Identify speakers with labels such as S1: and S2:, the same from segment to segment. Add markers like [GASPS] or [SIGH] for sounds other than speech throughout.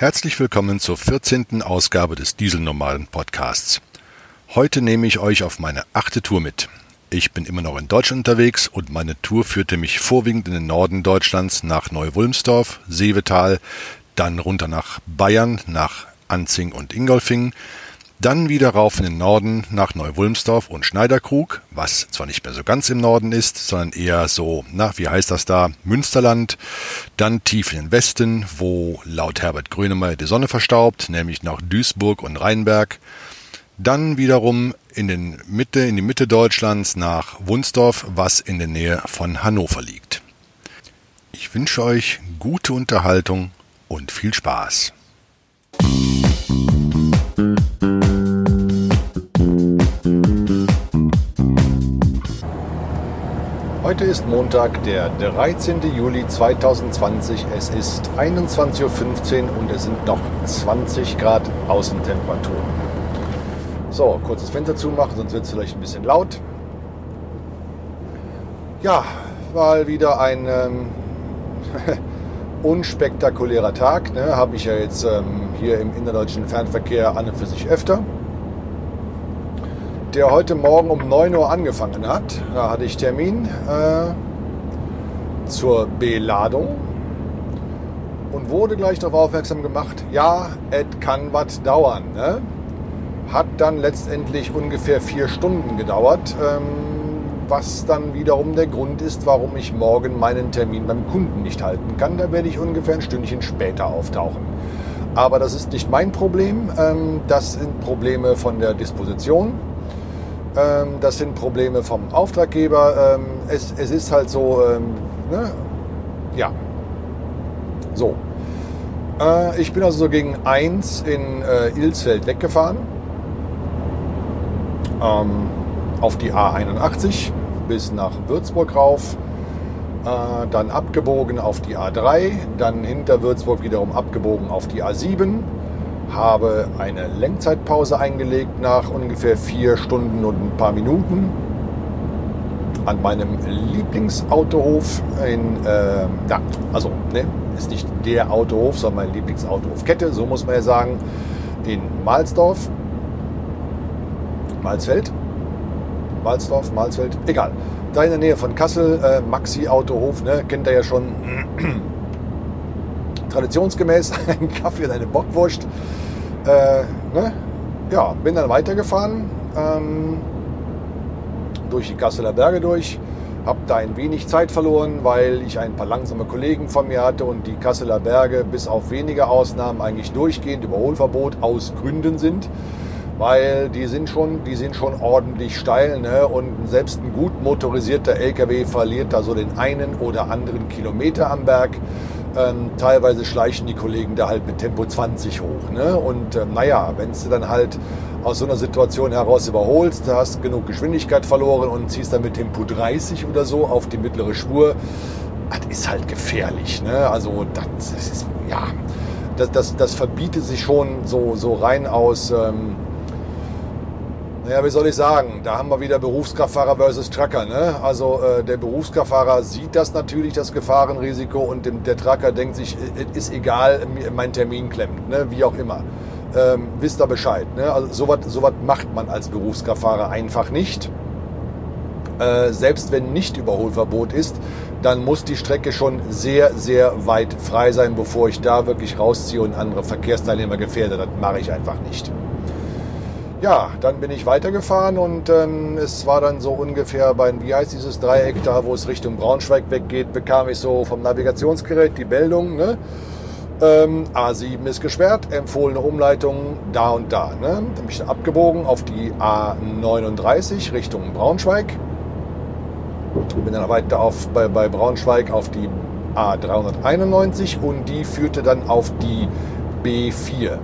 S1: Herzlich willkommen zur 14. Ausgabe des Dieselnormalen Podcasts. Heute nehme ich euch auf meine achte Tour mit. Ich bin immer noch in Deutschland unterwegs und meine Tour führte mich vorwiegend in den Norden Deutschlands nach Neu-Wulmsdorf, Seevetal, dann runter nach Bayern, nach Anzing und Ingolfing, dann wieder rauf in den Norden nach Neu-Wulmsdorf und Schneiderkrug, was zwar nicht mehr so ganz im Norden ist, sondern eher so, na, wie heißt das da, Münsterland. Dann tief in den Westen, wo laut Herbert Grönemeyer die Sonne verstaubt, nämlich nach Duisburg und Rheinberg. Dann wiederum in den Mitte, in die Mitte Deutschlands nach Wunsdorf, was in der Nähe von Hannover liegt. Ich wünsche euch gute Unterhaltung und viel Spaß. Heute ist Montag, der 13. Juli 2020. Es ist 21.15 Uhr und es sind noch 20 Grad Außentemperatur. So, kurzes Fenster zumachen, sonst wird es vielleicht ein bisschen laut. Ja, mal wieder ein ähm, [LAUGHS] unspektakulärer Tag. Ne? Habe ich ja jetzt ähm, hier im innerdeutschen Fernverkehr an und für sich öfter der heute Morgen um 9 Uhr angefangen hat. Da hatte ich Termin äh, zur Beladung und wurde gleich darauf aufmerksam gemacht, ja, es kann was dauern. Ne? Hat dann letztendlich ungefähr vier Stunden gedauert, ähm, was dann wiederum der Grund ist, warum ich morgen meinen Termin beim Kunden nicht halten kann. Da werde ich ungefähr ein Stündchen später auftauchen. Aber das ist nicht mein Problem, ähm, das sind Probleme von der Disposition das sind Probleme vom Auftraggeber. Ähm, es, es ist halt so, ähm, ne? ja. So. Äh, ich bin also so gegen 1 in äh, Ilsfeld weggefahren. auf die A81 bis nach Würzburg rauf. Äh, dann abgebogen auf die A3. Dann hinter Würzburg wiederum abgebogen auf die A7 habe eine Lenkzeitpause eingelegt nach ungefähr vier Stunden und ein paar Minuten an meinem Lieblingsautohof in, äh, ja, also ne, ist nicht der Autohof, sondern meine Lieblingsautohofkette, so muss man ja sagen, in Malsdorf, Malsfeld, Malsdorf, Malsfeld, egal. Da in der Nähe von Kassel, äh, Maxi Autohof, ne, kennt ihr ja schon traditionsgemäß [LAUGHS] einen Kaffee und eine Bockwurst. Äh, ne? Ja, bin dann weitergefahren ähm, durch die Kasseler Berge durch. Habe da ein wenig Zeit verloren, weil ich ein paar langsame Kollegen von mir hatte und die Kasseler Berge bis auf wenige Ausnahmen eigentlich durchgehend Überholverbot aus Gründen sind weil die sind schon, die sind schon ordentlich steil ne? und selbst ein gut motorisierter LKW verliert da so den einen oder anderen Kilometer am Berg. Ähm, teilweise schleichen die Kollegen da halt mit Tempo 20 hoch. Ne? Und ähm, naja, wenn du dann halt aus so einer Situation heraus überholst, hast genug Geschwindigkeit verloren und ziehst dann mit Tempo 30 oder so auf die mittlere Spur, das ist halt gefährlich. Ne? Also das, das ist, ja, das, das, das verbietet sich schon so, so rein aus... Ähm, naja, wie soll ich sagen? Da haben wir wieder Berufskraftfahrer versus Trucker. Ne? Also äh, der Berufskraftfahrer sieht das natürlich, das Gefahrenrisiko, und dem, der Trucker denkt sich, es ist egal, mein Termin klemmt, ne? wie auch immer. Ähm, wisst ihr Bescheid. Ne? Also sowas so macht man als Berufskraftfahrer einfach nicht. Äh, selbst wenn nicht Überholverbot ist, dann muss die Strecke schon sehr, sehr weit frei sein, bevor ich da wirklich rausziehe und andere Verkehrsteilnehmer gefährde. Das mache ich einfach nicht ja, dann bin ich weitergefahren und ähm, es war dann so ungefähr bei, wie heißt dieses Dreieck da, wo es Richtung Braunschweig weggeht, bekam ich so vom Navigationsgerät die Meldung, ne? Ähm, A7 ist gesperrt, empfohlene Umleitung da und da. Ne? Dann bin ich abgebogen auf die A39 Richtung Braunschweig. Bin dann weiter auf, bei, bei Braunschweig auf die A391 und die führte dann auf die B4.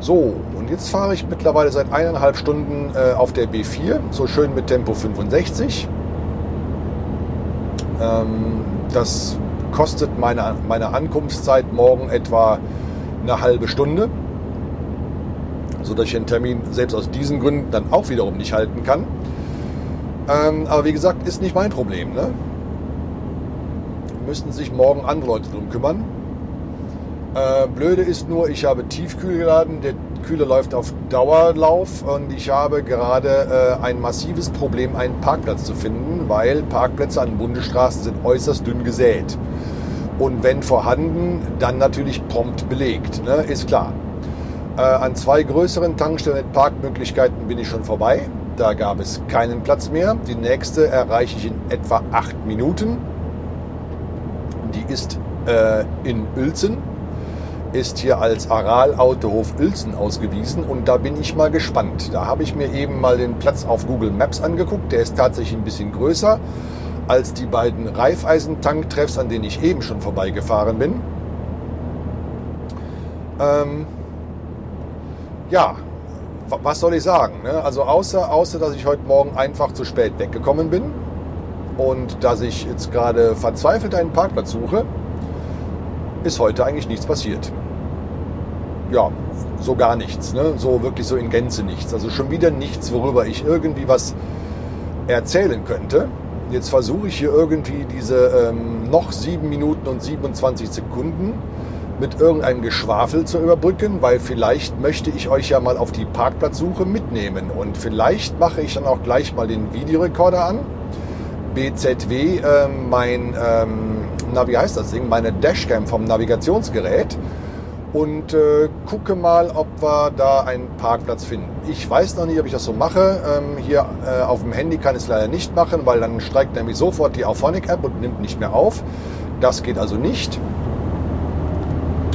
S1: So, und jetzt fahre ich mittlerweile seit eineinhalb Stunden äh, auf der B4, so schön mit Tempo 65. Ähm, das kostet meine, meine Ankunftszeit morgen etwa eine halbe Stunde, sodass ich den Termin selbst aus diesen Gründen dann auch wiederum nicht halten kann. Ähm, aber wie gesagt, ist nicht mein Problem. Ne? Müssten sich morgen andere Leute darum kümmern. Äh, blöde ist nur, ich habe Tiefkühl geladen. Der Kühler läuft auf Dauerlauf und ich habe gerade äh, ein massives Problem, einen Parkplatz zu finden, weil Parkplätze an Bundesstraßen sind äußerst dünn gesät. Und wenn vorhanden, dann natürlich prompt belegt, ne? ist klar. Äh, an zwei größeren Tankstellen mit Parkmöglichkeiten bin ich schon vorbei. Da gab es keinen Platz mehr. Die nächste erreiche ich in etwa acht Minuten. Die ist äh, in Uelzen ist hier als Aral Autohof Uelzen ausgewiesen und da bin ich mal gespannt. Da habe ich mir eben mal den Platz auf Google Maps angeguckt. Der ist tatsächlich ein bisschen größer als die beiden Reifeisentank-Treffs, an denen ich eben schon vorbeigefahren bin. Ähm, ja, was soll ich sagen? Ne? Also außer, außer, dass ich heute Morgen einfach zu spät weggekommen bin und dass ich jetzt gerade verzweifelt einen Parkplatz suche, ist heute eigentlich nichts passiert ja, so gar nichts. Ne? So wirklich so in Gänze nichts. Also schon wieder nichts, worüber ich irgendwie was erzählen könnte. Jetzt versuche ich hier irgendwie diese ähm, noch 7 Minuten und 27 Sekunden mit irgendeinem Geschwafel zu überbrücken, weil vielleicht möchte ich euch ja mal auf die Parkplatzsuche mitnehmen und vielleicht mache ich dann auch gleich mal den Videorekorder an. BZW, äh, mein, ähm, na wie heißt das Ding, meine Dashcam vom Navigationsgerät und äh, gucke mal, ob wir da einen Parkplatz finden. Ich weiß noch nicht, ob ich das so mache. Ähm, hier äh, auf dem Handy kann ich es leider nicht machen, weil dann streikt nämlich sofort die Auphonic-App und nimmt nicht mehr auf. Das geht also nicht.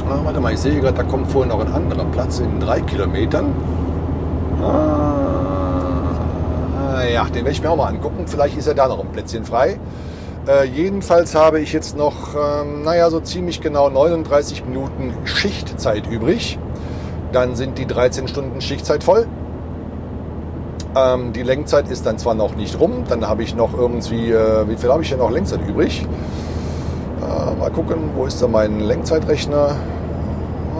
S1: Ah, warte mal, ich sehe gerade, da kommt vorhin noch ein anderer Platz in drei Kilometern. Ah, ja, den werde ich mir auch mal angucken. Vielleicht ist ja da noch ein Plätzchen frei. Äh, jedenfalls habe ich jetzt noch, ähm, naja, so ziemlich genau 39 Minuten Schichtzeit übrig. Dann sind die 13 Stunden Schichtzeit voll. Ähm, die Lenkzeit ist dann zwar noch nicht rum, dann habe ich noch irgendwie, äh, wie viel habe ich denn noch Lenkzeit übrig? Äh, mal gucken, wo ist da mein Lenkzeitrechner?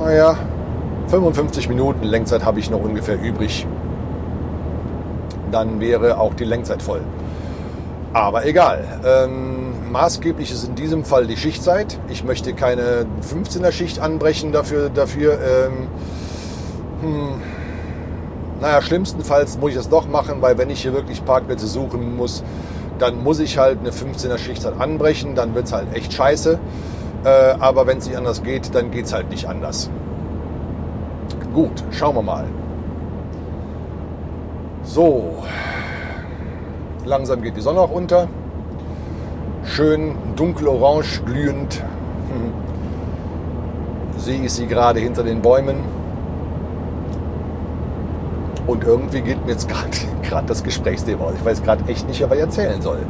S1: Naja, 55 Minuten Lenkzeit habe ich noch ungefähr übrig. Dann wäre auch die Lenkzeit voll. Aber egal. Ähm, maßgeblich ist in diesem Fall die Schichtzeit. Ich möchte keine 15er Schicht anbrechen dafür. dafür ähm, hm, naja, schlimmstenfalls muss ich das doch machen, weil wenn ich hier wirklich Parkplätze suchen muss, dann muss ich halt eine 15er Schichtzeit anbrechen. Dann wird es halt echt scheiße. Äh, aber wenn es nicht anders geht, dann geht es halt nicht anders. Gut, schauen wir mal. So, Langsam geht die Sonne auch unter. Schön dunkelorange glühend [LAUGHS] sehe ich sie gerade hinter den Bäumen. Und irgendwie geht mir jetzt [LAUGHS] gerade das Gesprächsthema aus. Ich weiß gerade echt nicht, was ich erzählen soll.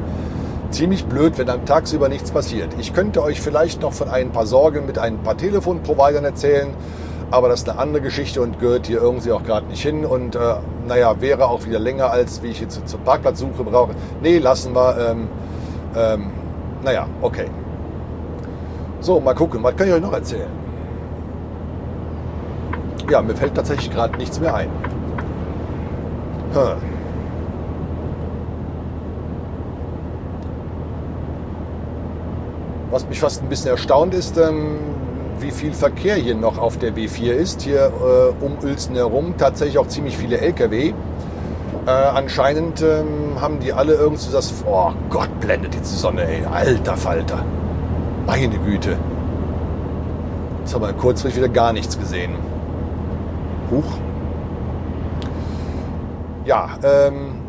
S1: Ziemlich blöd, wenn am tagsüber nichts passiert. Ich könnte euch vielleicht noch von ein paar Sorgen mit ein paar Telefonprovidern erzählen aber das ist eine andere Geschichte und gehört hier irgendwie auch gerade nicht hin. Und äh, naja, wäre auch wieder länger, als wie ich jetzt zur Parkplatzsuche brauche. Nee, lassen wir. Ähm, ähm, naja, okay. So, mal gucken, was kann ich euch noch erzählen? Ja, mir fällt tatsächlich gerade nichts mehr ein. Hm. Was mich fast ein bisschen erstaunt ist, ähm, wie viel Verkehr hier noch auf der B4 ist. Hier äh, um Uelzen herum tatsächlich auch ziemlich viele Lkw. Äh, anscheinend ähm, haben die alle irgendwie das. Oh Gott, blendet jetzt die Sonne, ey. Alter Falter. Meine Güte. Jetzt haben wir kurzfristig wieder gar nichts gesehen. Huch. Ja, ähm,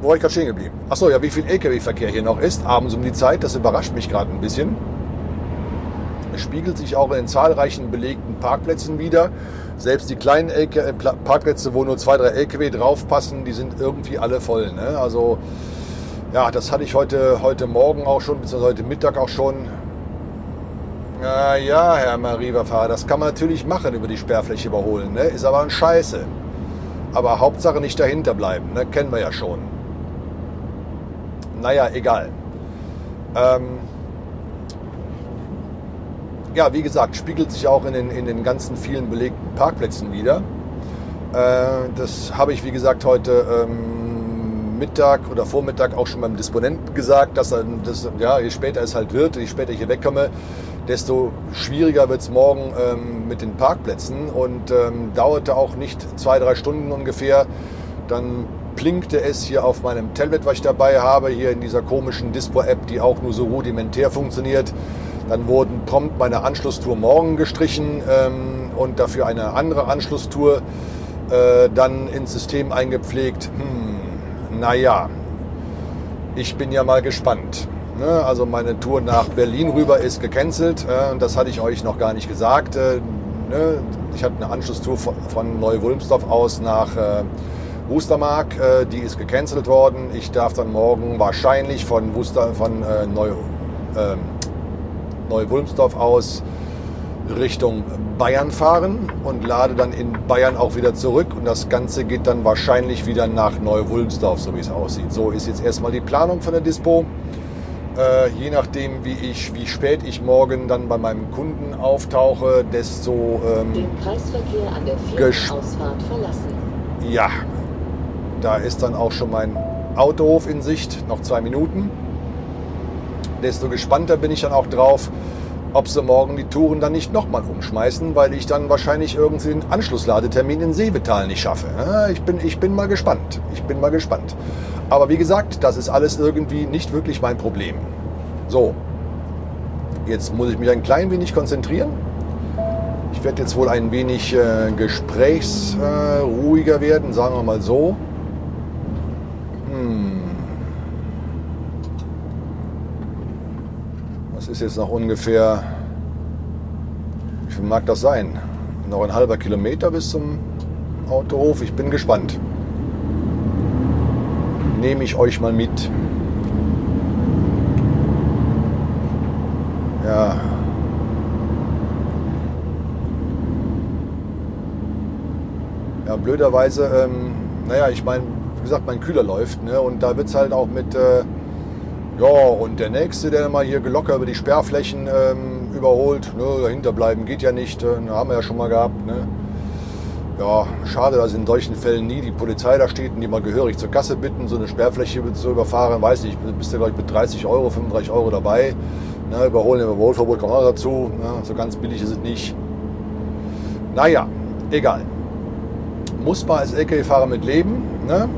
S1: wo war ich gerade stehen geblieben? Achso, ja, wie viel Lkw-Verkehr hier noch ist, abends um die Zeit, das überrascht mich gerade ein bisschen. Spiegelt sich auch in zahlreichen belegten Parkplätzen wieder. Selbst die kleinen LK äh, Parkplätze, wo nur zwei, drei LKW draufpassen, die sind irgendwie alle voll. Ne? Also ja, das hatte ich heute, heute Morgen auch schon, beziehungsweise heute Mittag auch schon. Ja, ja, Herr Mariva-Fahrer, das kann man natürlich machen, über die Sperrfläche überholen. Ne? Ist aber ein Scheiße. Aber Hauptsache nicht dahinter bleiben, ne? kennen wir ja schon. Naja, egal. Ähm, ja, wie gesagt, spiegelt sich auch in den, in den ganzen vielen belegten Parkplätzen wieder. Äh, das habe ich, wie gesagt, heute ähm, Mittag oder Vormittag auch schon beim Disponenten gesagt, dass, dass ja, je später es halt wird, je später ich hier wegkomme, desto schwieriger wird es morgen ähm, mit den Parkplätzen und ähm, dauerte auch nicht zwei, drei Stunden ungefähr. Dann plinkte es hier auf meinem Tablet, was ich dabei habe, hier in dieser komischen Dispo-App, die auch nur so rudimentär funktioniert. Dann wurden prompt meine Anschlusstour morgen gestrichen ähm, und dafür eine andere Anschlusstour äh, dann ins System eingepflegt. Hm, naja, ich bin ja mal gespannt. Ne? Also meine Tour nach Berlin rüber ist gecancelt äh, das hatte ich euch noch gar nicht gesagt. Äh, ne? Ich hatte eine Anschlusstour von, Neu-Wulmsdorf aus nach äh, Wustermark, äh, die ist gecancelt worden. Ich darf dann morgen wahrscheinlich von, Wuster, von äh, Neu, äh, Neu-Wulmsdorf aus Richtung Bayern fahren und lade dann in Bayern auch wieder zurück. Und das Ganze geht dann wahrscheinlich wieder nach Neu-Wulmsdorf, so wie es aussieht. So ist jetzt erstmal die Planung von der Dispo. Äh, je nachdem, wie, ich, wie spät ich morgen dann bei meinem Kunden auftauche, desto...
S2: Ähm, Den Kreisverkehr an der vierten Ausfahrt verlassen.
S1: Ja, da ist dann auch schon mein Autohof in Sicht, noch zwei Minuten. Desto gespannter bin ich dann auch drauf, ob sie morgen die Touren dann nicht nochmal umschmeißen, weil ich dann wahrscheinlich irgendwie den Anschlussladetermin in Seevetal nicht schaffe. Ich bin, ich bin mal gespannt. Ich bin mal gespannt. Aber wie gesagt, das ist alles irgendwie nicht wirklich mein Problem. So, jetzt muss ich mich ein klein wenig konzentrieren. Ich werde jetzt wohl ein wenig äh, gesprächsruhiger äh, werden, sagen wir mal so. Hm. Das ist jetzt noch ungefähr, wie viel mag das sein? Noch ein halber Kilometer bis zum Autohof. Ich bin gespannt nehme ich euch mal mit. Ja. Ja, blöderweise, ähm, naja, ich meine, wie gesagt, mein Kühler läuft, ne? Und da wird es halt auch mit, äh, ja, und der nächste, der mal hier locker über die Sperrflächen ähm, überholt, ne, dahinter bleiben geht ja nicht, äh, haben wir ja schon mal gehabt, ne? ja, schade, dass in solchen Fällen nie die Polizei da steht und die mal gehörig zur Kasse bitten, so eine Sperrfläche zu überfahren, weiß nicht, bist du, ich, mit 30 Euro, 35 Euro dabei. Ne, überholen im Überholverbot kommt auch dazu. Ne, so ganz billig ist es nicht. Naja, egal. Muss man als LKW-Fahrer mit leben, ne?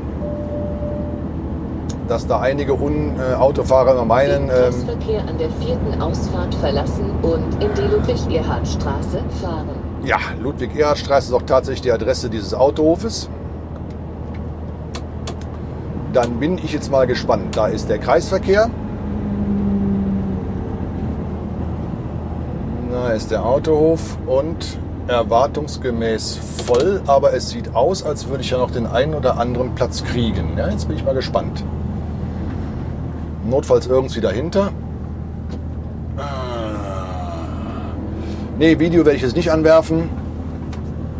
S1: Dass da einige äh, Autofahrer immer meinen...
S2: Ähm, Verkehr an der vierten Ausfahrt verlassen und in die Ludwig-Erhard-Straße fahren.
S1: Ja, Ludwig-Erhard-Straße ist auch tatsächlich die Adresse dieses Autohofes. Dann bin ich jetzt mal gespannt. Da ist der Kreisverkehr. Da ist der Autohof und erwartungsgemäß voll, aber es sieht aus, als würde ich ja noch den einen oder anderen Platz kriegen. Ja, jetzt bin ich mal gespannt. Notfalls irgendwie dahinter. Nee, Video werde ich jetzt nicht anwerfen.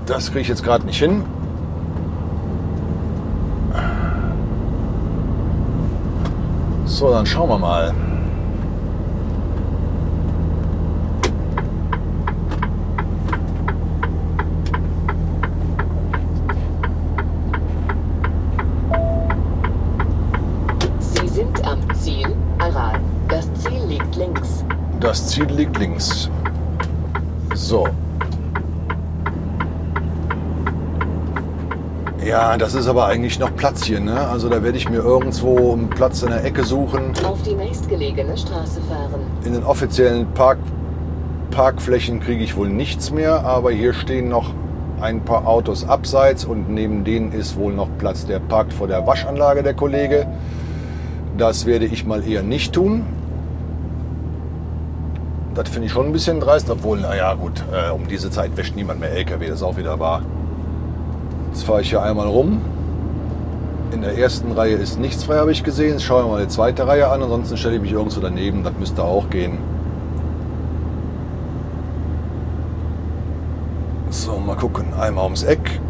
S1: Das kriege ich jetzt gerade nicht hin. So, dann schauen wir mal.
S2: Sie sind am Ziel, Aral. Das Ziel liegt links.
S1: Ziel liegt links. So. Ja, das ist aber eigentlich noch Platz hier, ne? Also da werde ich mir irgendwo einen Platz in der Ecke suchen.
S2: Auf die nächstgelegene Straße fahren.
S1: In den offiziellen Park Parkflächen kriege ich wohl nichts mehr, aber hier stehen noch ein paar Autos abseits und neben denen ist wohl noch Platz. Der parkt vor der Waschanlage, der Kollege. Das werde ich mal eher nicht tun. Das finde ich schon ein bisschen dreist, obwohl, naja, gut, äh, um diese Zeit wäscht niemand mehr LKW, das ist auch wieder wahr. Jetzt fahre ich hier einmal rum. In der ersten Reihe ist nichts frei, habe ich gesehen. Jetzt schaue ich mal die zweite Reihe an, ansonsten stelle ich mich irgendwo daneben, das müsste auch gehen. So, mal gucken. Einmal ums Eck.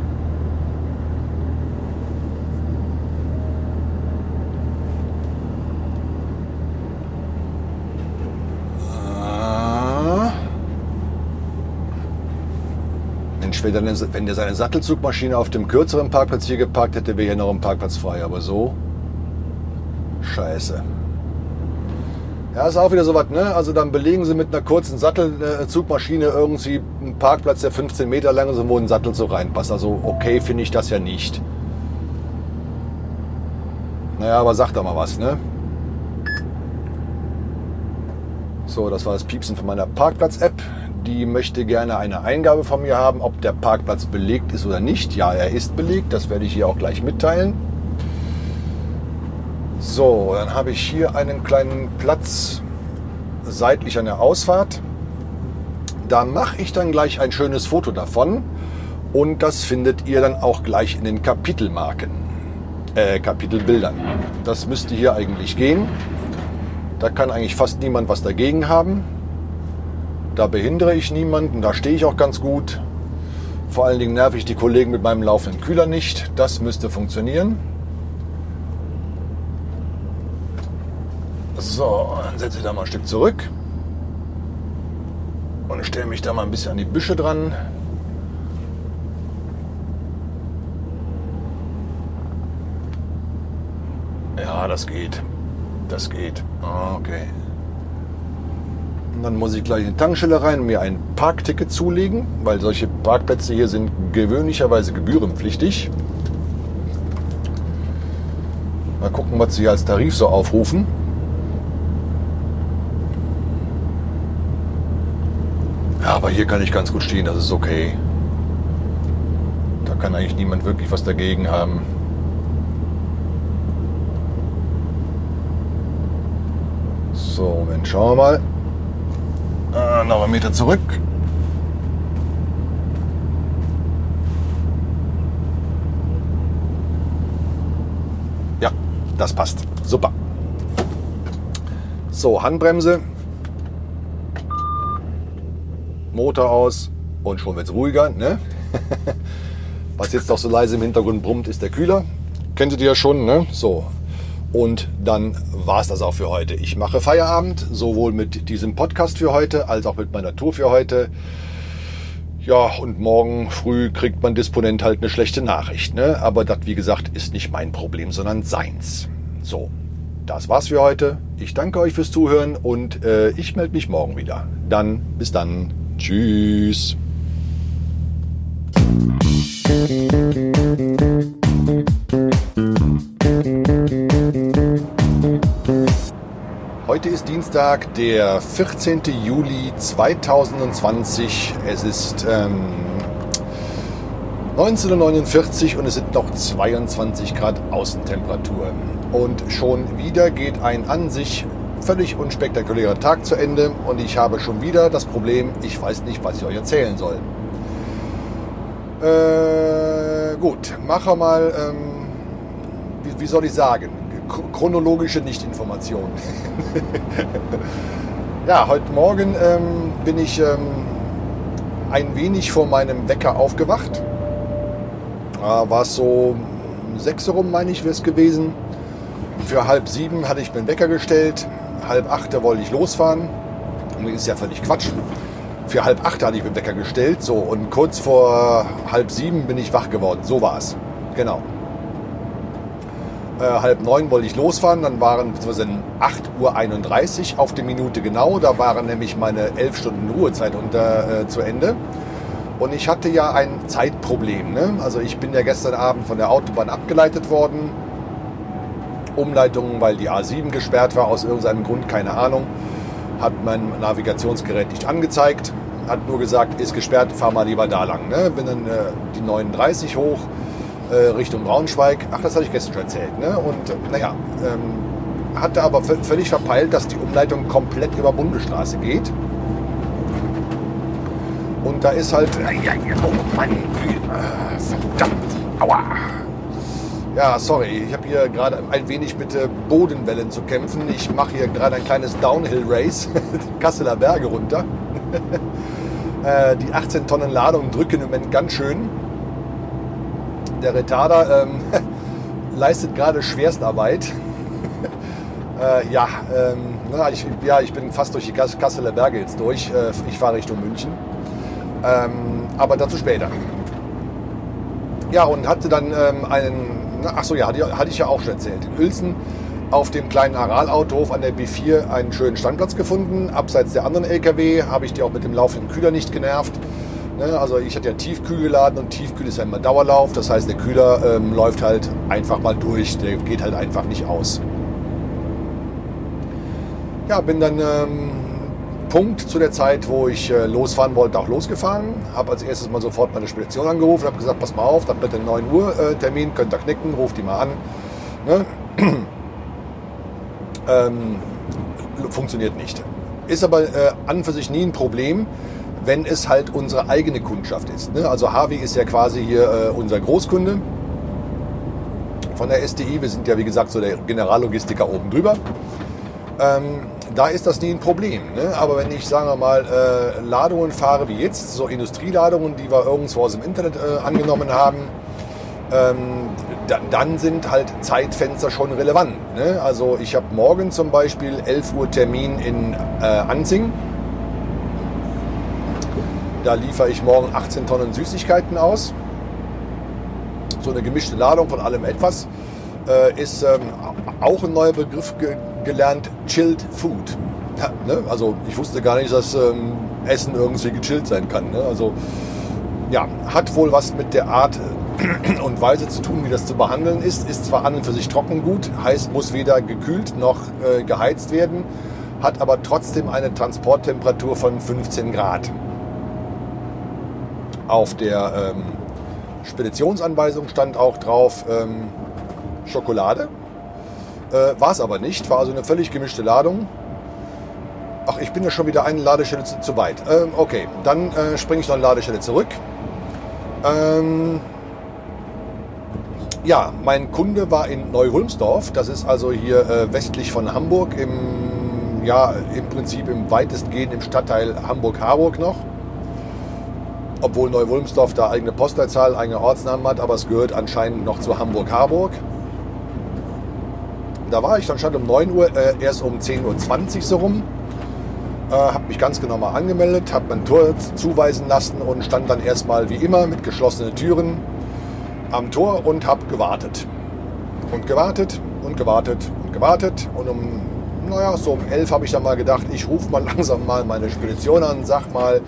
S1: Wenn der seine Sattelzugmaschine auf dem kürzeren Parkplatz hier geparkt hätte, wäre hier noch ein Parkplatz frei. Aber so, scheiße. Ja, ist auch wieder so was, ne? Also dann belegen sie mit einer kurzen Sattelzugmaschine irgendwie einen Parkplatz, der 15 Meter lang ist und wo ein Sattel so reinpasst. Also okay finde ich das ja nicht. Naja, aber sag doch mal was, ne? So, das war das Piepsen von meiner Parkplatz-App. Die möchte gerne eine Eingabe von mir haben, ob der Parkplatz belegt ist oder nicht. Ja, er ist belegt. Das werde ich hier auch gleich mitteilen. So, dann habe ich hier einen kleinen Platz seitlich an der Ausfahrt. Da mache ich dann gleich ein schönes Foto davon und das findet ihr dann auch gleich in den Kapitelmarken, äh, Kapitelbildern. Das müsste hier eigentlich gehen. Da kann eigentlich fast niemand was dagegen haben. Da behindere ich niemanden, da stehe ich auch ganz gut. Vor allen Dingen nerv ich die Kollegen mit meinem laufenden Kühler nicht. Das müsste funktionieren. So, dann setze ich da mal ein Stück zurück und stelle mich da mal ein bisschen an die Büsche dran. Ja, das geht. Das geht. Okay. Und dann muss ich gleich in die Tankstelle rein und mir ein Parkticket zulegen, weil solche Parkplätze hier sind gewöhnlicherweise gebührenpflichtig. Mal gucken, was sie als Tarif so aufrufen. Ja, aber hier kann ich ganz gut stehen, das ist okay. Da kann eigentlich niemand wirklich was dagegen haben. So, Moment, schauen wir mal. Einen Meter zurück. Ja, das passt. Super. So, Handbremse. Motor aus und schon wird es ruhiger. Ne? [LAUGHS] Was jetzt noch so leise im Hintergrund brummt, ist der Kühler. Kennt ihr ja schon, ne? So, und dann war es das auch für heute. Ich mache Feierabend, sowohl mit diesem Podcast für heute als auch mit meiner Tour für heute. Ja, und morgen früh kriegt mein Disponent halt eine schlechte Nachricht. Ne? Aber das, wie gesagt, ist nicht mein Problem, sondern seins. So, das war's für heute. Ich danke euch fürs Zuhören und äh, ich melde mich morgen wieder. Dann, bis dann. Tschüss. Heute ist Dienstag, der 14. Juli 2020. Es ist ähm, 19.49 und es sind noch 22 Grad Außentemperatur. Und schon wieder geht ein an sich völlig unspektakulärer Tag zu Ende und ich habe schon wieder das Problem, ich weiß nicht, was ich euch erzählen soll. Äh, gut, mache mal, ähm, wie, wie soll ich sagen, chronologische Nichtinformation. [LAUGHS] ja, heute Morgen ähm, bin ich ähm, ein wenig vor meinem Wecker aufgewacht. Äh, War es so sechs rum, meine ich, wäre es gewesen. Für halb sieben hatte ich mir den Wecker gestellt. Halb acht wollte ich losfahren. Und ist ja völlig Quatsch. Für halb acht hatte ich mir den Wecker gestellt. So, und kurz vor halb sieben bin ich wach geworden. So war es. Genau. Äh, halb neun wollte ich losfahren, dann waren beziehungsweise 8.31 Uhr auf die Minute genau. Da waren nämlich meine elf Stunden Ruhezeit unter, äh, zu Ende. Und ich hatte ja ein Zeitproblem. Ne? Also ich bin ja gestern Abend von der Autobahn abgeleitet worden. Umleitungen, weil die A7 gesperrt war, aus irgendeinem Grund, keine Ahnung. Hat mein Navigationsgerät nicht angezeigt. Hat nur gesagt, ist gesperrt, fahr mal lieber da lang. Ne? Bin dann äh, die 39 hoch äh, Richtung Braunschweig. Ach, das hatte ich gestern schon erzählt. Ne? Und äh, naja, ähm, hatte aber völlig verpeilt, dass die Umleitung komplett über Bundesstraße geht. Und da ist halt. Oh Mann, äh, verdammt. Aua. Ja, sorry, ich habe hier gerade ein wenig mit äh, Bodenwellen zu kämpfen. Ich mache hier gerade ein kleines Downhill-Race, die [LAUGHS] Kasseler Berge runter. [LAUGHS] äh, die 18 Tonnen Ladung drücken im Moment ganz schön der Retarder ähm, [LAUGHS] leistet gerade Schwerstarbeit. [LAUGHS] äh, ja, ähm, na, ich, ja, ich bin fast durch die Kasseler Berge jetzt durch. Äh, ich fahre Richtung München. Ähm, aber dazu später. Ja, und hatte dann ähm, einen, ach so, ja, hatte, hatte ich ja auch schon erzählt. In Uelzen auf dem kleinen Aralautohof an der B4 einen schönen Standplatz gefunden. Abseits der anderen LKW habe ich die auch mit dem laufenden Kühler nicht genervt. Ne, also ich hatte ja Tiefkühl geladen und Tiefkühl ist ja immer Dauerlauf. Das heißt, der Kühler ähm, läuft halt einfach mal durch. Der geht halt einfach nicht aus. Ja, bin dann ähm, Punkt zu der Zeit, wo ich äh, losfahren wollte, auch losgefahren. Habe als erstes mal sofort meine Spedition angerufen, habe gesagt, pass mal auf, dann bitte 9 Uhr äh, Termin, könnt ihr knicken, ruft die mal an. Ne? [CLEARS THROAT] ähm, funktioniert nicht. Ist aber äh, an und für sich nie ein Problem, wenn es halt unsere eigene Kundschaft ist. Ne? Also Harvey ist ja quasi hier äh, unser Großkunde von der SDI. Wir sind ja, wie gesagt, so der Generallogistiker oben drüber. Ähm, da ist das nie ein Problem. Ne? Aber wenn ich, sagen wir mal, äh, Ladungen fahre wie jetzt, so Industrieladungen, die wir irgendwo aus dem Internet äh, angenommen haben, ähm, dann sind halt Zeitfenster schon relevant. Ne? Also ich habe morgen zum Beispiel 11 Uhr Termin in äh, Anzing. Da liefere ich morgen 18 Tonnen Süßigkeiten aus. So eine gemischte Ladung von allem etwas. Äh, ist ähm, auch ein neuer Begriff ge gelernt, Chilled Food. Ja, ne? Also ich wusste gar nicht, dass ähm, Essen irgendwie gechillt sein kann. Ne? Also ja, hat wohl was mit der Art [CLEARS THROAT] und Weise zu tun, wie das zu behandeln ist. Ist zwar an und für sich Trockengut, heißt muss weder gekühlt noch äh, geheizt werden, hat aber trotzdem eine Transporttemperatur von 15 Grad. Auf der ähm, Speditionsanweisung stand auch drauf ähm, Schokolade. Äh, war es aber nicht, war also eine völlig gemischte Ladung. Ach, ich bin ja schon wieder eine Ladestelle zu, zu weit. Ähm, okay, dann äh, springe ich noch eine Ladestelle zurück. Ähm, ja, mein Kunde war in Neu-Wulmsdorf. Das ist also hier äh, westlich von Hamburg, im, ja, im Prinzip im weitestgehend im Stadtteil Hamburg-Harburg noch. Obwohl Neu-Wulmsdorf da eigene Postleitzahl, eigene Ortsnamen hat, aber es gehört anscheinend noch zu Hamburg-Harburg. Da war ich dann stand um 9 Uhr, äh, erst um 10.20 Uhr so rum. Äh, habe mich ganz genau mal angemeldet, habe mein Tor zuweisen lassen und stand dann erstmal wie immer mit geschlossenen Türen am Tor und habe gewartet. Und gewartet und gewartet und gewartet. Und um, naja, so um elf habe ich dann mal gedacht, ich rufe mal [LAUGHS] langsam mal meine Spedition an, sag mal,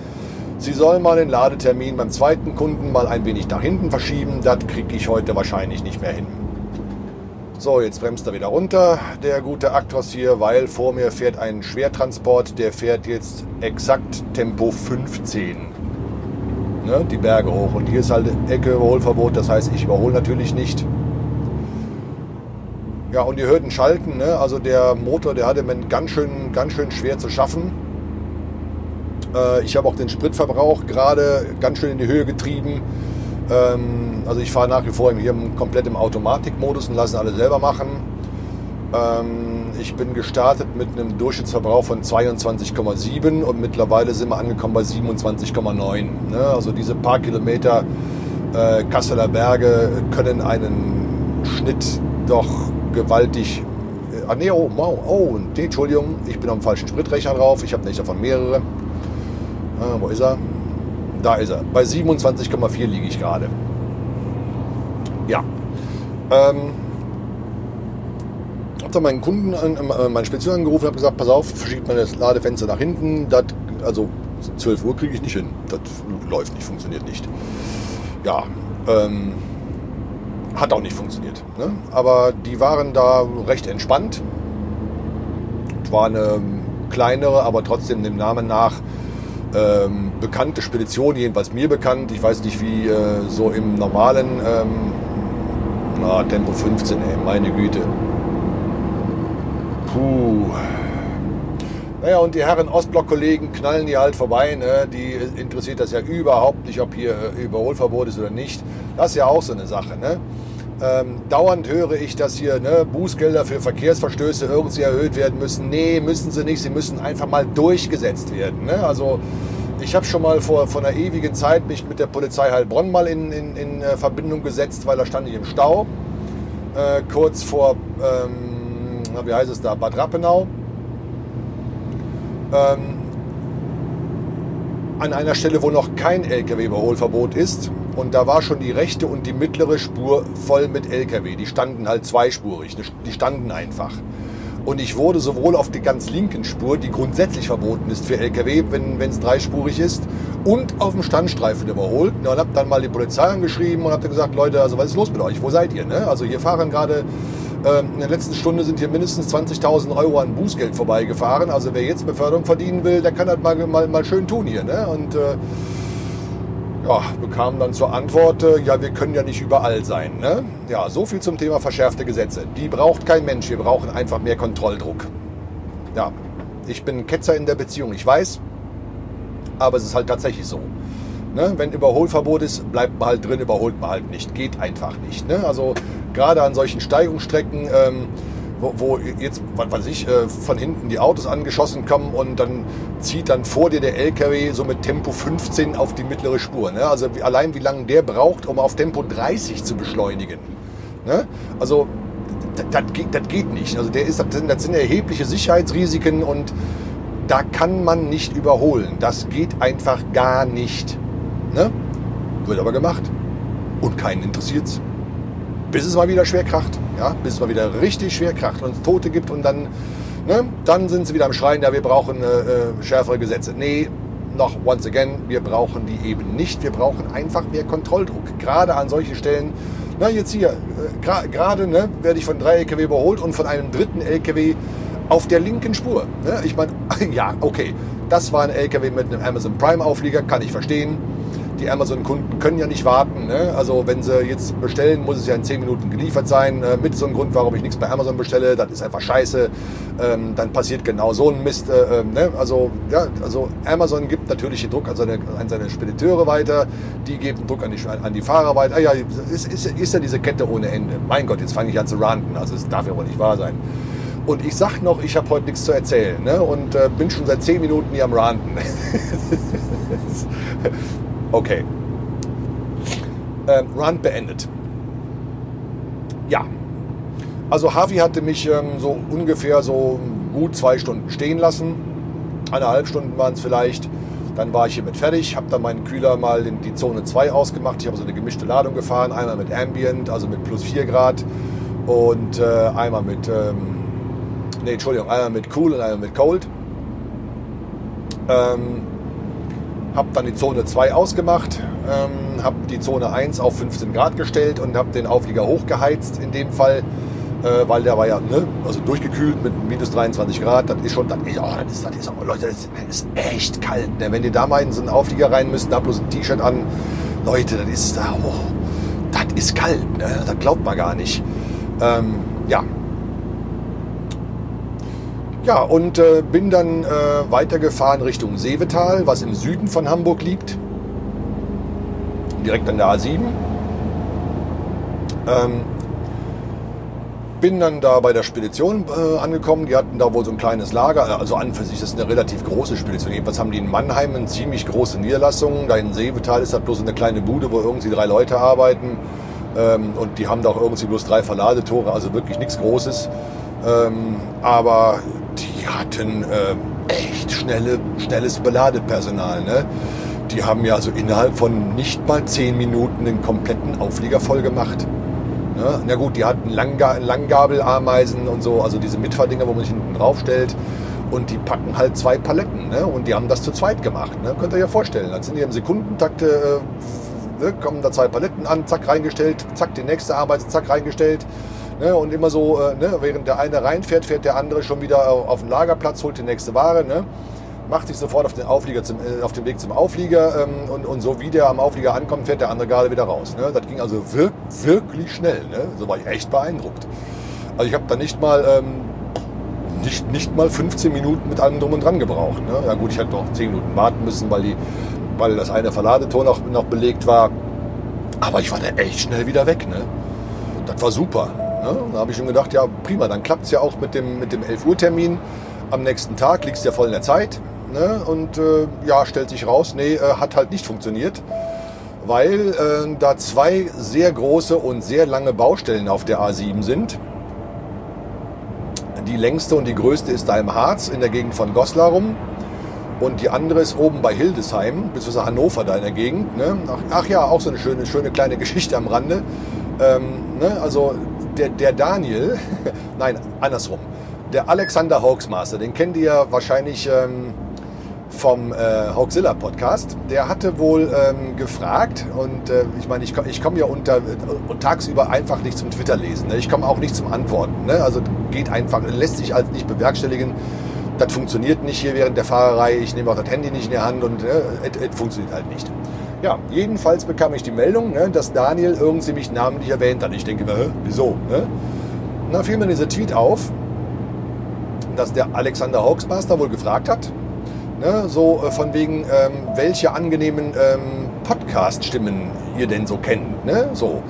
S1: sie soll mal den Ladetermin beim zweiten Kunden mal ein wenig nach hinten verschieben. Das kriege ich heute wahrscheinlich nicht mehr hin. So, jetzt bremst er wieder runter, der gute Actros hier, weil vor mir fährt ein Schwertransport, der fährt jetzt exakt Tempo 15 ne, die Berge hoch. Und hier ist halt Ecke Überholverbot, das heißt, ich überhole natürlich nicht. Ja, und ihr hört ihn schalten, ne? also der Motor, der hatte mir ganz schön, ganz schön schwer zu schaffen. Äh, ich habe auch den Spritverbrauch gerade ganz schön in die Höhe getrieben. Ähm, also ich fahre nach wie vor hier komplett im Automatikmodus und lasse alle selber machen. Ähm, ich bin gestartet mit einem Durchschnittsverbrauch von 22,7 und mittlerweile sind wir angekommen bei 27,9. Ne? Also diese paar Kilometer äh, Kasseler Berge können einen Schnitt doch gewaltig. Äh, ah, nee, oh, wow, oh, Entschuldigung, ich bin am falschen Spritrechner drauf. Ich habe nicht davon mehrere. Äh, wo ist er? Da ist er. Bei 27,4 liege ich gerade. Ja. Ähm, habe dann meinen Kunden, äh, meinen Spedition angerufen und habe gesagt, pass auf, verschiebt mal das Ladefenster nach hinten. Das, also 12 Uhr kriege ich nicht hin. Das läuft nicht, funktioniert nicht. Ja, ähm, hat auch nicht funktioniert. Ne? Aber die waren da recht entspannt. Es war eine kleinere, aber trotzdem dem Namen nach ähm, bekannte Spedition, jedenfalls mir bekannt. Ich weiß nicht, wie äh, so im normalen ähm, na, Tempo 15, ey, meine Güte. Puh. Naja, und die Herren Ostblock-Kollegen knallen die halt vorbei. Ne? Die interessiert das ja überhaupt nicht, ob hier äh, Überholverbot ist oder nicht. Das ist ja auch so eine Sache. Ne? Ähm, dauernd höre ich, dass hier ne, Bußgelder für Verkehrsverstöße irgendwie erhöht werden müssen. Nee, müssen sie nicht. Sie müssen einfach mal durchgesetzt werden. Ne? Also ich habe schon mal vor, vor einer ewigen Zeit mich mit der Polizei Heilbronn mal in, in, in äh, Verbindung gesetzt, weil da stand ich im Stau. Äh, kurz vor... Ähm, wie heißt es da, Bad Rappenau. Ähm, an einer Stelle, wo noch kein LKW-Überholverbot ist. Und da war schon die rechte und die mittlere Spur voll mit LKW. Die standen halt zweispurig, die standen einfach. Und ich wurde sowohl auf der ganz linken Spur, die grundsätzlich verboten ist für LKW, wenn es dreispurig ist, und auf dem Standstreifen überholt. und habe dann mal die Polizei angeschrieben und habe gesagt, Leute, also was ist los mit euch? Wo seid ihr? Ne? Also hier fahren gerade, äh, in der letzten Stunde sind hier mindestens 20.000 Euro an Bußgeld vorbeigefahren. Also wer jetzt Beförderung verdienen will, der kann das mal, mal, mal schön tun hier. Ne? Und äh, ja, bekam dann zur Antwort, äh, ja, wir können ja nicht überall sein. Ne? Ja, so viel zum Thema verschärfte Gesetze. Die braucht kein Mensch, wir brauchen einfach mehr Kontrolldruck. Ja, ich bin Ketzer in der Beziehung, ich weiß, aber es ist halt tatsächlich so. Ne? Wenn Überholverbot ist, bleibt man halt drin, überholt man halt nicht. Geht einfach nicht. Ne? Also gerade an solchen Steigungsstrecken, ähm, wo, wo jetzt, was weiß ich, äh, von hinten die Autos angeschossen kommen und dann zieht dann vor dir der LKW so mit Tempo 15 auf die mittlere Spur. Ne? Also allein wie lange der braucht, um auf Tempo 30 zu beschleunigen. Ne? Also das geht, das geht nicht. Also der ist, das sind, das sind erhebliche Sicherheitsrisiken und da kann man nicht überholen. Das geht einfach gar nicht. Ne? Wird aber gemacht. Und keinen interessiert's bis es mal wieder schwer kracht. Ja, bis es mal wieder richtig schwer kracht und es Tote gibt und dann, ne, dann sind sie wieder am Schreien, ja, wir brauchen äh, äh, schärfere Gesetze. Nee, noch once again, wir brauchen die eben nicht. Wir brauchen einfach mehr Kontrolldruck. Gerade an solchen Stellen. Na, jetzt hier, äh, gerade ne, werde ich von drei LKW überholt und von einem dritten LKW auf der linken Spur. Ne? Ich meine, [LAUGHS] ja, okay, das war ein LKW mit einem Amazon Prime Auflieger, kann ich verstehen die Amazon-Kunden können ja nicht warten. Ne? Also wenn sie jetzt bestellen, muss es ja in 10 Minuten geliefert sein. Äh, mit so einem Grund, warum ich nichts bei Amazon bestelle, das ist einfach scheiße. Ähm, dann passiert genau so ein Mist. Äh, ähm, ne? Also, ja, also Amazon gibt natürlich den Druck an seine, an seine Spediteure weiter, die geben Druck an die, an die Fahrer weiter. Ah, ja, ist, ist, ist ja diese Kette ohne Ende. Mein Gott, jetzt fange ich an zu ranten. Also es darf ja wohl nicht wahr sein. Und ich sag noch, ich habe heute nichts zu erzählen ne? und äh, bin schon seit 10 Minuten hier am Ranten. [LAUGHS] Okay. Ähm, Run beendet. Ja. Also Harvey hatte mich ähm, so ungefähr so gut zwei Stunden stehen lassen. Eineinhalb Stunden waren es vielleicht. Dann war ich hiermit fertig, habe dann meinen Kühler mal in die Zone 2 ausgemacht. Ich habe so eine gemischte Ladung gefahren, einmal mit Ambient, also mit plus 4 Grad und äh, einmal mit, ähm, nee, Entschuldigung, einmal mit Cool und einmal mit Cold. Ähm, habe dann die Zone 2 ausgemacht, ähm, habe die Zone 1 auf 15 Grad gestellt und habe den Auflieger hochgeheizt in dem Fall, äh, weil der war ja ne, also durchgekühlt mit minus 23 Grad. Das ist schon, das ist, oh, das ist, das ist oh, Leute, das ist, echt kalt. Ne? Wenn ihr da mal in so einen Auflieger rein müsst, da bloß ein T-Shirt an, Leute, das ist, oh, das ist kalt. Ne? Das glaubt man gar nicht. Ähm, ja, ja, und äh, bin dann äh, weitergefahren Richtung Seevetal, was im Süden von Hamburg liegt. Direkt an der A7. Ähm, bin dann da bei der Spedition äh, angekommen. Die hatten da wohl so ein kleines Lager. Also an für sich ist eine relativ große Spedition. Jedenfalls haben die in Mannheim eine ziemlich große Niederlassung. Da in Seevetal ist das bloß eine kleine Bude, wo irgendwie drei Leute arbeiten. Ähm, und die haben da auch irgendwie bloß drei Verladetore, also wirklich nichts Großes. Ähm, aber die hatten äh, echt schnelle, schnelles Beladepersonal. Ne? Die haben ja so innerhalb von nicht mal zehn Minuten den kompletten Auflieger voll gemacht. Ne? Na gut, die hatten Langga Langgabelameisen und so, also diese Mitfahrdinger, wo man sich hinten drauf stellt. Und die packen halt zwei Paletten. Ne? Und die haben das zu zweit gemacht. Ne? Könnt ihr euch ja vorstellen. Dann sind die im Sekundentakte, äh, kommen da zwei Paletten an, zack reingestellt, zack die nächste Arbeit, zack reingestellt. Ne? Und immer so, äh, ne? während der eine reinfährt, fährt der andere schon wieder auf den Lagerplatz, holt die nächste Ware. Ne? macht sich sofort auf den, Auflieger zum, äh, auf den Weg zum Auflieger ähm, und, und so wie der am Auflieger ankommt, fährt der andere gerade wieder raus. Ne? Das ging also wir, wirklich schnell. Ne? So war ich echt beeindruckt. Also ich habe da nicht mal ähm, nicht, nicht mal 15 Minuten mit allem drum und dran gebraucht. Ne? Ja gut, ich hätte noch 10 Minuten warten müssen, weil, die, weil das eine Verladetor noch, noch belegt war. Aber ich war da echt schnell wieder weg. Ne? Das war super. Ne? Da habe ich schon gedacht, ja prima, dann klappt es ja auch mit dem, mit dem 11 Uhr Termin. Am nächsten Tag liegst ja voll in der Zeit. Ne? Und äh, ja, stellt sich raus, nee, äh, hat halt nicht funktioniert. Weil äh, da zwei sehr große und sehr lange Baustellen auf der A7 sind. Die längste und die größte ist da im Harz in der Gegend von Goslar rum. Und die andere ist oben bei Hildesheim, beziehungsweise Hannover da in der Gegend. Ne? Ach, ach, ja, auch so eine schöne, schöne kleine [LAUGHS] Geschichte am Rande. Ähm, ne? Also der, der Daniel, [LAUGHS] nein, andersrum. Der Alexander Hoaxmaster, den kennt ihr wahrscheinlich ähm, vom äh, Hoaxilla Podcast. Der hatte wohl ähm, gefragt und äh, ich meine, ich, ich komme ja unter äh, tagsüber einfach nicht zum Twitter lesen. Ne? Ich komme auch nicht zum Antworten. Ne? Also geht einfach, lässt sich als nicht bewerkstelligen das funktioniert nicht hier während der Fahrerei, ich nehme auch das Handy nicht in die Hand und es äh, funktioniert halt nicht. Ja, jedenfalls bekam ich die Meldung, ne, dass Daniel irgendwie mich namentlich erwähnt hat. Ich denke mir, wieso? Ne? Und dann fiel mir dieser Tweet auf, dass der Alexander Hoaxmaster wohl gefragt hat, ne, so äh, von wegen, ähm, welche angenehmen ähm, Podcast-Stimmen ihr denn so kennt. Ne? So.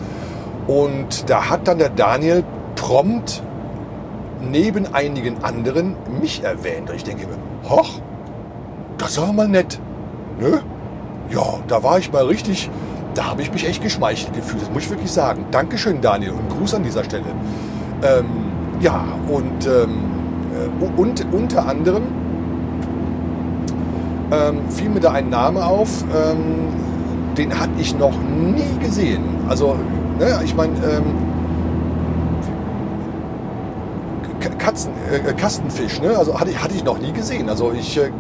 S1: Und da hat dann der Daniel prompt neben einigen anderen mich erwähnt. Und ich denke mir, hoch, das war mal nett. Ne? Ja, da war ich mal richtig, da habe ich mich echt geschmeichelt gefühlt. Das muss ich wirklich sagen. Dankeschön, Daniel, und Gruß an dieser Stelle. Ähm, ja, und, ähm, äh, und unter anderem ähm, fiel mir da ein Name auf, ähm, den hatte ich noch nie gesehen. Also, ne, ich meine, ähm, Katzen, äh, Kastenfisch, ne? Also hatte ich, hatte ich noch nie gesehen. Also ich, äh,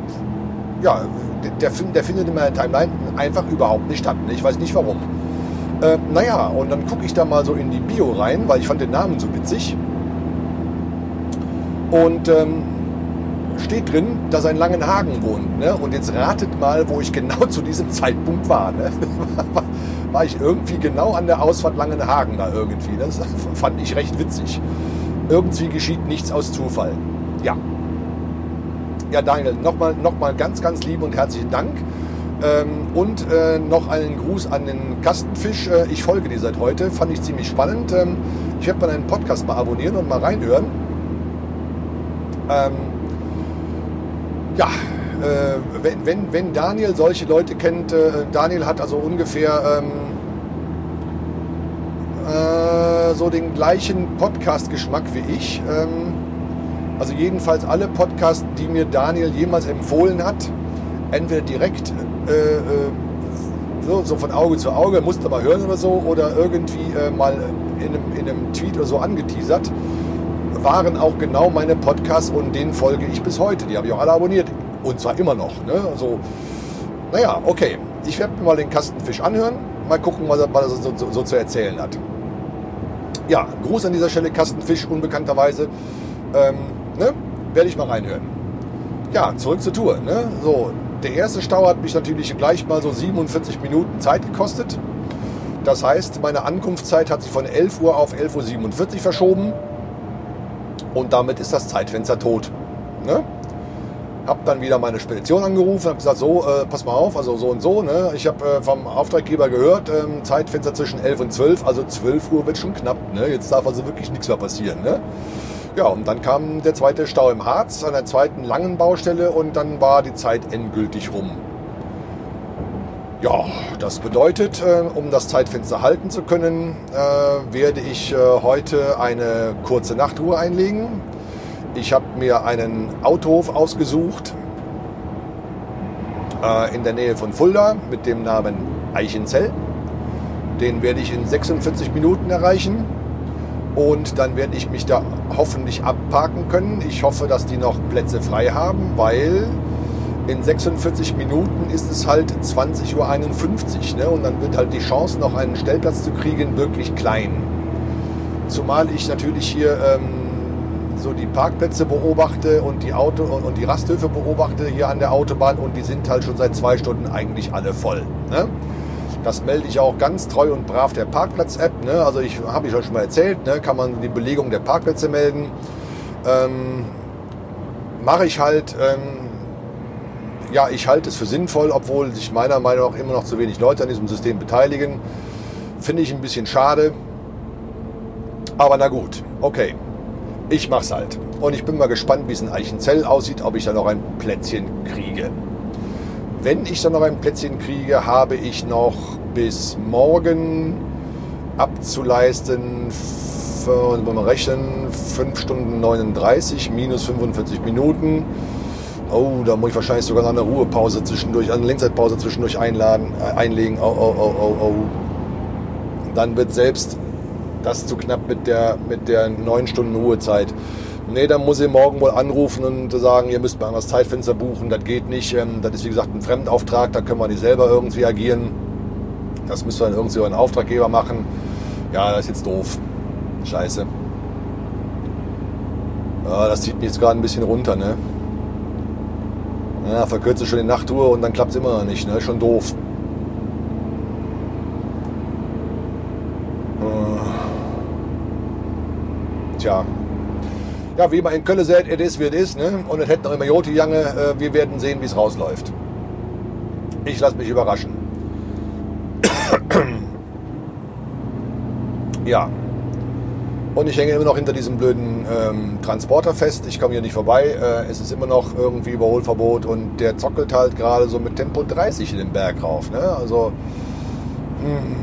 S1: ja, der, der findet in meiner Timeline einfach überhaupt nicht statt. Ne? Ich weiß nicht warum. Äh, naja, und dann gucke ich da mal so in die Bio rein, weil ich fand den Namen so witzig. Und ähm, steht drin, dass er in Langenhagen wohnt. Ne? Und jetzt ratet mal, wo ich genau [LAUGHS] zu diesem Zeitpunkt war. Ne? [LAUGHS] war ich irgendwie genau an der Ausfahrt Langenhagen da irgendwie. Das [LAUGHS] fand ich recht witzig irgendwie geschieht nichts aus Zufall. Ja. Ja, Daniel, nochmal noch mal ganz, ganz lieben und herzlichen Dank. Ähm, und äh, noch einen Gruß an den Kastenfisch. Äh, ich folge dir seit heute, fand ich ziemlich spannend. Ähm, ich werde mal einen Podcast mal abonnieren und mal reinhören. Ähm, ja, äh, wenn, wenn, wenn Daniel solche Leute kennt, äh, Daniel hat also ungefähr ähm, äh, so den gleichen Podcast-Geschmack wie ich. Ähm, also jedenfalls alle Podcasts, die mir Daniel jemals empfohlen hat, entweder direkt äh, äh, so, so, von Auge zu Auge, musste mal hören oder so, oder irgendwie äh, mal in einem, in einem Tweet oder so angeteasert, waren auch genau meine Podcasts und denen folge ich bis heute. Die habe ich auch alle abonniert. Und zwar immer noch. Ne? Also, naja, okay. Ich werde mir mal den Kastenfisch anhören. Mal gucken, was er, was er so, so, so zu erzählen hat ja, Gruß an dieser Stelle, Kastenfisch, unbekannterweise. Ähm, ne? Werde ich mal reinhören. Ja, zurück zur Tour. Ne? So, der erste Stau hat mich natürlich gleich mal so 47 Minuten Zeit gekostet. Das heißt, meine Ankunftszeit hat sich von 11 Uhr auf 11.47 Uhr verschoben. Und damit ist das Zeitfenster tot. Ne? Habe dann wieder meine Spedition angerufen, habe gesagt, so, äh, pass mal auf, also so und so. Ne? Ich habe äh, vom Auftraggeber gehört, ähm, Zeitfenster zwischen 11 und 12, also 12 Uhr wird schon knapp. Ne? Jetzt darf also wirklich nichts mehr passieren. Ne? Ja, und dann kam der zweite Stau im Harz an der zweiten langen Baustelle und dann war die Zeit endgültig rum. Ja, das bedeutet, äh, um das Zeitfenster halten zu können, äh, werde ich äh, heute eine kurze Nachtruhe einlegen. Ich habe mir einen Autohof ausgesucht äh, in der Nähe von Fulda mit dem Namen Eichenzell. Den werde ich in 46 Minuten erreichen und dann werde ich mich da hoffentlich abparken können. Ich hoffe, dass die noch Plätze frei haben, weil in 46 Minuten ist es halt 20.51 Uhr ne? und dann wird halt die Chance, noch einen Stellplatz zu kriegen, wirklich klein. Zumal ich natürlich hier ähm, so die Parkplätze beobachte und die Auto und, die Rasthöfe beobachte hier an der Autobahn und die sind halt schon seit zwei Stunden eigentlich alle voll. Ne? Das melde ich auch ganz treu und brav der Parkplatz-App. Ne? Also ich habe ich euch schon mal erzählt, ne? kann man die Belegung der Parkplätze melden. Ähm, Mache ich halt. Ähm, ja, ich halte es für sinnvoll, obwohl sich meiner Meinung nach immer noch zu wenig Leute an diesem System beteiligen. Finde ich ein bisschen schade. Aber na gut, okay ich mach's halt. Und ich bin mal gespannt, wie es in Eichenzell aussieht, ob ich da noch ein Plätzchen kriege. Wenn ich dann noch ein Plätzchen kriege, habe ich noch bis morgen abzuleisten, wenn wir rechnen, 5 Stunden 39 minus 45 Minuten. Oh, da muss ich wahrscheinlich sogar noch eine Ruhepause zwischendurch, eine Lenkzeitpause zwischendurch einladen, äh, einlegen. Oh, oh, oh, oh, oh. Dann wird selbst das zu knapp mit der, mit der 9 Stunden Ruhezeit. Nee, dann muss ich morgen wohl anrufen und sagen, ihr müsst mal das Zeitfenster buchen, das geht nicht. Ähm, das ist wie gesagt ein Fremdauftrag, da können wir nicht selber irgendwie agieren. Das müsst ihr dann irgendwie einen Auftraggeber machen. Ja, das ist jetzt doof. Scheiße. Ja, das zieht mich jetzt gerade ein bisschen runter, ne? Ja, verkürze schon die Nachttour und dann klappt es immer noch nicht, ne? Schon doof. Tja. Ja, wie man in Köln sagt, es ist, wie es ist, ne? Und es hätte noch immer Joti Jange, äh, wir werden sehen, wie es rausläuft. Ich lasse mich überraschen. [CLEARS THROAT] ja. Und ich hänge immer noch hinter diesem blöden ähm, Transporter fest. Ich komme hier nicht vorbei. Äh, es ist immer noch irgendwie Überholverbot und der zockelt halt gerade so mit Tempo 30 in den Berg rauf. Ne? Also mh. Hm.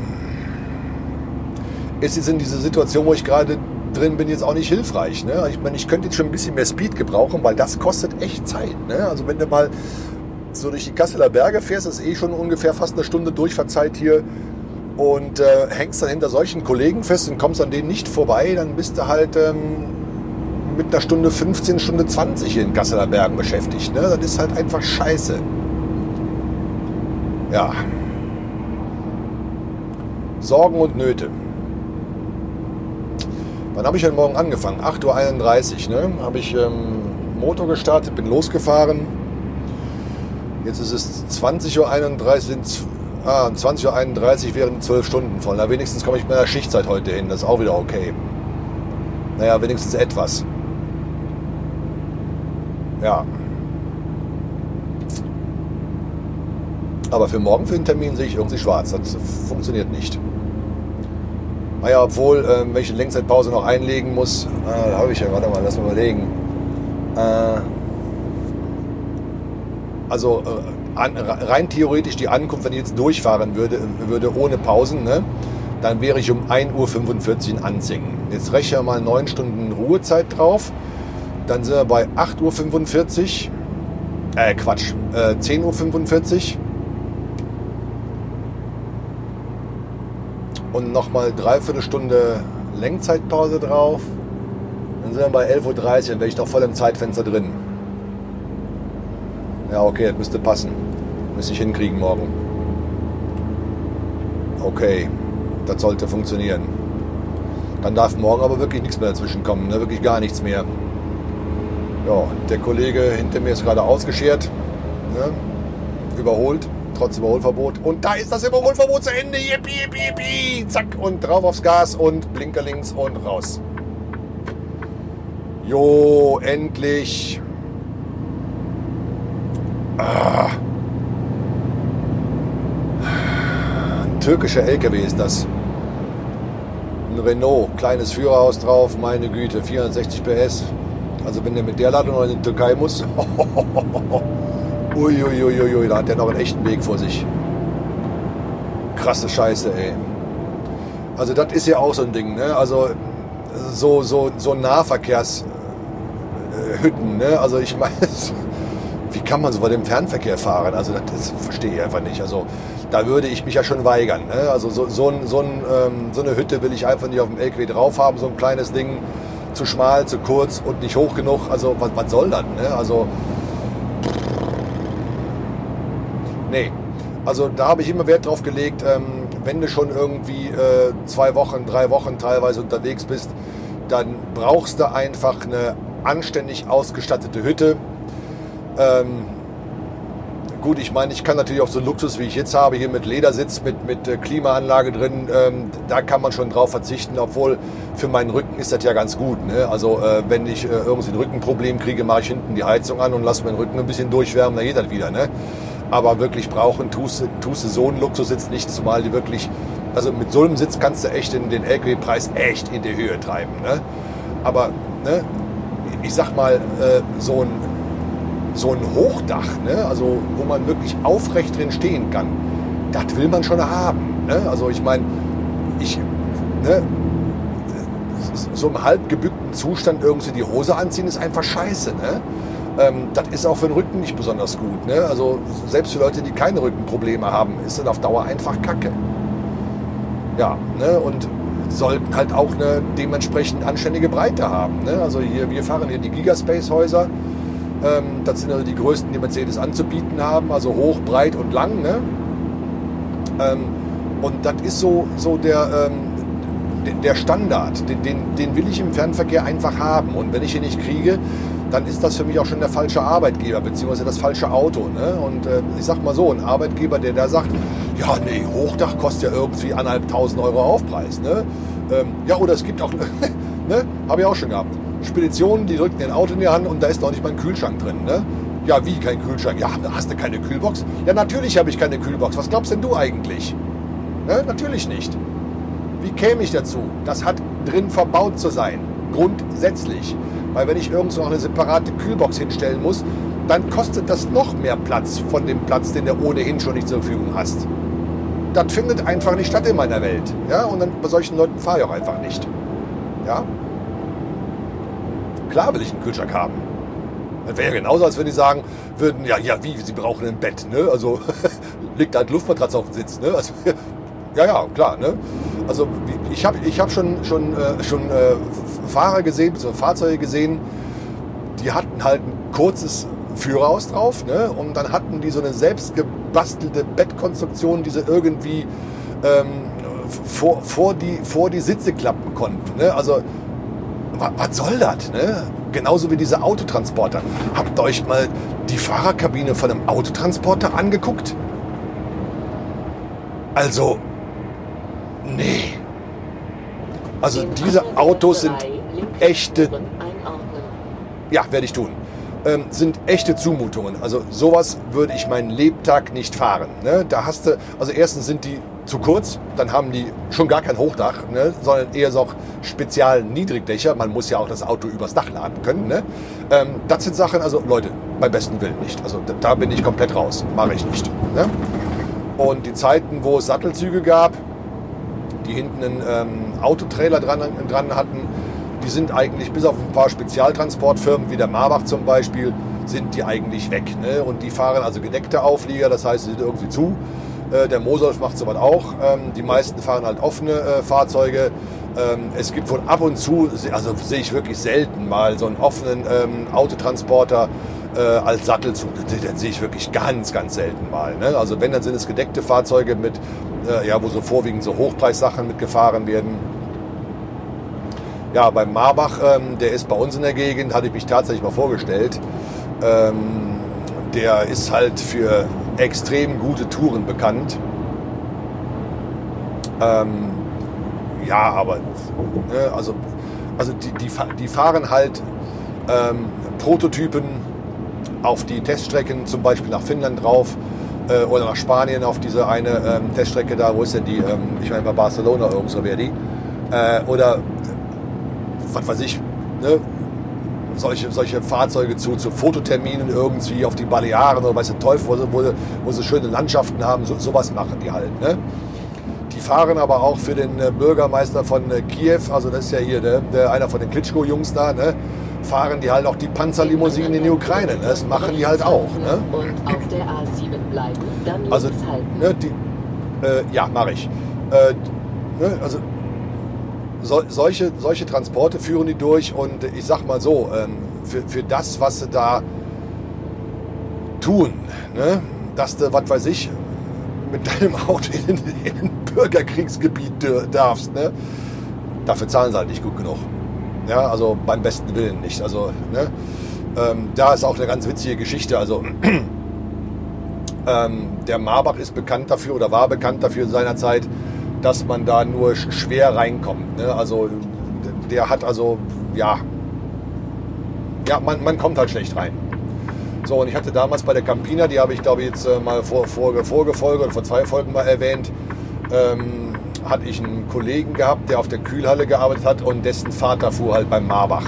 S1: ist jetzt in dieser Situation, wo ich gerade drin bin, jetzt auch nicht hilfreich. Ne? Ich meine, ich könnte jetzt schon ein bisschen mehr Speed gebrauchen, weil das kostet echt Zeit. Ne? Also wenn du mal so durch die Kasseler Berge fährst, ist eh schon ungefähr fast eine Stunde Durchfahrzeit hier und äh, hängst dann hinter solchen Kollegen fest und kommst an denen nicht vorbei, dann bist du halt ähm, mit einer Stunde 15, Stunde 20 in Gasseler Bergen beschäftigt. Ne? Das ist halt einfach scheiße. Ja. Sorgen und Nöte. Wann habe ich heute Morgen angefangen? 8.31 Uhr. Ne? Habe ich ähm, Motor gestartet, bin losgefahren. Jetzt ist es 20.31 Uhr, sind Ah, 20.31 Uhr wären 12 Stunden voll. Na, wenigstens komme ich mit einer Schichtzeit heute hin. Das ist auch wieder okay. Naja, wenigstens etwas. Ja. Aber für morgen, für den Termin, sehe ich irgendwie schwarz. Das funktioniert nicht. Naja, obwohl, äh, wenn ich eine Lenkzeitpause noch einlegen muss, äh, habe ich ja, warte mal, lass mal überlegen. Äh, also, äh, an, rein theoretisch die Ankunft, wenn ich jetzt durchfahren würde, würde ohne Pausen, ne, dann wäre ich um 1.45 Uhr in Anzingen. Jetzt rechne mal 9 Stunden Ruhezeit drauf. Dann sind wir bei 8.45 Uhr. Äh, Quatsch. Äh, 10.45 Uhr. Und nochmal dreiviertel Stunde Lenkzeitpause drauf. Dann sind wir bei 11.30 Uhr. Dann wäre ich doch voll im Zeitfenster drin. Ja, okay, das müsste passen. Müsste ich hinkriegen morgen. Okay, das sollte funktionieren. Dann darf morgen aber wirklich nichts mehr dazwischen kommen, ne? wirklich gar nichts mehr. Ja, der Kollege hinter mir ist gerade ausgeschert, ne? überholt, trotz Überholverbot. Und da ist das Überholverbot zu Ende. Yippie, yippie, yippie. Zack, und drauf aufs Gas und Blinker links und raus. Jo, endlich. Ah. türkischer LKW ist das. Ein Renault, kleines Führerhaus drauf, meine Güte, 460 PS. Also wenn der mit der Ladung in die Türkei muss, [LAUGHS] uiuiuiui, ui, ui, da hat der noch einen echten Weg vor sich. Krasse Scheiße, ey. Also das ist ja auch so ein Ding, ne? Also so, so, so Nahverkehrshütten, ne? Also ich meine, [LAUGHS] wie kann man so bei dem Fernverkehr fahren? Also das, verstehe ich einfach nicht. Also da würde ich mich ja schon weigern. Ne? Also so, so, so, ein, ähm, so, eine Hütte will ich einfach nicht auf dem LKW drauf haben, so ein kleines Ding, zu schmal, zu kurz und nicht hoch genug. Also was, was soll das? Ne? Also nee. Also da habe ich immer Wert drauf gelegt, ähm, wenn du schon irgendwie äh, zwei Wochen, drei Wochen teilweise unterwegs bist, dann brauchst du einfach eine anständig ausgestattete Hütte. Ähm, Gut, ich meine, ich kann natürlich auf so Luxus, wie ich jetzt habe, hier mit Ledersitz, mit, mit äh, Klimaanlage drin, ähm, da kann man schon drauf verzichten, obwohl für meinen Rücken ist das ja ganz gut. Ne? Also äh, wenn ich äh, irgendwie ein Rückenproblem kriege, mache ich hinten die Heizung an und lasse meinen Rücken ein bisschen durchwärmen, dann geht das wieder. Ne? Aber wirklich brauchen tust, tust du so einen Luxussitz nicht, zumal die wirklich, also mit so einem Sitz kannst du echt den, den LKW-Preis echt in die Höhe treiben. Ne? Aber ne, ich sag mal, äh, so ein so ein Hochdach, ne? also wo man wirklich aufrecht drin stehen kann, das will man schon haben. Ne? Also ich meine, ich, ne? so im halb gebückten Zustand irgendwie die Hose anziehen, ist einfach scheiße. Ne? Ähm, das ist auch für den Rücken nicht besonders gut. Ne? Also selbst für Leute, die keine Rückenprobleme haben, ist das auf Dauer einfach Kacke. Ja, ne? und sollten halt auch eine dementsprechend anständige Breite haben. Ne? Also hier, wir fahren hier die Gigaspace-Häuser. Ähm, das sind also die größten, die Mercedes anzubieten haben, also hoch, breit und lang. Ne? Ähm, und das ist so, so der, ähm, der Standard, den, den, den will ich im Fernverkehr einfach haben. Und wenn ich ihn nicht kriege, dann ist das für mich auch schon der falsche Arbeitgeber, beziehungsweise das falsche Auto. Ne? Und äh, ich sag mal so, ein Arbeitgeber, der da sagt, ja, nee, Hochdach kostet ja irgendwie anderthalbtausend Euro Aufpreis. Ne? Ähm, ja, oder es gibt auch, [LAUGHS] ne, habe ich auch schon gehabt, Speditionen, die drücken ein Auto in die Hand und da ist noch nicht mal ein Kühlschrank drin. Ne? Ja, wie kein Kühlschrank? Ja, hast du keine Kühlbox? Ja, natürlich habe ich keine Kühlbox. Was glaubst denn du eigentlich? Ne? Natürlich nicht. Wie käme ich dazu? Das hat drin verbaut zu sein. Grundsätzlich. Weil wenn ich irgendwo noch eine separate Kühlbox hinstellen muss, dann kostet das noch mehr Platz von dem Platz, den du ohnehin schon nicht zur Verfügung hast. Das findet einfach nicht statt in meiner Welt. Ja? Und dann bei solchen Leuten fahre ich auch einfach nicht. Ja? Klar will ich einen Kühlschrank haben. Das wäre ja genauso, als wenn die sagen würden, ja, ja, wie, sie brauchen ein Bett, ne? Also [LAUGHS] liegt halt Luftmatratze auf dem Sitz, ne? Also, [LAUGHS] ja, ja, klar, ne? Also ich habe ich hab schon, schon, äh, schon äh, Fahrer gesehen, so Fahrzeuge gesehen, die hatten halt ein kurzes Führerhaus drauf ne? und dann hatten die so eine selbst gebastelte Bettkonstruktion, die sie irgendwie ähm, vor, vor, die, vor die Sitze klappen konnten. Ne? Also was, was soll das? Ne? Genauso wie diese Autotransporter. Habt ihr euch mal die Fahrerkabine von einem Autotransporter angeguckt? Also, nee. Also diese Autos sind echte. Ja, werde ich tun. Ähm, sind echte Zumutungen. Also sowas würde ich meinen Lebtag nicht fahren. Ne? Da hast du, also erstens sind die zu kurz, dann haben die schon gar kein Hochdach, ne? sondern eher so spezial Niedrigdächer. Man muss ja auch das Auto übers Dach laden können. Ne? Ähm, das sind Sachen, also Leute, beim besten Willen nicht. Also da bin ich komplett raus. Mache ich nicht. Ne? Und die Zeiten, wo es Sattelzüge gab, die hinten einen ähm, Autotrailer dran, dran hatten, die sind eigentlich bis auf ein paar Spezialtransportfirmen wie der Marbach zum Beispiel, sind die eigentlich weg. Ne? Und die fahren also gedeckte Auflieger, das heißt, sie sind irgendwie zu. Äh, der Mosolf macht sowas auch. Ähm, die meisten fahren halt offene äh, Fahrzeuge. Ähm, es gibt von ab und zu, also sehe ich wirklich selten mal so einen offenen ähm, Autotransporter äh, als Sattelzug. Den, den sehe ich wirklich ganz, ganz selten mal. Ne? Also wenn, dann sind es gedeckte Fahrzeuge mit ja, wo so vorwiegend so Hochpreissachen mitgefahren werden. Ja, beim Marbach, ähm, der ist bei uns in der Gegend, hatte ich mich tatsächlich mal vorgestellt. Ähm, der ist halt für extrem gute Touren bekannt. Ähm, ja, aber ne, also, also die, die, die fahren halt ähm, Prototypen auf die Teststrecken, zum Beispiel nach Finnland drauf äh, oder nach Spanien auf diese eine ähm, Teststrecke da, wo ist denn die? Ähm, ich meine bei Barcelona irgendwo wäre die. Äh, oder was weiß ich, ne? solche, solche Fahrzeuge zu, zu Fototerminen irgendwie auf die Balearen oder weiß der Teufel, wo sie, wo, wo sie schöne Landschaften haben, so, sowas machen die halt. Ne? Die fahren aber auch für den äh, Bürgermeister von äh, Kiew, also das ist ja hier der, der einer von den Klitschko-Jungs da, ne? fahren die halt auch die Panzerlimousinen in die Ukraine. Ne? Das machen die halt auch. Ne?
S2: Und auf der A7 bleiben, dann
S1: Also,
S2: halten.
S1: ne, die, äh, ja, mache ich. Äh, ne, also so, solche, solche Transporte führen die durch und ich sag mal so, ähm, für, für das, was sie da tun, ne, dass du, was weiß ich, mit deinem Auto in, in ein Bürgerkriegsgebiet darfst, ne, dafür zahlen sie halt nicht gut genug. Ja, also beim besten Willen nicht. Also, ne, ähm, da ist auch eine ganz witzige Geschichte. Also, [CLEARS THROAT] ähm, der Marbach ist bekannt dafür oder war bekannt dafür in seiner Zeit, dass man da nur sch- schwer reinkommt. Ne? Also der hat also, ja, ja, man, man kommt halt schlecht rein. So, und ich hatte damals bei der Campina, die habe ich glaube ich jetzt äh, mal vor, vor, vorige Folge oder vor zwei Folgen mal erwähnt, ähm, hatte ich einen Kollegen gehabt, der auf der Kühlhalle gearbeitet hat und dessen Vater fuhr halt beim Marbach.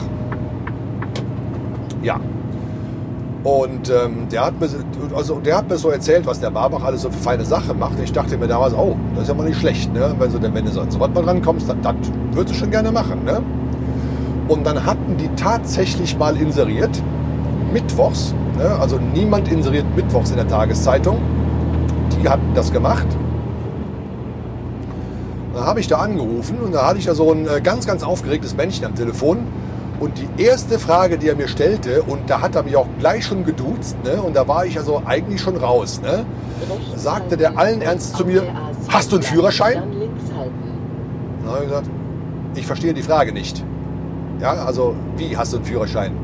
S1: Ja. Und ähm, der, hat mir, also, der hat mir so erzählt, was der Marbach alles so für feine Sachen macht. Ich dachte mir damals, oh, das ist ja mal nicht schlecht, ne? wenn, so, wenn du so an so was mal rankommst, das, das würdest du schon gerne machen. Ne? Und dann hatten die tatsächlich mal inseriert, mittwochs. Ne? Also niemand inseriert mittwochs in der Tageszeitung. Die hatten das gemacht. Dann habe ich da angerufen und da hatte ich da so ein äh, ganz, ganz aufgeregtes Männchen am Telefon. Und die erste Frage, die er mir stellte, und da hat er mich auch gleich schon geduzt, ne? und da war ich also eigentlich schon raus, ne? sagte der allen Ernst zu mir, hast du einen Führerschein? Dann habe ich gesagt, ich verstehe die Frage nicht. Ja, also wie hast du einen Führerschein?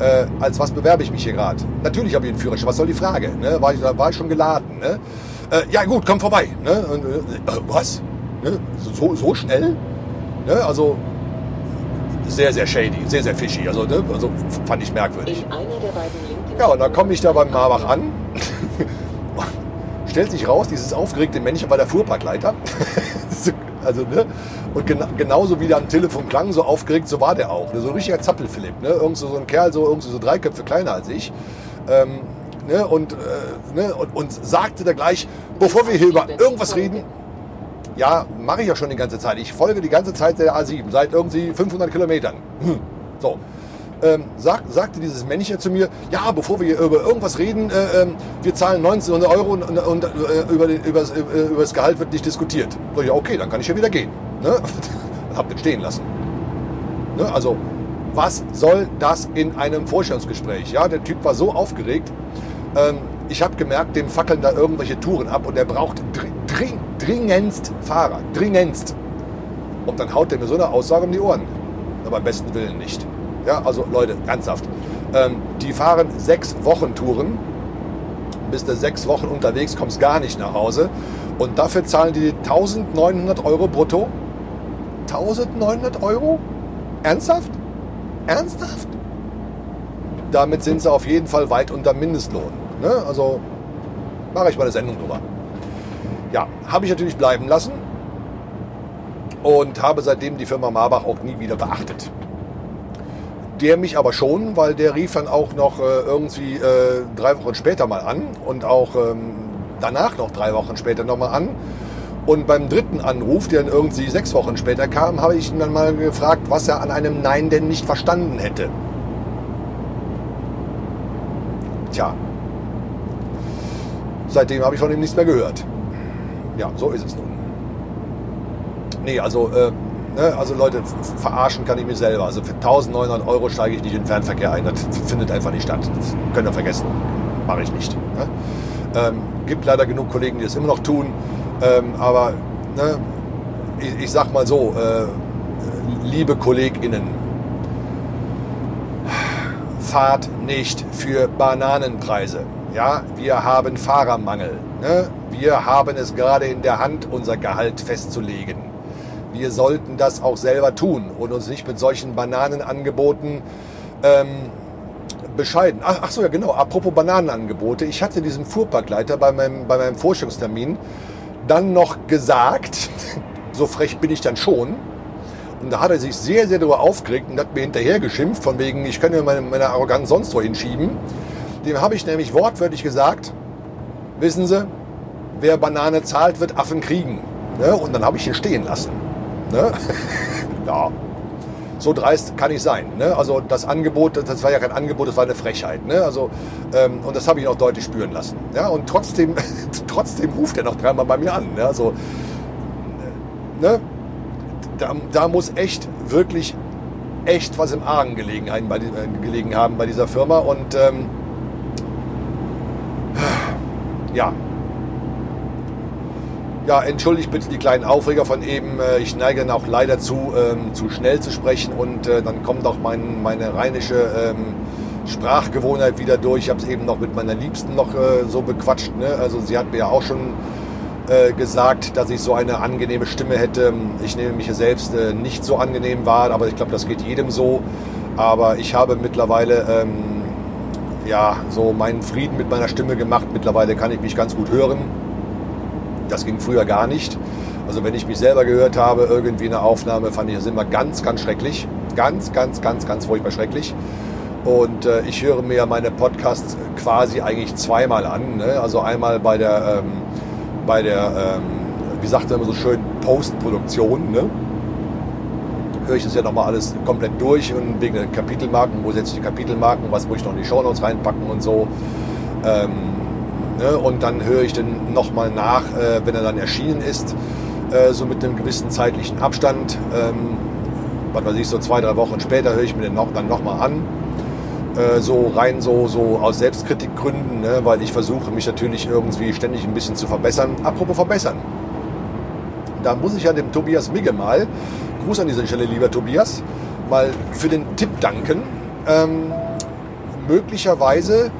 S1: Äh, als was bewerbe ich mich hier gerade? Natürlich habe ich einen Führerschein. Was soll die Frage? Ne? War, ich, war ich schon geladen? Ne? Äh, ja gut, komm vorbei. Ne? Und, äh, was? Ne? So, so schnell? Ne? Also sehr, sehr shady, sehr, sehr fishy. Also, ne? also fand ich merkwürdig. Ja, und dann komme ich da beim Marbach an. [LAUGHS] stellt sich raus, dieses aufgeregte Männchen war der Fuhrparkleiter. [LAUGHS] also, ne? Und gena genauso wie der am Telefon klang, so aufgeregt, so war der auch. Ne? So ein richtiger Zappelphilipp. Ne? Irgend so, so ein Kerl, so, irgendwie so drei Köpfe kleiner als ich. Ähm, ne? Und, äh, ne? Und, und sagte da gleich, bevor wir hier über irgendwas reden, ja, mache ich ja schon die ganze Zeit. Ich folge die ganze Zeit der A7, seit irgendwie 500 Kilometern. Hm. So. Ähm, sag, sagte dieses Männchen zu mir, ja, bevor wir über irgendwas reden, äh, äh, wir zahlen 1900 Euro und, und, und äh, über, den, über, äh, über, das Gehalt wird nicht diskutiert. So, ja, okay, dann kann ich ja wieder gehen. Ne? [LAUGHS] Hab den stehen lassen. Ne? Also, was soll das in einem Vorstellungsgespräch? Ja, der Typ war so aufgeregt. Ähm, ich habe gemerkt, dem fackeln da irgendwelche Touren ab und er braucht dr dr dringendst Fahrer. Dringendst. Und dann haut er mir so eine Aussage um die Ohren. Aber beim besten Willen nicht. Ja, also Leute, ernsthaft. Ähm, die fahren sechs Wochen Touren. Bist du sechs Wochen unterwegs, kommst gar nicht nach Hause. Und dafür zahlen die 1900 Euro brutto. 1900 Euro? Ernsthaft? Ernsthaft? Damit sind sie auf jeden Fall weit unter Mindestlohn. Ne? Also mache ich mal eine Sendung drüber. Ja, habe ich natürlich bleiben lassen und habe seitdem die Firma Marbach auch nie wieder beachtet. Der mich aber schon, weil der rief dann auch noch äh, irgendwie äh, drei Wochen später mal an und auch ähm, danach noch drei Wochen später nochmal an. Und beim dritten Anruf, der dann irgendwie sechs Wochen später kam, habe ich ihn dann mal gefragt, was er an einem Nein denn nicht verstanden hätte. Tja, seitdem habe ich von ihm nichts mehr gehört. Ja, so ist es nun. Nee, also äh, Ne? Also Leute, verarschen kann ich mich selber. Also für 1900 Euro steige ich nicht in den Fernverkehr ein. Das findet einfach nicht statt. Das könnt ihr vergessen. Mache ich nicht. Ne? Ähm, gibt leider genug Kollegen, die das immer noch tun. Ähm, aber ne, ich, ich, sag mal so, äh, liebe KollegInnen, fahrt nicht für Bananenpreise. Ja, wir haben Fahrermangel. Ne? Wir haben es gerade in der Hand, unser Gehalt festzulegen wir sollten das auch selber tun und uns nicht mit solchen Bananenangeboten ähm, bescheiden. Ach, ach, so, ja genau, apropos Bananenangebote. Ich hatte diesem Fuhrparkleiter bei meinem, bei meinem Vorstellungstermin dann noch gesagt, [LAUGHS] so frech bin ich dann schon, und da hat er sich sehr, sehr darüber aufgeregt und hat mir hinterher geschimpft, von wegen, ich kann ja meine, meine Arroganz sonst wo hinschieben. Dem habe ich nämlich wortwörtlich gesagt, wissen Sie, wer Banane zahlt, wird Affen kriegen. Ne? Und dann habe ich ihn stehen lassen. Ne? [LAUGHS] ja, so dreist kann ich sein. Ne? Also das Angebot, das war ja kein Angebot, das war eine Frechheit. Ne? Also, ähm, und das habe ich auch deutlich spüren lassen. Ja? Und trotzdem, [LAUGHS] trotzdem ruft er noch dreimal bei mir an. Ne? Also, ne? da, da muss echt, wirklich, echt was im Argen gelegen, bei, äh, gelegen haben bei dieser Firma. Und ähm, ja, ja, entschuldigt bitte die kleinen Aufreger von eben. Äh, ich neige dann auch leider zu, ähm, zu schnell zu sprechen und äh, dann kommt auch mein, meine rheinische ähm, Sprachgewohnheit wieder durch. Ich habe es eben noch mit meiner Liebsten noch äh, so bequatscht. Ne? Also sie hat mir ja auch schon äh, gesagt, dass ich so eine angenehme Stimme hätte. Ich nehme mich selbst äh, nicht so angenehm wahr, aber ich glaube, das geht jedem so. Aber ich habe mittlerweile ähm, ja so meinen Frieden mit meiner Stimme gemacht. Mittlerweile kann ich mich ganz gut hören das ging früher gar nicht. Also wenn ich mich selber gehört habe, irgendwie eine Aufnahme, fand ich das immer ganz, ganz schrecklich. Ganz, ganz, ganz, ganz furchtbar schrecklich. Und äh, ich höre mir meine Podcasts quasi eigentlich zweimal an. Ne? Also einmal bei der, ähm, bei der ähm, wie sagt man immer so schön, Postproduktion. Ne? höre ich das ja nochmal alles komplett durch und wegen den Kapitelmarken, wo setze ich die Kapitelmarken, was muss ich noch in die Shownotes reinpacken und so. Ähm, ne? Und dann höre ich den nochmal nach, äh, wenn er dann erschienen ist, äh, so mit einem gewissen zeitlichen Abstand. Ähm, was weiß ich, so zwei, drei Wochen später höre ich mir den noch, dann nochmal an. Äh, so rein so, so aus Selbstkritikgründen, ne? weil ich versuche mich natürlich irgendwie ständig ein bisschen zu verbessern. Apropos verbessern. Da muss ich ja dem Tobias Migge mal, Gruß an dieser Stelle, lieber Tobias, mal für den Tipp danken. Ähm, möglicherweise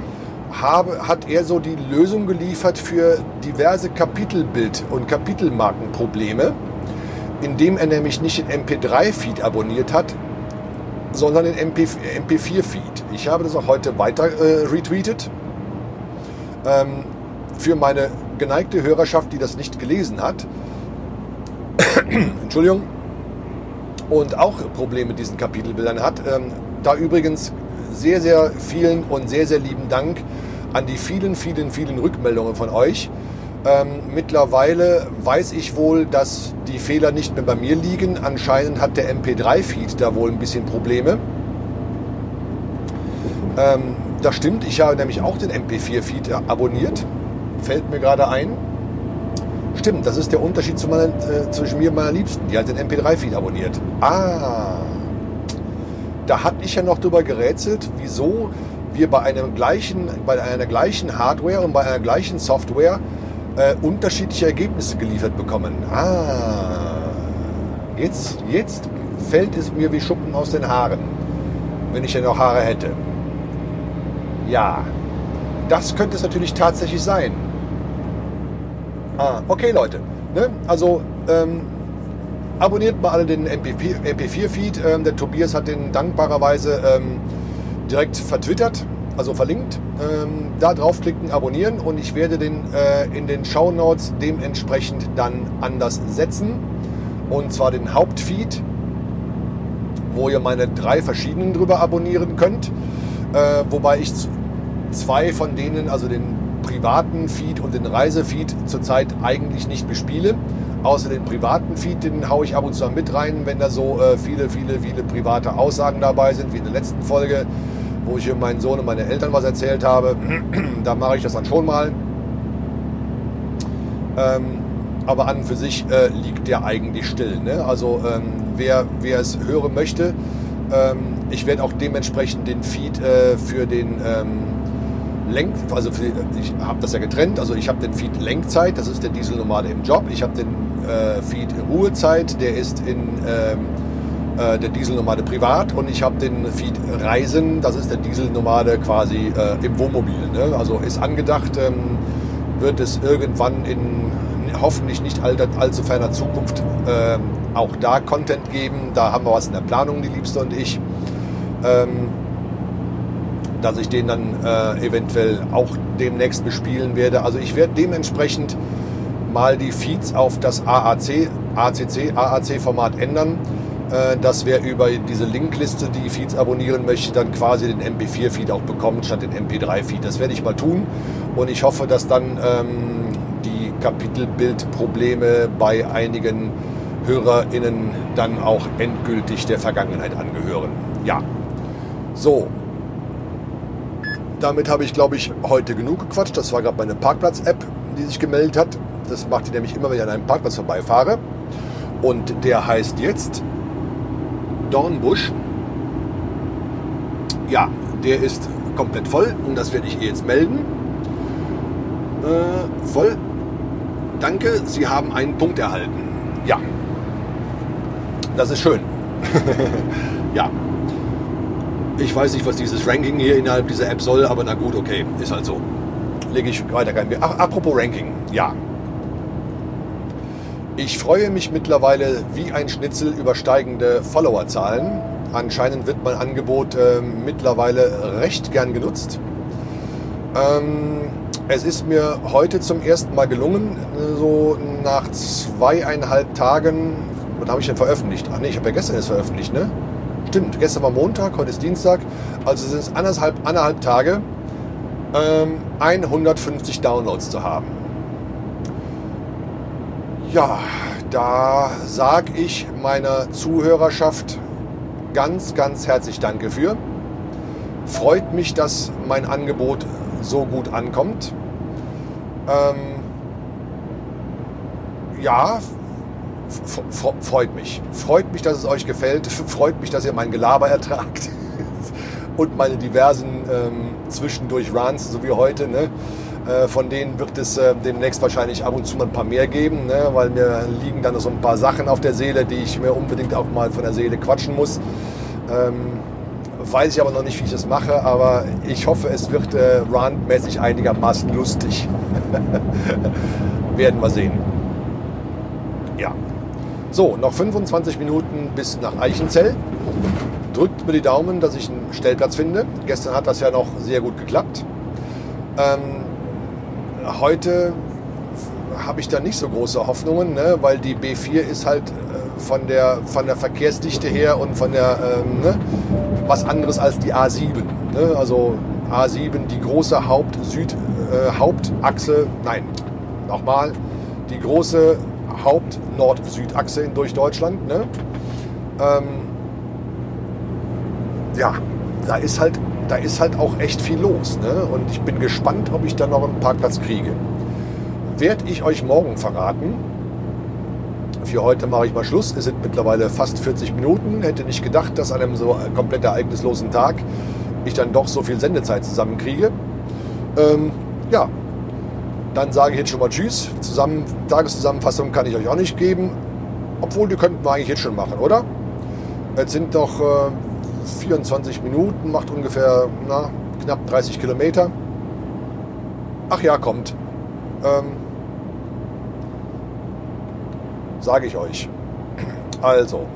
S1: habe, hat er so die Lösung geliefert für diverse Kapitelbild- und Kapitelmarkenprobleme, indem er nämlich nicht den MP3-Feed abonniert hat, sondern den MP, MP4-Feed. Ich habe das auch heute weiter äh, retweetet. Ähm, für meine geneigte Hörerschaft, die das nicht gelesen hat, [COUGHS] Entschuldigung, und auch Probleme mit diesen Kapitelbildern hat. Ähm, da übrigens sehr, sehr vielen und sehr, sehr lieben Dank an die vielen, vielen, vielen Rückmeldungen von euch. Ähm, mittlerweile weiß ich wohl, dass die Fehler nicht mehr bei mir liegen. Anscheinend hat der MP3-Feed da wohl ein bisschen Probleme. Ähm, das stimmt, ich habe nämlich auch den MP4-Feed abonniert. Fällt mir gerade ein. Stimmt, das ist der Unterschied meiner, äh, zwischen mir und meiner Liebsten. Die hat den MP3-Feed abonniert. Ah, da hatte ich ja noch drüber gerätselt, wieso wir bei, einem gleichen, bei einer gleichen Hardware und bei einer gleichen Software äh, unterschiedliche Ergebnisse geliefert bekommen. Ah, jetzt, jetzt fällt es mir wie Schuppen aus den Haaren, wenn ich ja noch Haare hätte. Ja, das könnte es natürlich tatsächlich sein. Ah, okay, Leute. Ne? Also, ähm, abonniert mal alle den MP4-Feed. Ähm, der Tobias hat den dankbarerweise ähm, direkt vertwittert, also verlinkt. Ähm, da draufklicken, abonnieren und ich werde den äh, in den Show Notes dementsprechend dann anders setzen. Und zwar den Hauptfeed, wo ihr meine drei verschiedenen drüber abonnieren könnt. Äh, wobei ich zwei von denen, also den privaten Feed und den Reisefeed zurzeit eigentlich nicht bespiele. Außer den privaten Feed, den haue ich ab und zu mit rein, wenn da so äh, viele, viele, viele private Aussagen dabei sind, wie in der letzten Folge, wo ich meinen Sohn und meine Eltern was erzählt habe. [CLEARS THROAT] da mache ich das dann schon mal. Ähm, aber an und für sich äh, liegt der eigentlich still. Ne? Also ähm, wer, wer es hören möchte, ähm, ich werde auch dementsprechend den Feed äh, für den ähm, Lenk, also für, ich habe das ja getrennt, also ich habe den Feed Lenkzeit, das ist der Dieselnomade im Job. Ich habe den äh, Feed Ruhezeit, der ist in ähm, äh, der Dieselnomade privat und ich habe den Feed Reisen, das ist der Dieselnomade quasi äh, im Wohnmobil. Ne? Also ist angedacht, ähm, wird es irgendwann in hoffentlich nicht all, allzu ferner Zukunft ähm, auch da Content geben. Da haben wir was in der Planung, die Liebste und ich. Ähm, dass ich den dann äh, eventuell auch demnächst bespielen werde. Also ich werde dementsprechend mal die Feeds auf das AAC, ACC, AAC-Format ändern, äh, dass wer über diese Linkliste die Feeds abonnieren möchte, dann quasi den MP4-Feed auch bekommt statt den MP3-Feed. Das werde ich mal tun und ich hoffe, dass dann ähm, die Kapitelbildprobleme bei einigen HörerInnen dann auch endgültig der Vergangenheit angehören. Ja, so, damit habe ich, glaube ich, heute genug gequatscht. Das war gerade meine Parkplatz-App, die sich gemeldet hat. Das macht die nämlich immer, wenn ich an einem Parkplatz vorbeifahre. Und der heißt jetzt Dornbusch. Ja, der ist komplett voll und das werde ich ihr jetzt melden. Äh, voll. Danke, Sie haben einen Punkt erhalten. Ja, das ist schön. [LAUGHS] ja, ich weiß nicht, was dieses Ranking hier innerhalb dieser App soll, aber na gut, okay, ist halt so. Lege ich weiter kein. Ach, apropos Ranking, ja. Ich freue mich mittlerweile wie ein Schnitzel über steigende Followerzahlen. Anscheinend wird mein Angebot äh, mittlerweile recht gern genutzt. Ähm, es ist mir heute zum ersten Mal gelungen, so nach zweieinhalb Tagen, was habe ich denn veröffentlicht? Ach nee, ich habe ja gestern erst veröffentlicht, ne? Stimmt, gestern war Montag, heute ist Dienstag. Also sind es anderthalb, anderthalb Tage, ähm, 150 Downloads zu haben. Ja, da sage ich meiner Zuhörerschaft ganz, ganz herzlich Danke für. Freut mich, dass mein Angebot so gut ankommt. Ähm, ja, freut mich. Freut mich, dass es euch gefällt. [LAUGHS] Freut mich, dass ihr mein Gelaber ertragt. [LAUGHS] Und meine diversen ähm, zwischendurch Runs, so wie heute. Ne? Äh, von denen wird es äh, demnächst wahrscheinlich ab und zu mal ein paar mehr geben, ne? weil mir liegen dann so ein paar Sachen auf der Seele, die ich mir unbedingt auch mal von der Seele quatschen muss. Ähm, weiß ich aber noch nicht, wie ich das mache, aber ich hoffe, es wird äh, Run-mäßig einigermaßen lustig. [LAUGHS] Werden wir sehen. Ja. So, noch 25 Minuten bis nach Eichenzell. Drückt mir die Daumen, dass ich einen Stellplatz finde. Gestern hat das ja noch sehr gut geklappt. Ähm, heute habe ich da nicht so große Hoffnungen, ne? weil die B4 ist halt äh, von der, von der Verkehrsdichte her und von der ähm, ne? was anderes als die A7. Ne? Also A7, die große Haupt-Süd, äh, nein, nochmal, die große Haupt-Nord-Süd-Achse durch Deutschland. Ne? Ähm, ja, da ist halt da ist halt auch echt viel los. Ne? Und ich bin gespannt, ob ich da noch einen Parkplatz kriege. Werde ich euch morgen verraten. Für heute mache ich mal Schluss. Es sind mittlerweile fast 40 Minuten. Hätte nicht gedacht, dass an einem so komplett ereignislosen Tag ich dann doch so viel Sendezeit zusammenkriege. Ähm, ja, dann sage ich jetzt schon mal Tschüss. Zusammen, Tageszusammenfassung kann ich euch auch nicht geben. Obwohl, die könnten wir eigentlich jetzt schon machen, oder? Jetzt sind doch äh, 24 Minuten, macht ungefähr na, knapp 30 Kilometer. Ach ja, kommt. Ähm, Sage ich euch. Also,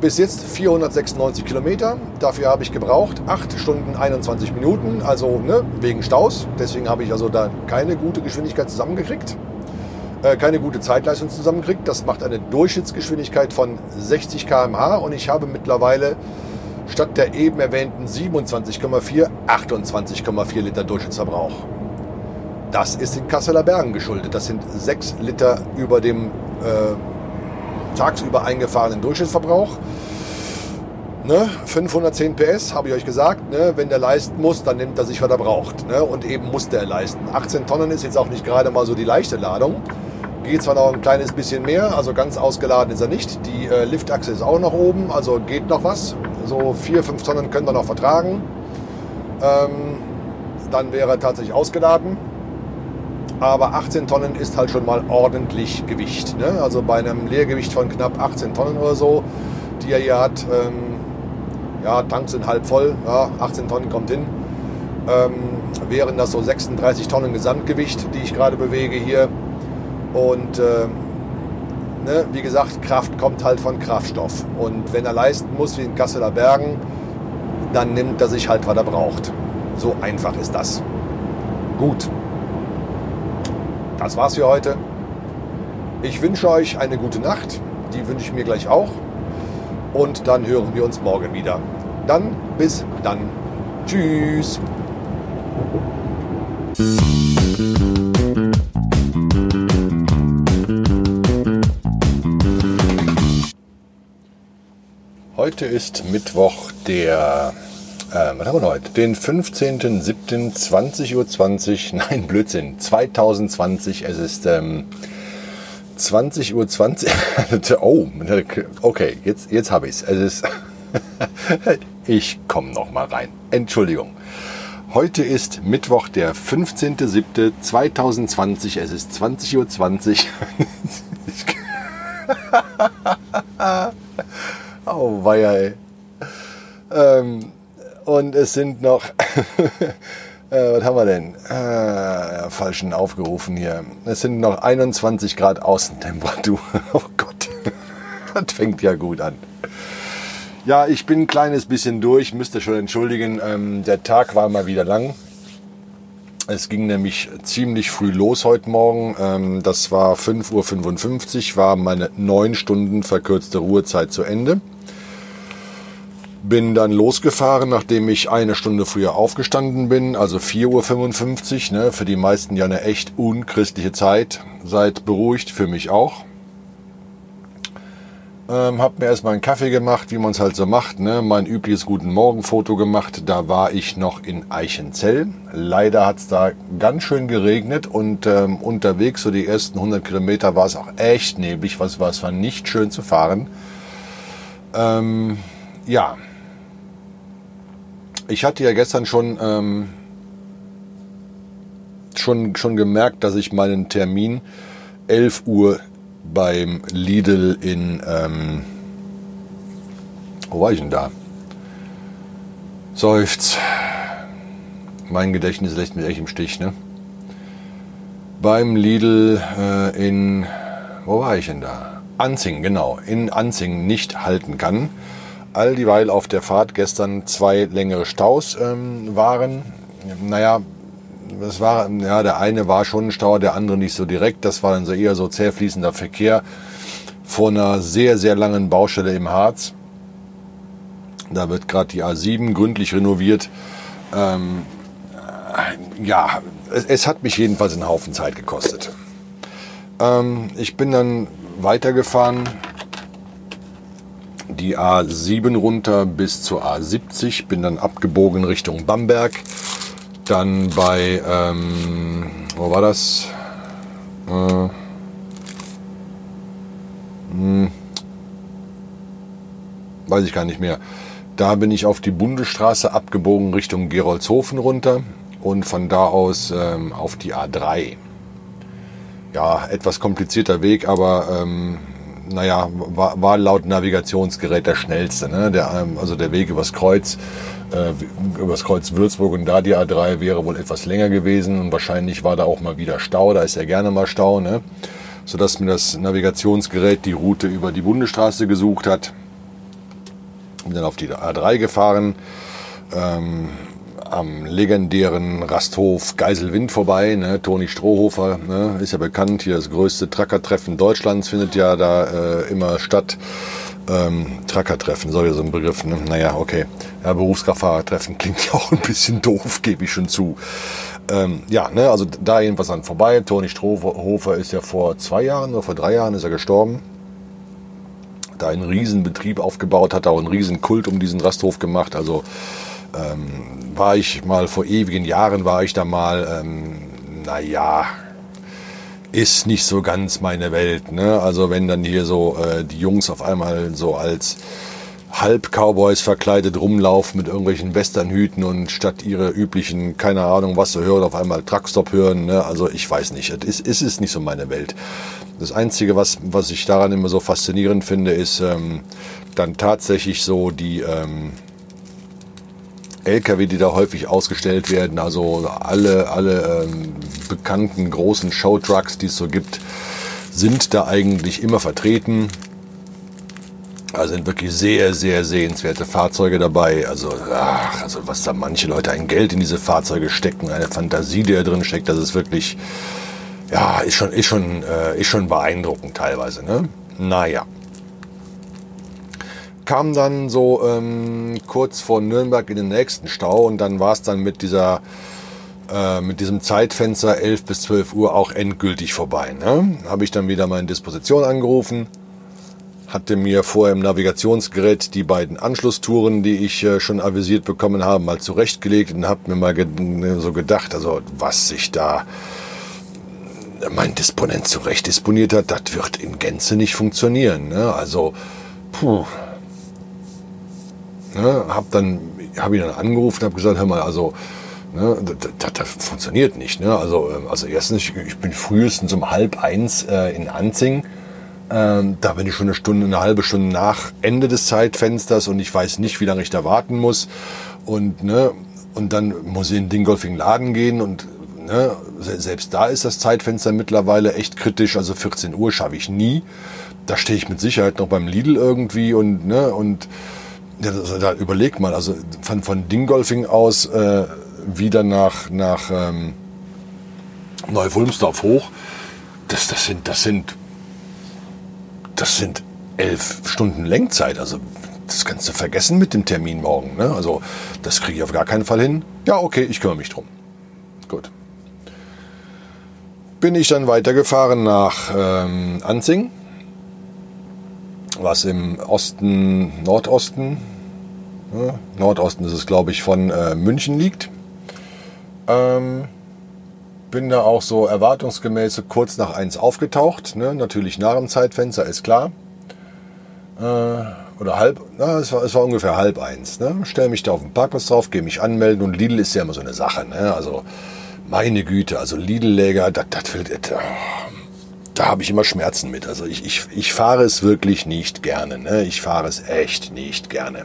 S1: bis jetzt 496 Kilometer. Dafür habe ich gebraucht 8 Stunden 21 Minuten, also ne, wegen Staus. Deswegen habe ich also da keine gute Geschwindigkeit zusammengekriegt. Äh, keine gute Zeitleistung zusammenkriegt. Das macht eine Durchschnittsgeschwindigkeit von 60 km/h und ich habe mittlerweile statt der eben erwähnten 27,4 28,4 Liter Durchschnittsverbrauch. Das ist den Kasseler Bergen geschuldet. Das sind 6 Liter über dem äh, tagsüber eingefahrenen Durchschnittsverbrauch. Ne? 510 PS, habe ich euch gesagt. Ne? Wenn der leisten muss, dann nimmt er sich, was er braucht. Ne? Und eben musste er leisten. 18 Tonnen ist jetzt auch nicht gerade mal so die leichte Ladung. Geht zwar noch ein kleines bisschen mehr, also ganz ausgeladen ist er nicht. Die äh, Liftachse ist auch noch oben, also geht noch was. So 4, 5 Tonnen können wir noch vertragen. Ähm, dann wäre er tatsächlich ausgeladen. Aber 18 Tonnen ist halt schon mal ordentlich Gewicht. Ne? Also bei einem Leergewicht von knapp 18 Tonnen oder so, die er hier hat, ähm, ja, Tanks sind halb voll, ja, 18 Tonnen kommt hin. Ähm, wären das so 36 Tonnen Gesamtgewicht, die ich gerade bewege hier. Und äh, ne, wie gesagt, Kraft kommt halt von Kraftstoff. Und wenn er leisten muss wie in Kasseler Bergen, dann nimmt er sich halt, was er braucht. So einfach ist das. Gut. Das war's für heute. Ich wünsche euch eine gute Nacht. Die wünsche ich mir gleich auch. Und dann hören wir uns morgen wieder. Dann bis dann. Tschüss. Heute ist Mittwoch, der, äh, was haben wir heute? Den 15.07.20.20 Uhr. 20, [LAUGHS] nein, Blödsinn, 2020. Es ist ähm, 20.20 Uhr. 20, [LAUGHS] oh, okay, jetzt, jetzt habe ich es. Ist, [LAUGHS] ich komme noch rein. Entschuldigung. Heute ist Mittwoch, der 15.07.2020. Es ist 20.20 Uhr. 20. Oh, weia, ey. Ähm, und es sind noch, [LAUGHS] äh, was haben wir denn? Äh, falschen aufgerufen hier. Es sind noch 21 Grad Außentemperatur. [LAUGHS] Oh Gott, [LAUGHS] das fängt ja gut an. Ja, ich bin ein kleines bisschen durch, müsste schon entschuldigen. Ähm, der Tag war mal wieder lang. Es ging nämlich ziemlich früh los heute Morgen. Ähm, das war 5.55 Uhr, war meine neun Stunden verkürzte Ruhezeit zu Ende. Bin dann losgefahren, nachdem ich eine Stunde früher aufgestanden bin, also 4.55 Uhr, ne, für die meisten ja eine echt unchristliche Zeit. Seid beruhigt, für mich auch. Ähm, hab mir erstmal einen Kaffee gemacht, wie man es halt so macht. Ne? Mein übliches Guten Morgen-Foto gemacht. Da war ich noch in Eichenzell. Leider hat es da ganz schön geregnet und ähm, unterwegs, so die ersten 100 Kilometer, war es auch echt neblig. Was war es war nicht schön zu fahren. Ähm, ja, ich hatte ja gestern schon ähm, schon schon gemerkt, dass ich meinen Termin 11 Uhr beim Lidl in, ähm, wo war ich denn da? Seufz. Mein Gedächtnis lässt mich echt im Stich, ne? Beim Lidl äh, in, wo war ich denn da? Anzing, genau, in Anzing nicht halten kann. All dieweil auf der Fahrt gestern zwei längere Staus ähm, waren. Naja, das war, ja, der eine war schon ein Stau, der andere nicht so direkt. Das war dann so eher so zäh fließender Verkehr vor einer sehr, sehr langen Baustelle im Harz. Da wird gerade die A7 gründlich renoviert. Ähm, ja, es, es, hat mich jedenfalls einen Haufen Zeit gekostet. Ähm, ich bin dann weitergefahren, die A7 runter bis zur A70, bin dann abgebogen Richtung Bamberg dann bei, ähm, wo war das? Äh, hm, weiß ich gar nicht mehr. Da bin ich auf die Bundesstraße abgebogen Richtung Gerolzhofen runter und von da aus ähm, auf die A3. Ja, etwas komplizierter Weg, aber ähm, naja, war, war laut Navigationsgerät der schnellste. Ne? Der, ähm, also der Weg übers Kreuz äh, übers Kreuz Würzburg und da die A3 wäre wohl etwas länger gewesen und wahrscheinlich war da auch mal wieder Stau, da ist ja gerne mal Stau, ne? sodass mir das Navigationsgerät die Route über die Bundesstraße gesucht hat. Bin dann auf die A3 gefahren, ähm, am legendären Rasthof Geiselwind vorbei. Ne? Toni Strohhofer ne? ist ja bekannt, hier das größte Trackertreffen Deutschlands findet ja da äh, immer statt ähm, Trucker-Treffen, soll ja so ein Begriff, ne? Naja, okay. Ja, Berufskraftfahrer-Treffen [LAUGHS] klingt ja auch ein bisschen doof, gebe ich schon zu. Ähm, ja, ne, also da jedenfalls an vorbei. Toni Strohhofer ist ja vor zwei Jahren oder vor drei Jahren ist er gestorben. Da einen riesen Betrieb aufgebaut, hat auch einen riesen Kult um diesen Rasthof gemacht. Also ähm, war ich mal vor ewigen Jahren, war ich da mal, ähm, naja, ist nicht so ganz meine Welt. Ne? Also wenn dann hier so äh, die Jungs auf einmal so als Halb-Cowboys verkleidet rumlaufen mit irgendwelchen Westernhüten und statt ihre üblichen, keine Ahnung was zu hören, auf einmal Truckstop hören. Ne? Also ich weiß nicht, es ist, es ist nicht so meine Welt. Das Einzige, was, was ich daran immer so faszinierend finde, ist ähm, dann tatsächlich so die... Ähm, LKW, die da häufig ausgestellt werden, also alle, alle ähm, bekannten großen Showtrucks, die es so gibt, sind da eigentlich immer vertreten. Also sind wirklich sehr, sehr sehenswerte Fahrzeuge dabei. Also, ach, also was da manche Leute ein Geld in diese Fahrzeuge stecken, eine Fantasie, die da drin steckt, das ist wirklich, ja, ist schon, ist schon, äh, ist schon beeindruckend teilweise. Ne? Naja kam dann so ähm, kurz vor Nürnberg in den nächsten Stau und dann war es dann mit dieser äh, mit diesem Zeitfenster 11 bis 12 Uhr auch endgültig vorbei. Ne? Habe ich dann wieder meine Disposition angerufen, hatte mir vorher im Navigationsgerät die beiden Anschlusstouren, die ich äh, schon avisiert bekommen habe, mal zurechtgelegt und habe mir mal ge so gedacht, also was sich da mein Disponent zurecht disponiert hat, das wird in Gänze nicht funktionieren. Ne? Also, puh, Ne, hab dann, habe ihn dann angerufen, habe gesagt, hör mal, also ne, das, das, funktioniert nicht. Ne? Also, ähm, also erstens, ich, ich bin frühestens um halb eins äh, in Anzing. Ähm, da bin ich schon eine Stunde, eine halbe Stunde nach Ende des Zeitfensters und ich weiß nicht, wie lange ich da warten muss. Und, ne, und dann muss ich in Dingolfing Laden gehen und ne, selbst da ist das Zeitfenster mittlerweile echt kritisch. Also 14 Uhr schaffe ich nie. Da stehe ich mit Sicherheit noch beim Lidl irgendwie und, ne, und ja, das, da überleg mal, also von, von Dingolfing aus äh, wieder nach, nach ähm, Neufulmsdorf hoch, das, das, sind, das, sind, das sind elf Stunden Lenkzeit. Also das kannst du vergessen mit dem Termin morgen. Ne? Also das kriege ich auf gar keinen Fall hin. Ja, okay, ich kümmere mich drum. Gut. Bin ich dann weitergefahren nach ähm, Anzing, was im Osten, Nordosten, ja, Nordosten ist es, glaube ich, von äh, München liegt. Ähm, bin da auch so erwartungsgemäß kurz nach eins aufgetaucht. Ne? Natürlich nach dem Zeitfenster, ist klar. Äh, oder halb, na, es war, es war ungefähr halb eins. Ne? Stell mich da auf den Parkplatz drauf, gehe mich anmelden und Lidl ist ja immer so eine Sache. Ne? Also meine Güte, also Lidl-Läger, das, das will, da, habe ich immer Schmerzen mit. Also ich, ich, ich fahre es wirklich nicht gerne. Ne? Ich fahre es echt nicht gerne.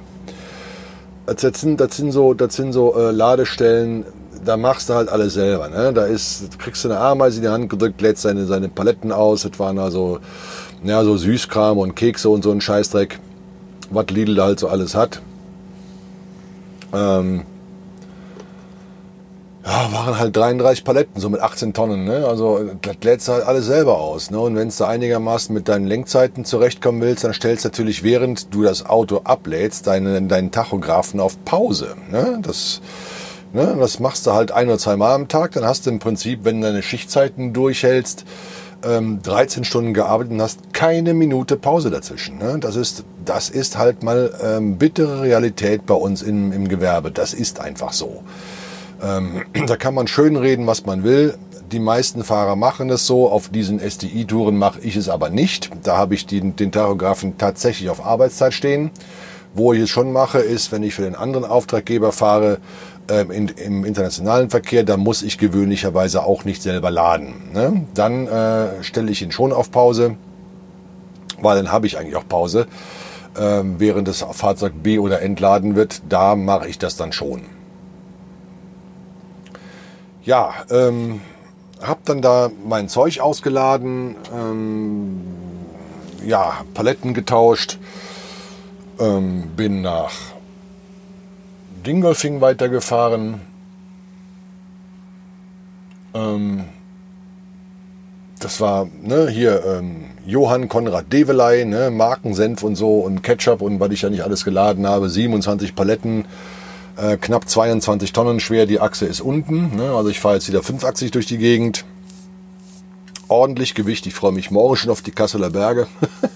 S1: Das sind, das sind so, das sind so äh, Ladestellen, da machst du halt alles selber. Ne? Da ist, kriegst du eine Ameise in die Hand gedrückt, lädst seine, seine Paletten aus. Das waren also ja, so Süßkram und Kekse und so ein Scheißdreck, was Lidl da halt so alles hat. Ähm, ja, waren halt 33 Paletten, so mit 18 Tonnen. Ne? Also das lädst du halt alles selber aus. Ne? Und wenn du einigermaßen mit deinen Lenkzeiten zurechtkommen willst, dann stellst du natürlich, während du das Auto ablädst, deinen, deinen Tachografen auf Pause. Ne? Das Ne? Das machst du halt ein oder zwei Mal am Tag. Dann hast du im Prinzip, wenn du deine Schichtzeiten durchhältst, 13 ähm, Stunden gearbeitet und hast keine Minute Pause dazwischen. Ne? Das, ist, das ist halt mal ähm, bittere Realität bei uns im, im Gewerbe. Das ist einfach so. Ähm, [CLEARS THROAT] da kann man schön reden, was man will. Die meisten Fahrer machen es so. Auf diesen SDI-Touren mache ich es aber nicht. Da habe ich den, den Tachografen tatsächlich auf Arbeitszeit stehen. Wo ich es schon mache, ist, wenn ich für den anderen Auftraggeber fahre, ähm, in, im internationalen Verkehr, da muss ich gewöhnlicherweise auch nicht selber laden. Ne? Dann äh, stelle ich ihn schon auf Pause, weil dann habe ich eigentlich auch Pause. Ähm, während das Fahrzeug B oder entladen wird, da mache ich das dann schon. Ja, ähm, habe dann da mein Zeug ausgeladen, ähm, ja, Paletten getauscht, ähm, bin nach Dingolfing weitergefahren. Ähm, das war ne, hier ähm, Johann Konrad Develey, ne, Markensenf und so und Ketchup und was ich ja nicht alles geladen habe, 27 Paletten, äh, knapp 22 Tonnen schwer, die Achse ist unten. Ne, also ich fahre jetzt wieder fünfachsig durch die Gegend. Ordentlich Gewicht, ich freue mich morgen schon auf die Kasseler Berge.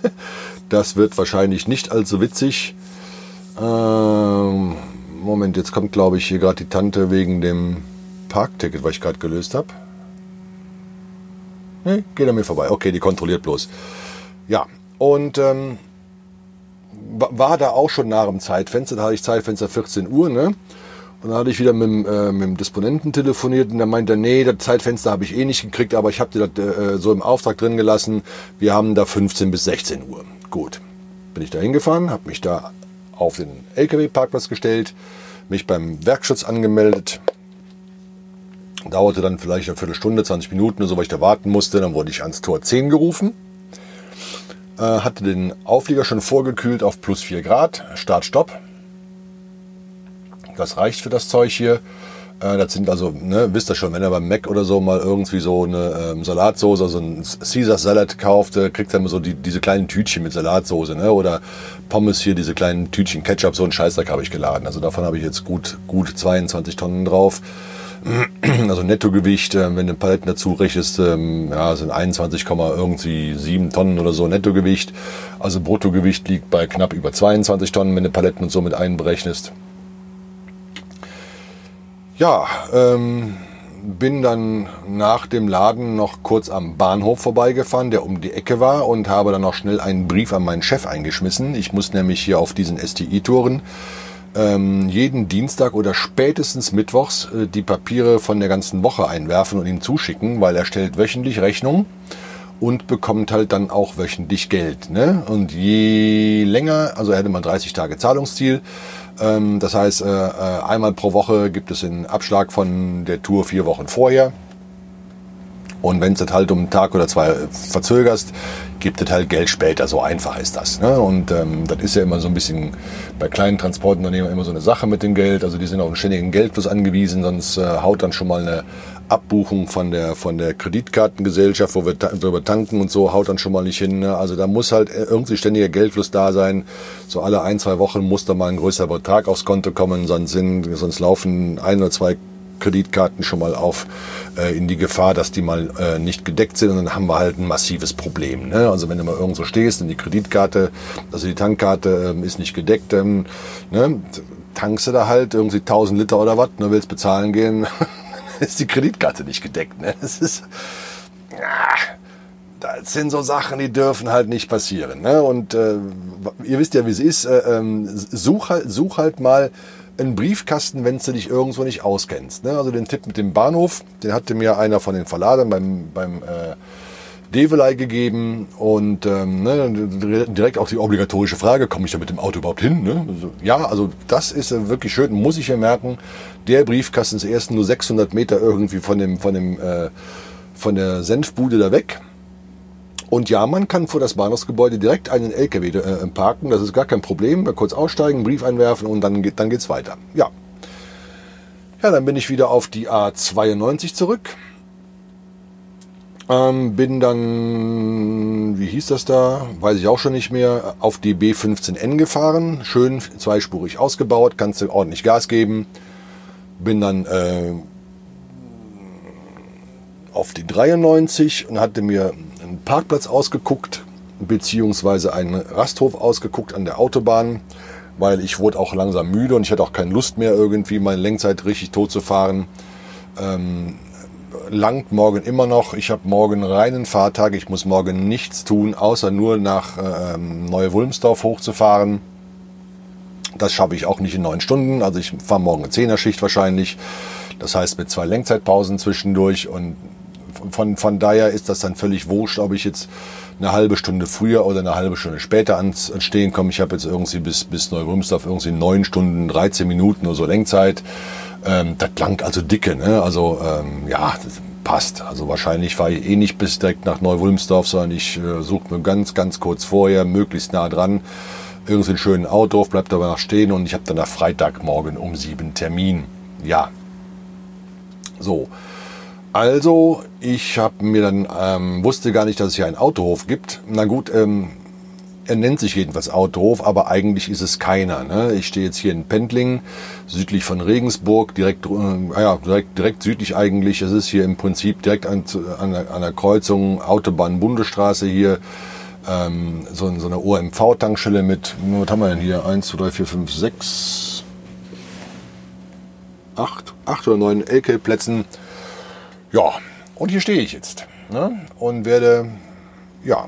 S1: [LAUGHS] das wird wahrscheinlich nicht allzu witzig. Ähm, Moment, jetzt kommt, glaube ich, hier gerade die Tante wegen dem Parkticket, was ich gerade gelöst habe. Nee, geht an mir vorbei. Okay, die kontrolliert bloß. Ja, und ähm, war da auch schon nach dem Zeitfenster. Da hatte ich Zeitfenster 14 Uhr, ne? Und dann hatte ich wieder mit, äh, mit dem Disponenten telefoniert und der meinte, nee, das Zeitfenster habe ich eh nicht gekriegt, aber ich habe dir das äh, so im Auftrag drin gelassen. Wir haben da 15 bis 16 Uhr. Gut. Bin ich da hingefahren, habe mich da auf den LKW-Parkplatz gestellt, mich beim Werkschutz angemeldet. Dauerte dann vielleicht eine Viertelstunde, 20 Minuten so, weil ich da warten musste. Dann wurde ich ans Tor 10 gerufen. Äh, hatte den Auflieger schon vorgekühlt auf plus 4 Grad. Start, Stopp. Das reicht für das Zeug hier. Äh, das sind also, ne, wisst ihr schon, wenn ihr beim Mac oder so mal irgendwie so eine ähm, Salatsauce, also ein Caesar Salad kauft, äh, kriegt ihr immer so die, diese kleinen Tütchen mit Salatsauce, ne? Oder Pommes hier, diese kleinen Tütchen Ketchup, so ein Scheißdreck habe ich geladen. Also davon habe ich jetzt gut, gut 22 Tonnen drauf. [CLEARS THROAT] Also Nettogewicht, äh, wenn du Paletten dazu rechnest, ähm, ja, sind 21, irgendwie 7 Tonnen oder so Nettogewicht. Also Bruttogewicht liegt bei knapp über 22 Tonnen, wenn du Paletten und so mit einberechnest. Ja, ähm, bin dann nach dem Laden noch kurz am Bahnhof vorbeigefahren, der um die Ecke war und habe dann noch schnell einen Brief an meinen Chef eingeschmissen. Ich muss nämlich hier auf diesen STI-Touren ähm, jeden Dienstag oder spätestens Mittwochs äh, die Papiere von der ganzen Woche einwerfen und ihm zuschicken, weil er stellt wöchentlich Rechnung und bekommt halt dann auch wöchentlich Geld. Ne? Und je länger, also er hätte mal 30 Tage Zahlungsziel, ähm, das heißt, äh, äh, einmal pro Woche gibt es einen Abschlag von der Tour vier Wochen vorher. Und wenn du das halt um einen Tag oder zwei verzögerst, gibt es halt Geld später. So einfach ist das. Ne? Und ähm, das ist ja immer so ein bisschen bei kleinen Transportunternehmen immer so eine Sache mit dem Geld. Also die sind auf einen ständigen Geldfluss angewiesen, sonst äh, haut dann schon mal eine Abbuchung von der, von der Kreditkartengesellschaft, wo wir, wir tanken und so, haut dann schon mal nicht hin. Ne? Also da muss halt irgendwie ständiger Geldfluss da sein. So alle ein, zwei Wochen muss da mal ein größerer Betrag aufs Konto kommen, sonst, sind, sonst laufen ein oder zwei Kreditkarten schon mal auf äh, in die Gefahr, dass die mal äh, nicht gedeckt sind und dann haben wir halt ein massives Problem. Ne? Also wenn du mal irgendwo stehst und die Kreditkarte, also die Tankkarte äh, ist nicht gedeckt, ähm, ne? tankst du da halt irgendwie 1000 Liter oder was, ne? willst bezahlen gehen, [LAUGHS] ist die Kreditkarte nicht gedeckt. Ne? Das ist, ah, das sind so Sachen, die dürfen halt nicht passieren. Ne? Und äh, ihr wisst ja, wie es ist. Äh, ähm, such, halt, such halt mal einen Briefkasten, wenn du dich irgendwo nicht auskennst. Ne? Also den Tipp mit dem Bahnhof, den hatte mir einer von den Verladern beim, beim äh, Develei gegeben und ähm, ne, direkt auch die obligatorische Frage, komme ich da mit dem Auto überhaupt hin? Ne? Also, ja, also das ist äh, wirklich schön, muss ich ja merken. Der Briefkasten ist erst nur 600 Meter irgendwie von dem, von dem, äh, von der Senfbude da weg. Und ja, man kann vor das Bahnhofsgebäude direkt einen LKW äh, parken. Das ist gar kein Problem. Mal kurz aussteigen, Brief einwerfen und dann, geht, dann geht's weiter. Ja. Ja, dann bin ich wieder auf die A92 zurück. Ähm, bin dann, wie hieß das da? Weiß ich auch schon nicht mehr. Auf die B15N gefahren. Schön zweispurig ausgebaut. Kannst du ordentlich Gas geben. Bin dann äh, auf die 93 und hatte mir einen Parkplatz ausgeguckt, beziehungsweise einen Rasthof ausgeguckt an der Autobahn, weil ich wurde auch langsam müde und ich hatte auch keine Lust mehr, irgendwie meine Lenkzeit richtig tot zu fahren. Ähm, langt morgen immer noch. Ich habe morgen reinen Fahrtag. Ich muss morgen nichts tun, außer nur nach ähm, Neue-Wulmsdorf hochzufahren. Das schaffe ich auch nicht in neun Stunden. Also ich fahre morgen eine Zehnerschicht wahrscheinlich. Das heißt mit zwei Lenkzeitpausen zwischendurch und von, von daher ist das dann völlig wurscht, ob ich jetzt eine halbe Stunde früher oder eine halbe Stunde später ans, ans Stehen komme. Ich habe jetzt irgendwie bis, bis Neurümsdorf irgendwie neun Stunden, 13 Minuten oder so Lenkzeit. Ähm, das langt also dicke, ne? Also ähm, ja, das passt. Also wahrscheinlich fahre ich eh nicht bis direkt nach Neu-Wulmsdorf, sondern ich äh, suche mir ganz, ganz kurz vorher, möglichst nah dran, irgendwie einen schönen Outdorf, bleibt aber nach stehen und ich habe dann nach Freitagmorgen um sieben Termin. Ja. So. Also, ich habe mir dann, ähm, wusste gar nicht, dass es hier einen Autohof gibt. Na gut, ähm, er nennt sich jedenfalls Autohof, aber eigentlich ist es keiner. Ne? Ich stehe jetzt hier in Pendling, südlich von Regensburg, direkt, äh, ja, direkt, direkt südlich eigentlich. Es ist hier im Prinzip direkt an, an, an der Kreuzung Autobahn-Bundesstraße hier. Ähm, so, so eine OMV-Tankstelle mit, was haben wir denn hier? 1, 2, 3, 4, 5, 6, 8, 8 oder 9 LK-Plätzen ja, und hier stehe ich jetzt ne? und werde, ja,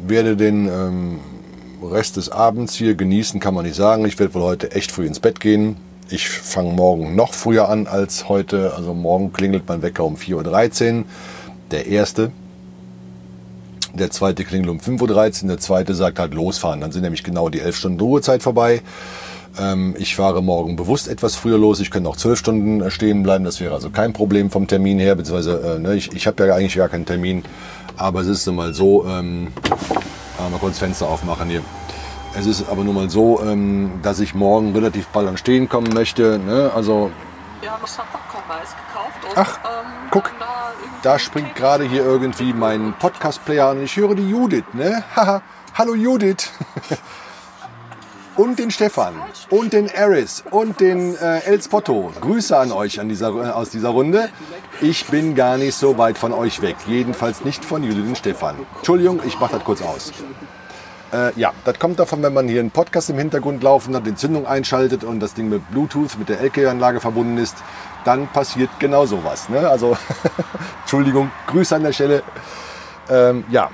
S1: werde den ähm, Rest des Abends hier genießen, kann man nicht sagen. Ich werde wohl heute echt früh ins Bett gehen. Ich fange morgen noch früher an als heute. Also morgen klingelt mein Wecker um 4.13 Uhr. Der erste. Der zweite klingelt um 5.13 Uhr. Der zweite sagt halt losfahren. Dann sind nämlich genau die 11 Stunden Ruhezeit vorbei. Ähm, ich fahre morgen bewusst etwas früher los. Ich könnte auch zwölf Stunden äh, stehen bleiben. Das wäre also kein Problem vom Termin her. Beziehungsweise, äh, ne, ich, ich habe ja eigentlich gar keinen Termin. Aber es ist nun mal so, ähm, mal kurz Fenster aufmachen hier. Es ist aber nun mal so, ähm, dass ich morgen relativ bald an Stehen kommen möchte. Ne? Also,
S3: wir haben extra Popcorn-Mais gekauft.
S1: Ach,
S3: ähm,
S1: guck,
S3: da,
S1: da springt gerade hier irgendwie mein Podcast-Player an und ich höre die Judith. Ne? Haha, hallo Judith. [LAUGHS] und den Stefan und den Eris und den äh, El Spotto. Grüße an euch an dieser, äh, aus dieser Runde. Ich bin gar nicht so weit von euch weg. Jedenfalls nicht von Judith und Stefan. Entschuldigung, ich mache das kurz aus. Äh, ja, das kommt davon, wenn man hier einen Podcast im Hintergrund laufen hat, die Zündung einschaltet und das Ding mit Bluetooth, mit der LKW-Anlage verbunden ist, dann passiert genau sowas. Ne? Also, [LAUGHS] Entschuldigung, Grüße an der Stelle. Ähm, ja,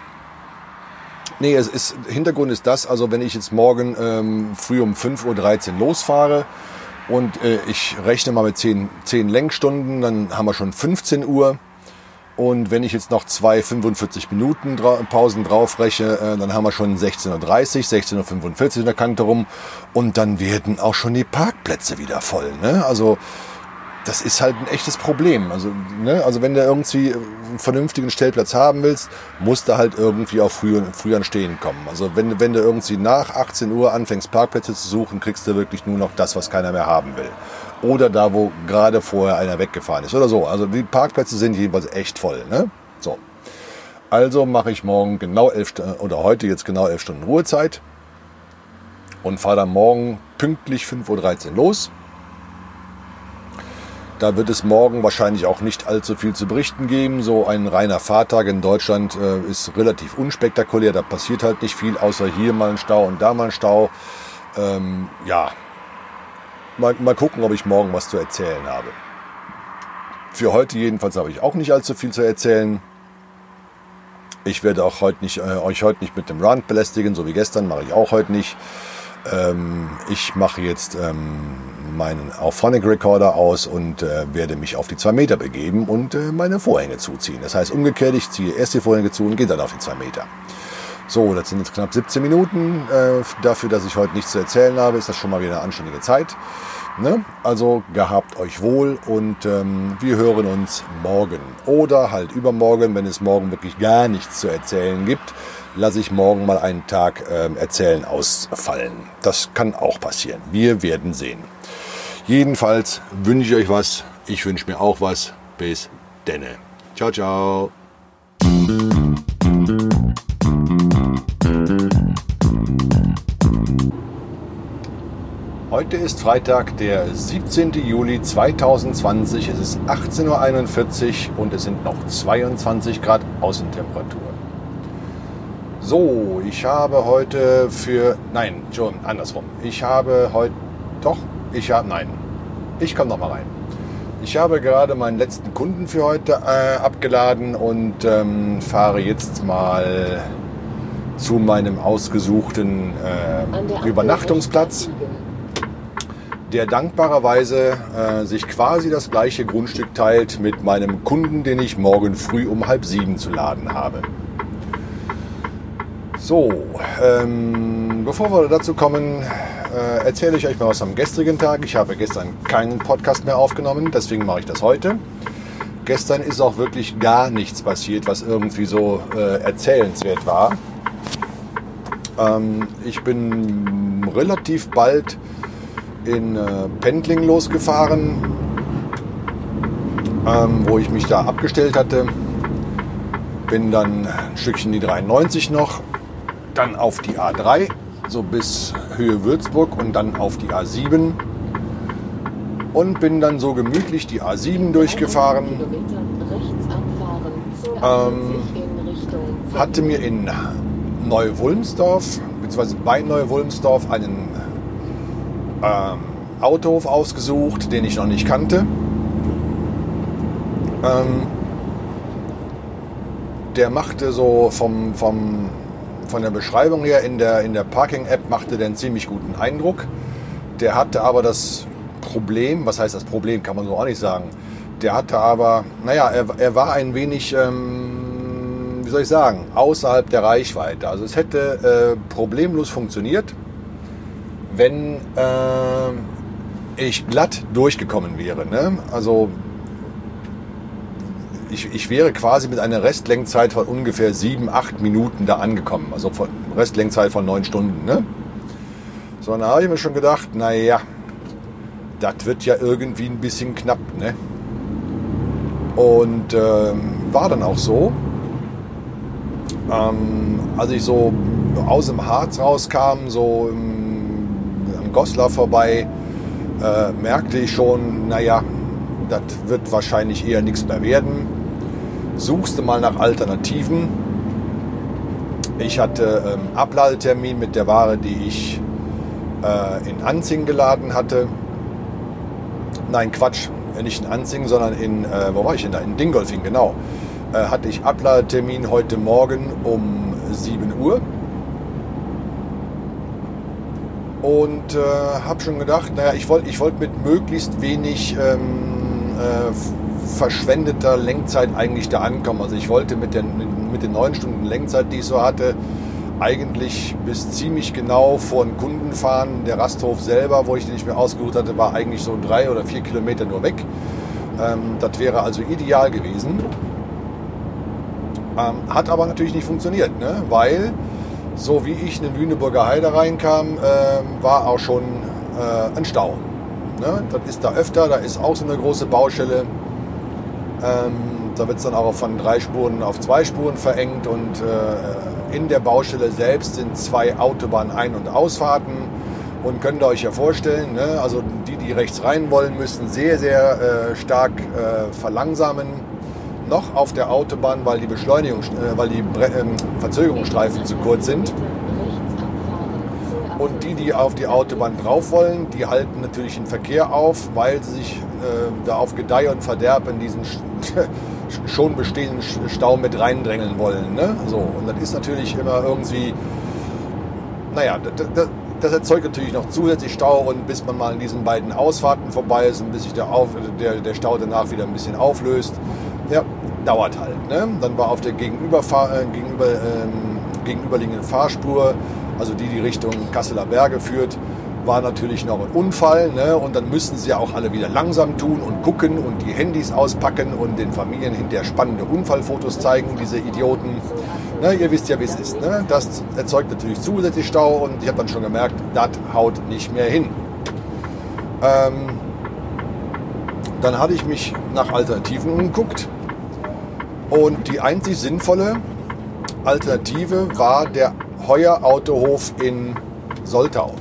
S1: Nee, es ist, Hintergrund ist das, also wenn ich jetzt morgen ähm, früh um 5.13 Uhr losfahre und äh, ich rechne mal mit 10, 10 Lenkstunden, dann haben wir schon 15 Uhr. Und wenn ich jetzt noch zwei 45 Minuten dra Pausen draufrechne, äh, dann haben wir schon 16.30 Uhr, 16.45 Uhr in der Kante rum. Und dann werden auch schon die Parkplätze wieder voll. Ne? Also das ist halt ein echtes Problem. Also, ne, also wenn du irgendwie einen vernünftigen Stellplatz haben willst, musst du halt irgendwie auch früh, früh Stehen kommen. Also wenn, wenn du irgendwie nach 18 Uhr anfängst, Parkplätze zu suchen, kriegst du wirklich nur noch das, was keiner mehr haben will. Oder da, wo gerade vorher einer weggefahren ist oder so. Also die Parkplätze sind jedenfalls echt voll. Ne? So. Also mache ich morgen genau elf oder heute jetzt genau elf Stunden Ruhezeit und fahre dann morgen pünktlich 5.13 Uhr los. Da wird es morgen wahrscheinlich auch nicht allzu viel zu berichten geben. So ein reiner Fahrtag in Deutschland äh, ist relativ unspektakulär. Da passiert halt nicht viel, außer hier mal ein Stau und da mal ein Stau. Ähm, ja, mal, mal gucken, ob ich morgen was zu erzählen habe. Für heute jedenfalls habe ich auch nicht allzu viel zu erzählen. Ich werde auch heute nicht, äh, euch heute nicht mit dem Run belästigen, so wie gestern, mache ich auch heute nicht. Ähm, ich mache jetzt ähm, meinen Auphonic Recorder aus und äh, werde mich auf die 2 Meter begeben und äh, meine Vorhänge zuziehen. Das heißt umgekehrt, ich ziehe erst die Vorhänge zu und gehe dann auf die 2 Meter. So, das sind jetzt knapp 17 Minuten. Äh, dafür, dass ich heute nichts zu erzählen habe, ist das schon mal wieder eine anständige Zeit. Ne? Also gehabt euch wohl und ähm, wir hören uns morgen oder halt übermorgen, wenn es morgen wirklich gar nichts zu erzählen gibt lasse ich morgen mal einen Tag äh, erzählen ausfallen. Das kann auch passieren. Wir werden sehen. Jedenfalls wünsche ich euch was. Ich wünsche mir auch was. Bis denne. Ciao, ciao. Heute ist Freitag, der 17. Juli 2020. Es ist 18.41 Uhr und es sind noch 22 Grad Außentemperatur. So, ich habe heute für, nein, schon andersrum. Ich habe heute, doch, ich habe, nein, ich komme noch mal rein. Ich habe gerade meinen letzten Kunden für heute äh, abgeladen und ähm, fahre jetzt mal zu meinem ausgesuchten äh, Übernachtungsplatz, der dankbarerweise äh, sich quasi das gleiche Grundstück teilt mit meinem Kunden, den ich morgen früh um halb sieben zu laden habe. So, ähm, bevor wir dazu kommen, äh, erzähle ich euch mal was am gestrigen Tag. Ich habe gestern keinen Podcast mehr aufgenommen, deswegen mache ich das heute. Gestern ist auch wirklich gar nichts passiert, was irgendwie so äh, erzählenswert war. Ähm, ich bin relativ bald in äh, Pendling losgefahren, ähm, wo ich mich da abgestellt hatte. Bin dann ein Stückchen die 93 noch dann auf die A3, so bis Höhe Würzburg und dann auf die A7 und bin dann so gemütlich die A7 durchgefahren. Ähm, hatte mir in Neu-Wulmsdorf, beziehungsweise bei Neu-Wulmsdorf einen ähm, Autohof ausgesucht, den ich noch nicht kannte. Ähm, der machte so vom, vom von der Beschreibung her in der, in der Parking-App machte der einen ziemlich guten Eindruck. Der hatte aber das Problem, was heißt das Problem, kann man so auch nicht sagen. Der hatte aber, naja, er, er war ein wenig, ähm, wie soll ich sagen, außerhalb der Reichweite. Also es hätte äh, problemlos funktioniert, wenn äh, ich glatt durchgekommen wäre. Ne? Also ich, ich wäre quasi mit einer Restlenkzeit von ungefähr sieben, acht Minuten da angekommen. Also von Restlenkzeit von neun Stunden. Ne? So, dann habe ich mir schon gedacht, naja, das wird ja irgendwie ein bisschen knapp. Ne? Und ähm, war dann auch so. Ähm, als ich so aus dem Harz rauskam, so im, am Goslar vorbei, äh, merkte ich schon, naja, das wird wahrscheinlich eher nichts mehr werden suchst du mal nach Alternativen. Ich hatte ähm, Abladetermin mit der Ware, die ich äh, in Anzing geladen hatte. Nein, Quatsch, nicht in Anzing, sondern in, äh, wo war ich denn da? In Dingolfing, genau. Äh, hatte ich Abladetermin heute Morgen um 7 Uhr. Und äh, habe schon gedacht, naja, ich wollte ich wollt mit möglichst wenig ähm, äh, verschwendeter Lenkzeit eigentlich da ankommen. Also ich wollte mit den, mit den neun Stunden Lenkzeit, die ich so hatte, eigentlich bis ziemlich genau vor den Kunden fahren. Der Rasthof selber, wo ich den nicht mehr ausgeruht hatte, war eigentlich so drei oder vier Kilometer nur weg. Ähm, das wäre also ideal gewesen. Ähm, hat aber natürlich nicht funktioniert, ne? weil so wie ich in den Lüneburger Heide reinkam, äh, war auch schon äh, ein Stau. Ne? Das ist da öfter, da ist auch so eine große Baustelle. Ähm, da wird es dann auch von drei Spuren auf zwei Spuren verengt und äh, in der Baustelle selbst sind zwei Autobahn-Ein- und Ausfahrten. Und könnt ihr euch ja vorstellen, ne? also die, die rechts rein wollen, müssen sehr, sehr äh, stark äh, verlangsamen. Noch auf der Autobahn, weil die Beschleunigung, äh, weil die Bre ähm, Verzögerungsstreifen zu kurz sind. Und die, die auf die Autobahn drauf wollen, die halten natürlich den Verkehr auf, weil sie sich äh, da auf Gedeih und Verderb in diesen schon bestehenden Stau mit reindrängeln wollen. Ne? So, und das ist natürlich immer irgendwie, naja, das, erzeugt natürlich noch zusätzlich Stau und bis man mal in diesen beiden Ausfahrten vorbei ist und bis sich der, auf, der, der Stau danach wieder ein bisschen auflöst, ja, dauert halt. Ne? Dann war auf der Gegenüberfahr äh, gegenüber, ähm, gegenüberliegenden Fahrspur, also die, die Richtung Kasseler Berge führt, war natürlich noch ein Unfall. Ne? Und dann müssen sie ja auch alle wieder langsam tun und gucken und die Handys auspacken und den Familien hinterher spannende Unfallfotos zeigen, diese Idioten. Ne? Ihr wisst ja, wie es ist. Ne? Das erzeugt natürlich zusätzlich Stau und ich habe dann schon gemerkt, das haut nicht mehr hin. Ähm, dann hatte ich mich nach Alternativen umgeguckt und die einzig sinnvolle Alternative war der Heuer Autohof in Soltau.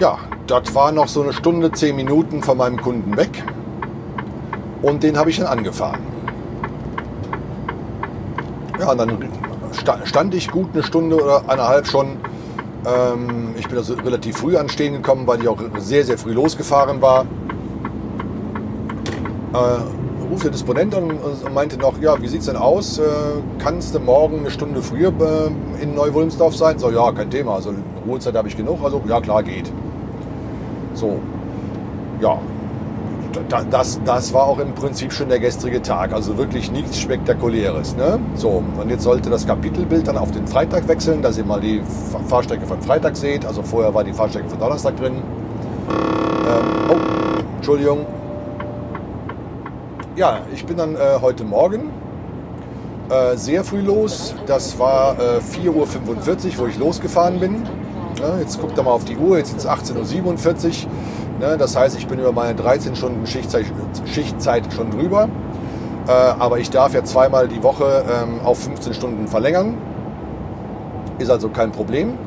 S1: Ja, das war noch so eine Stunde, zehn Minuten von meinem Kunden weg. Und den habe ich dann angefahren. Ja, und dann stand ich gut eine Stunde oder eineinhalb schon. Ähm, ich bin also relativ früh anstehen gekommen, weil ich auch sehr, sehr früh losgefahren war. Äh, ruft der Disponent an und meinte noch, ja, wie sieht's denn aus? Äh, kannst du morgen eine Stunde früher äh, in Neu-Wulmsdorf sein? So, ja, kein Thema. Also Ruhezeit habe ich genug. Also, ja, klar, geht. So, ja, das, das war auch im Prinzip schon der gestrige Tag. Also wirklich nichts Spektakuläres. Ne? So, und jetzt sollte das Kapitelbild dann auf den Freitag wechseln, dass ihr mal die Fahrstrecke von Freitag seht. Also vorher war die Fahrstrecke von Donnerstag drin. Ähm, oh, Entschuldigung. Ja, ich bin dann äh, heute Morgen äh, sehr früh los. Das war äh, 4.45 Uhr, wo ich losgefahren bin. Ja, jetzt guckt er mal auf die Uhr, jetzt sind es 18.47 Uhr. Ne, das heißt, ich bin über meine 13 Stunden Schichtzeit, schon drüber. Äh, aber ich darf ja zweimal die Woche ähm, auf 15 Stunden verlängern. Ist also kein Problem.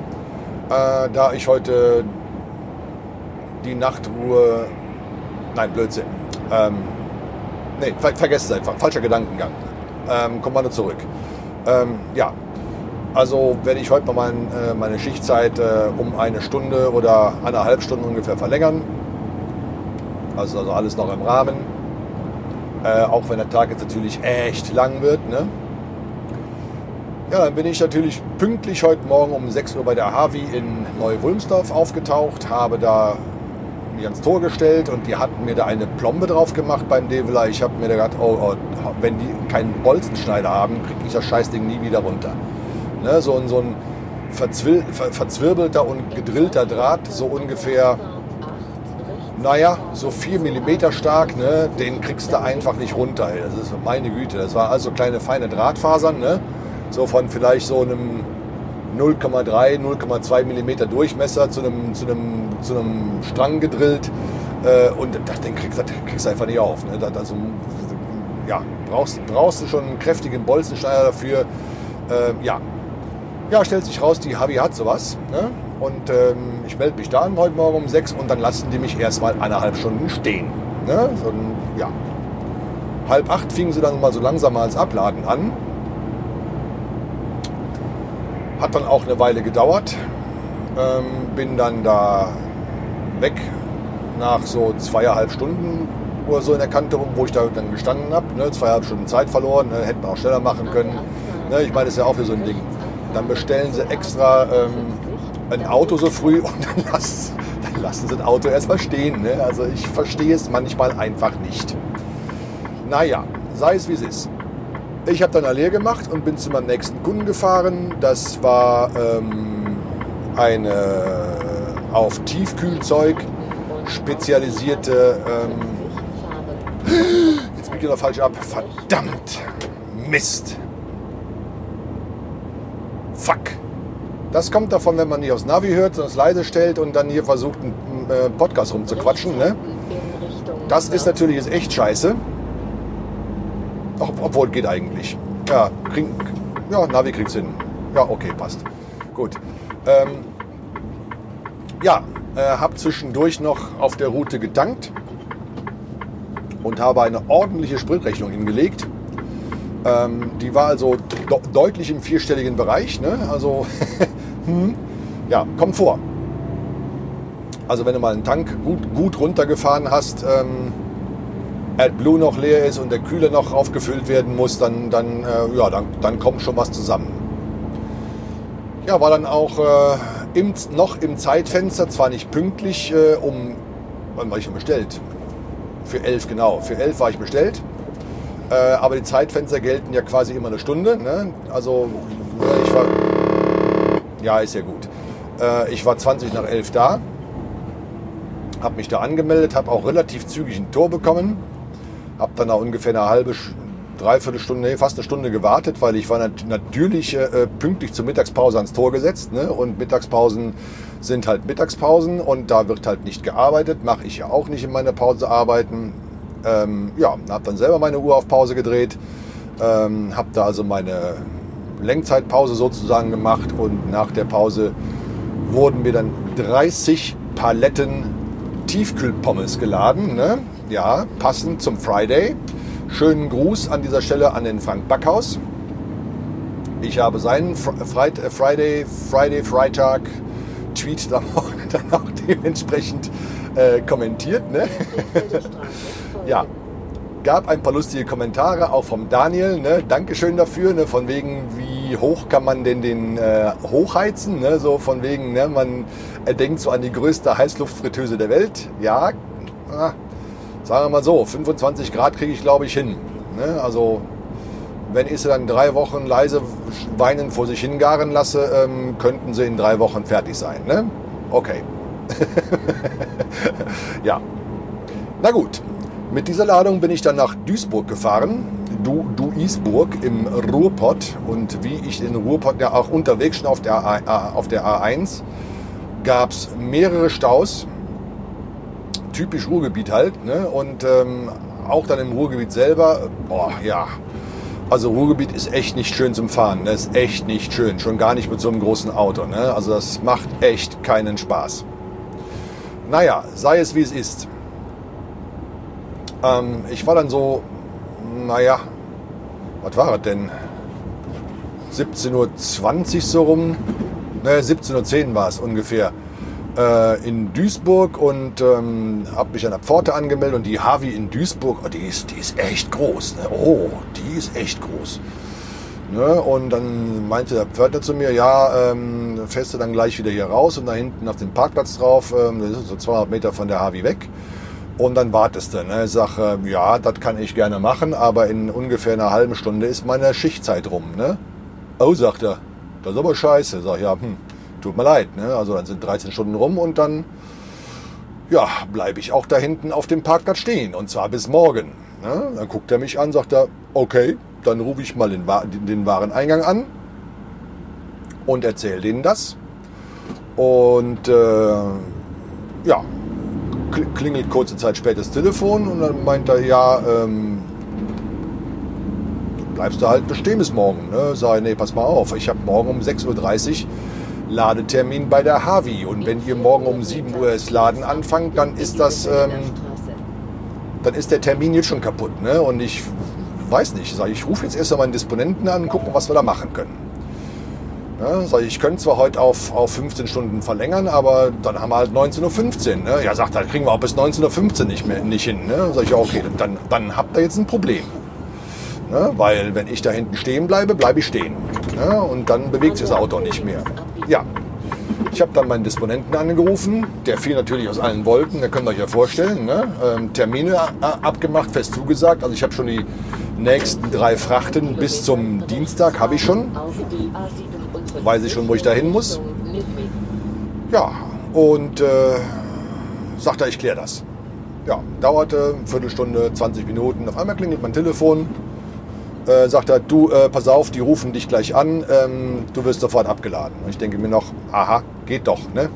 S1: Äh, da ich heute die Nachtruhe. Nein, Blödsinn. Ähm, nee, ver vergesst es einfach. Falscher Gedankengang. Ähm, Kommando zurück. Ähm, ja, also werde ich heute mal mein, äh, meine Schichtzeit äh, um eine Stunde oder eineinhalb Stunden ungefähr verlängern. Also, also alles noch im Rahmen. Äh, auch wenn der Tag jetzt natürlich echt lang wird. Ne? Ja, dann bin ich natürlich pünktlich heute Morgen um 6 Uhr bei der Havi in Neu-Wulmsdorf aufgetaucht, habe da mich ans Tor gestellt und die hatten mir da eine Plombe drauf gemacht beim Develer. Ich habe mir da gedacht, oh, oh, wenn die keinen Bolzenschneider haben, kriege ich das Scheißding nie wieder runter. Ne, so, so ein verzwir verzwirbelter und gedrillter Draht, so ungefähr naja, so 4 mm stark, ne, den kriegst du einfach nicht runter. Ey. Das ist meine Güte. Das war also kleine feine Drahtfasern, ne? so von vielleicht so einem 0,3, 0,2 mm Durchmesser zu einem, zu einem, zu einem Strang gedrillt. Äh, und das, den kriegst, das kriegst du einfach nicht auf. Ne? Das, also, ja, brauchst, brauchst du schon einen kräftigen Bolzenschneider dafür. Äh, ja. Ja, stellt sich raus, die Havi hat sowas. Ne? Und ähm, ich melde mich da heute Morgen um sechs und dann lassen die mich erstmal eineinhalb Stunden stehen. Ne? So, ja. Halb acht fingen sie dann mal so langsam als Abladen an. Hat dann auch eine Weile gedauert. Ähm, bin dann da weg nach so zweieinhalb Stunden oder so in der Kante rum, wo ich da dann gestanden habe. Ne? Zweieinhalb Stunden Zeit verloren, ne? hätten wir auch schneller machen können. Ne? Ich meine, das ist ja auch für so ein Ding. Dann bestellen sie extra ähm, ein Auto so früh und dann [LAUGHS] lassen, dann lassen sie das Auto erstmal stehen. Ne? Also ich verstehe es manchmal einfach nicht. Naja, sei es wie es ist. Ich habe dann Allee gemacht und bin zu meinem nächsten Kunden gefahren. Das war ähm, eine auf Tiefkühlzeug spezialisierte. Ähm, [GASPS] jetzt ich noch falsch ab. Verdammt! Mist! Fuck! Das kommt davon, wenn man nicht aufs Navi hört, sondern es leise stellt und dann hier versucht, einen äh, Podcast rumzuquatschen. Ne? Das ist natürlich jetzt echt scheiße. Ach, obwohl, geht eigentlich. Ja, krieg, ja Navi kriegt's hin. Ja, okay, passt. Gut. Ähm, ja, äh, habe zwischendurch noch auf der Route getankt und habe eine ordentliche Spritrechnung hingelegt. Ähm, die war also do deutlich im vierstelligen Bereich. Ne? Also, [LAUGHS] hm, ja, kommt vor. Also wenn du mal einen Tank gut, gut runtergefahren hast, ähm, AdBlue noch leer ist und der Kühler noch aufgefüllt werden muss, dann, dann, äh, ja, dann, dann kommt schon was zusammen. Ja, war dann auch äh, im, noch im Zeitfenster, zwar nicht pünktlich, äh, um, wann war ich denn bestellt? Für elf, genau. Für elf war ich bestellt. Äh, aber die Zeitfenster gelten ja quasi immer eine Stunde. Ne? Also äh, ich war, ja, ist ja gut. Äh, ich war 20 nach 11 da, habe mich da angemeldet, habe auch relativ zügig ein Tor bekommen, habe dann auch ungefähr eine halbe, dreiviertel Stunde, nee, fast eine Stunde gewartet, weil ich war nat natürlich äh, pünktlich zur Mittagspause ans Tor gesetzt. Ne? Und Mittagspausen sind halt Mittagspausen und da wird halt nicht gearbeitet. Mache ich ja auch nicht in meiner Pause arbeiten. Ähm, ja, habe dann selber meine Uhr auf Pause gedreht, ähm, habe da also meine Lenkzeitpause sozusagen gemacht und nach der Pause wurden mir dann 30 Paletten Tiefkühlpommes geladen. Ne? Ja, passend zum Friday. Schönen Gruß an dieser Stelle an den Frank Backhaus. Ich habe seinen äh, Friday, Friday, Freitag Tweet dann auch, [LAUGHS] dann auch dementsprechend äh, kommentiert. Ne? Ja, gab ein paar lustige Kommentare, auch vom Daniel. Ne? Dankeschön dafür. Ne? Von wegen, wie hoch kann man denn den äh, hochheizen? Ne? So von wegen, ne? man er denkt so an die größte Heißluftfritteuse der Welt. Ja, ah, sagen wir mal so, 25 Grad kriege ich glaube ich hin. Ne? Also wenn ich sie dann drei Wochen leise weinend vor sich hingaren lasse, ähm, könnten sie in drei Wochen fertig sein. Ne? Okay. [LAUGHS] ja. Na gut, mit dieser Ladung bin ich dann nach Duisburg gefahren. Du, Duisburg im Ruhrpott. Und wie ich in Ruhrpott ja auch unterwegs schon auf der, A, auf der A1 gab es mehrere Staus. Typisch Ruhrgebiet halt. Ne? Und ähm, auch dann im Ruhrgebiet selber, boah, ja. Also Ruhrgebiet ist echt nicht schön zum Fahren. Ne? Ist echt nicht schön. Schon gar nicht mit so einem großen Auto. Ne? Also das macht echt keinen Spaß. Naja, sei es wie es ist. Ähm, ich war dann so, naja, was war es denn? 17.20 Uhr so rum. Ne, 17.10 Uhr war es ungefähr. Äh, in Duisburg und ähm, habe mich an der Pforte angemeldet und die Harvey in Duisburg, oh, die, ist, die ist echt groß. Ne? Oh, die ist echt groß. Ne? Und dann meinte der Pförtner zu mir, ja, ähm, fährst du dann gleich wieder hier raus und da hinten auf dem Parkplatz drauf, ähm, das ist so 200 Meter von der Harvey weg. Und dann wartest du. Ne? Ich sag, ähm, ja, das kann ich gerne machen, aber in ungefähr einer halben Stunde ist meine Schichtzeit rum. Ne? Oh, sagt er, das ist aber scheiße. Sag ja, hm, tut mir leid. Ne? Also dann sind 13 Stunden rum und dann ja, bleibe ich auch da hinten auf dem Parkplatz stehen. Und zwar bis morgen. Ne? Dann guckt er mich an, sagt er, okay, dann rufe ich mal den, den Wareneingang an und erzähle denen das. Und äh, ja, klingelt kurze Zeit später das Telefon und dann meint er, ja, ähm, du bleibst da halt bestehen bis morgen. Ne? Sag ich, nee, pass mal auf, ich habe morgen um 6.30 Uhr Ladetermin bei der Havi. Und wenn ihr morgen um 7 Uhr das Laden anfangt, dann ist das, ähm, dann ist der Termin jetzt schon kaputt. Ne? Und ich weiß nicht, sag ich, ich rufe jetzt erst einmal einen Disponenten an und gucken, was wir da machen können. Sag ich, könnte zwar heute auf, auf 15 Stunden verlängern, aber dann haben wir halt 19.15 Uhr. Ne? Ja, sagt er, kriegen wir auch bis 19.15 Uhr nicht, mehr, nicht hin. Ne? Sag ich, okay, dann, dann habt ihr jetzt ein Problem. Ne? Weil wenn ich da hinten stehen bleibe, bleibe ich stehen. Ne? Und dann bewegt sich das Auto nicht mehr. Ja. Ich habe dann meinen Disponenten angerufen, der fiel natürlich aus allen Wolken, da könnt ihr euch ja vorstellen. Ne? Ähm, Termine abgemacht, fest zugesagt. Also ich habe schon die nächsten drei Frachten bis zum Dienstag, habe ich schon. Weiß ich schon, wo ich da hin muss. Ja, und äh, sagt er, ich kläre das. Ja, dauerte eine Viertelstunde, 20 Minuten. Auf einmal klingelt mein Telefon. Äh, sagt er, du, äh, pass auf, die rufen dich gleich an, ähm, du wirst sofort abgeladen. Und ich denke mir noch, aha, geht doch, ne?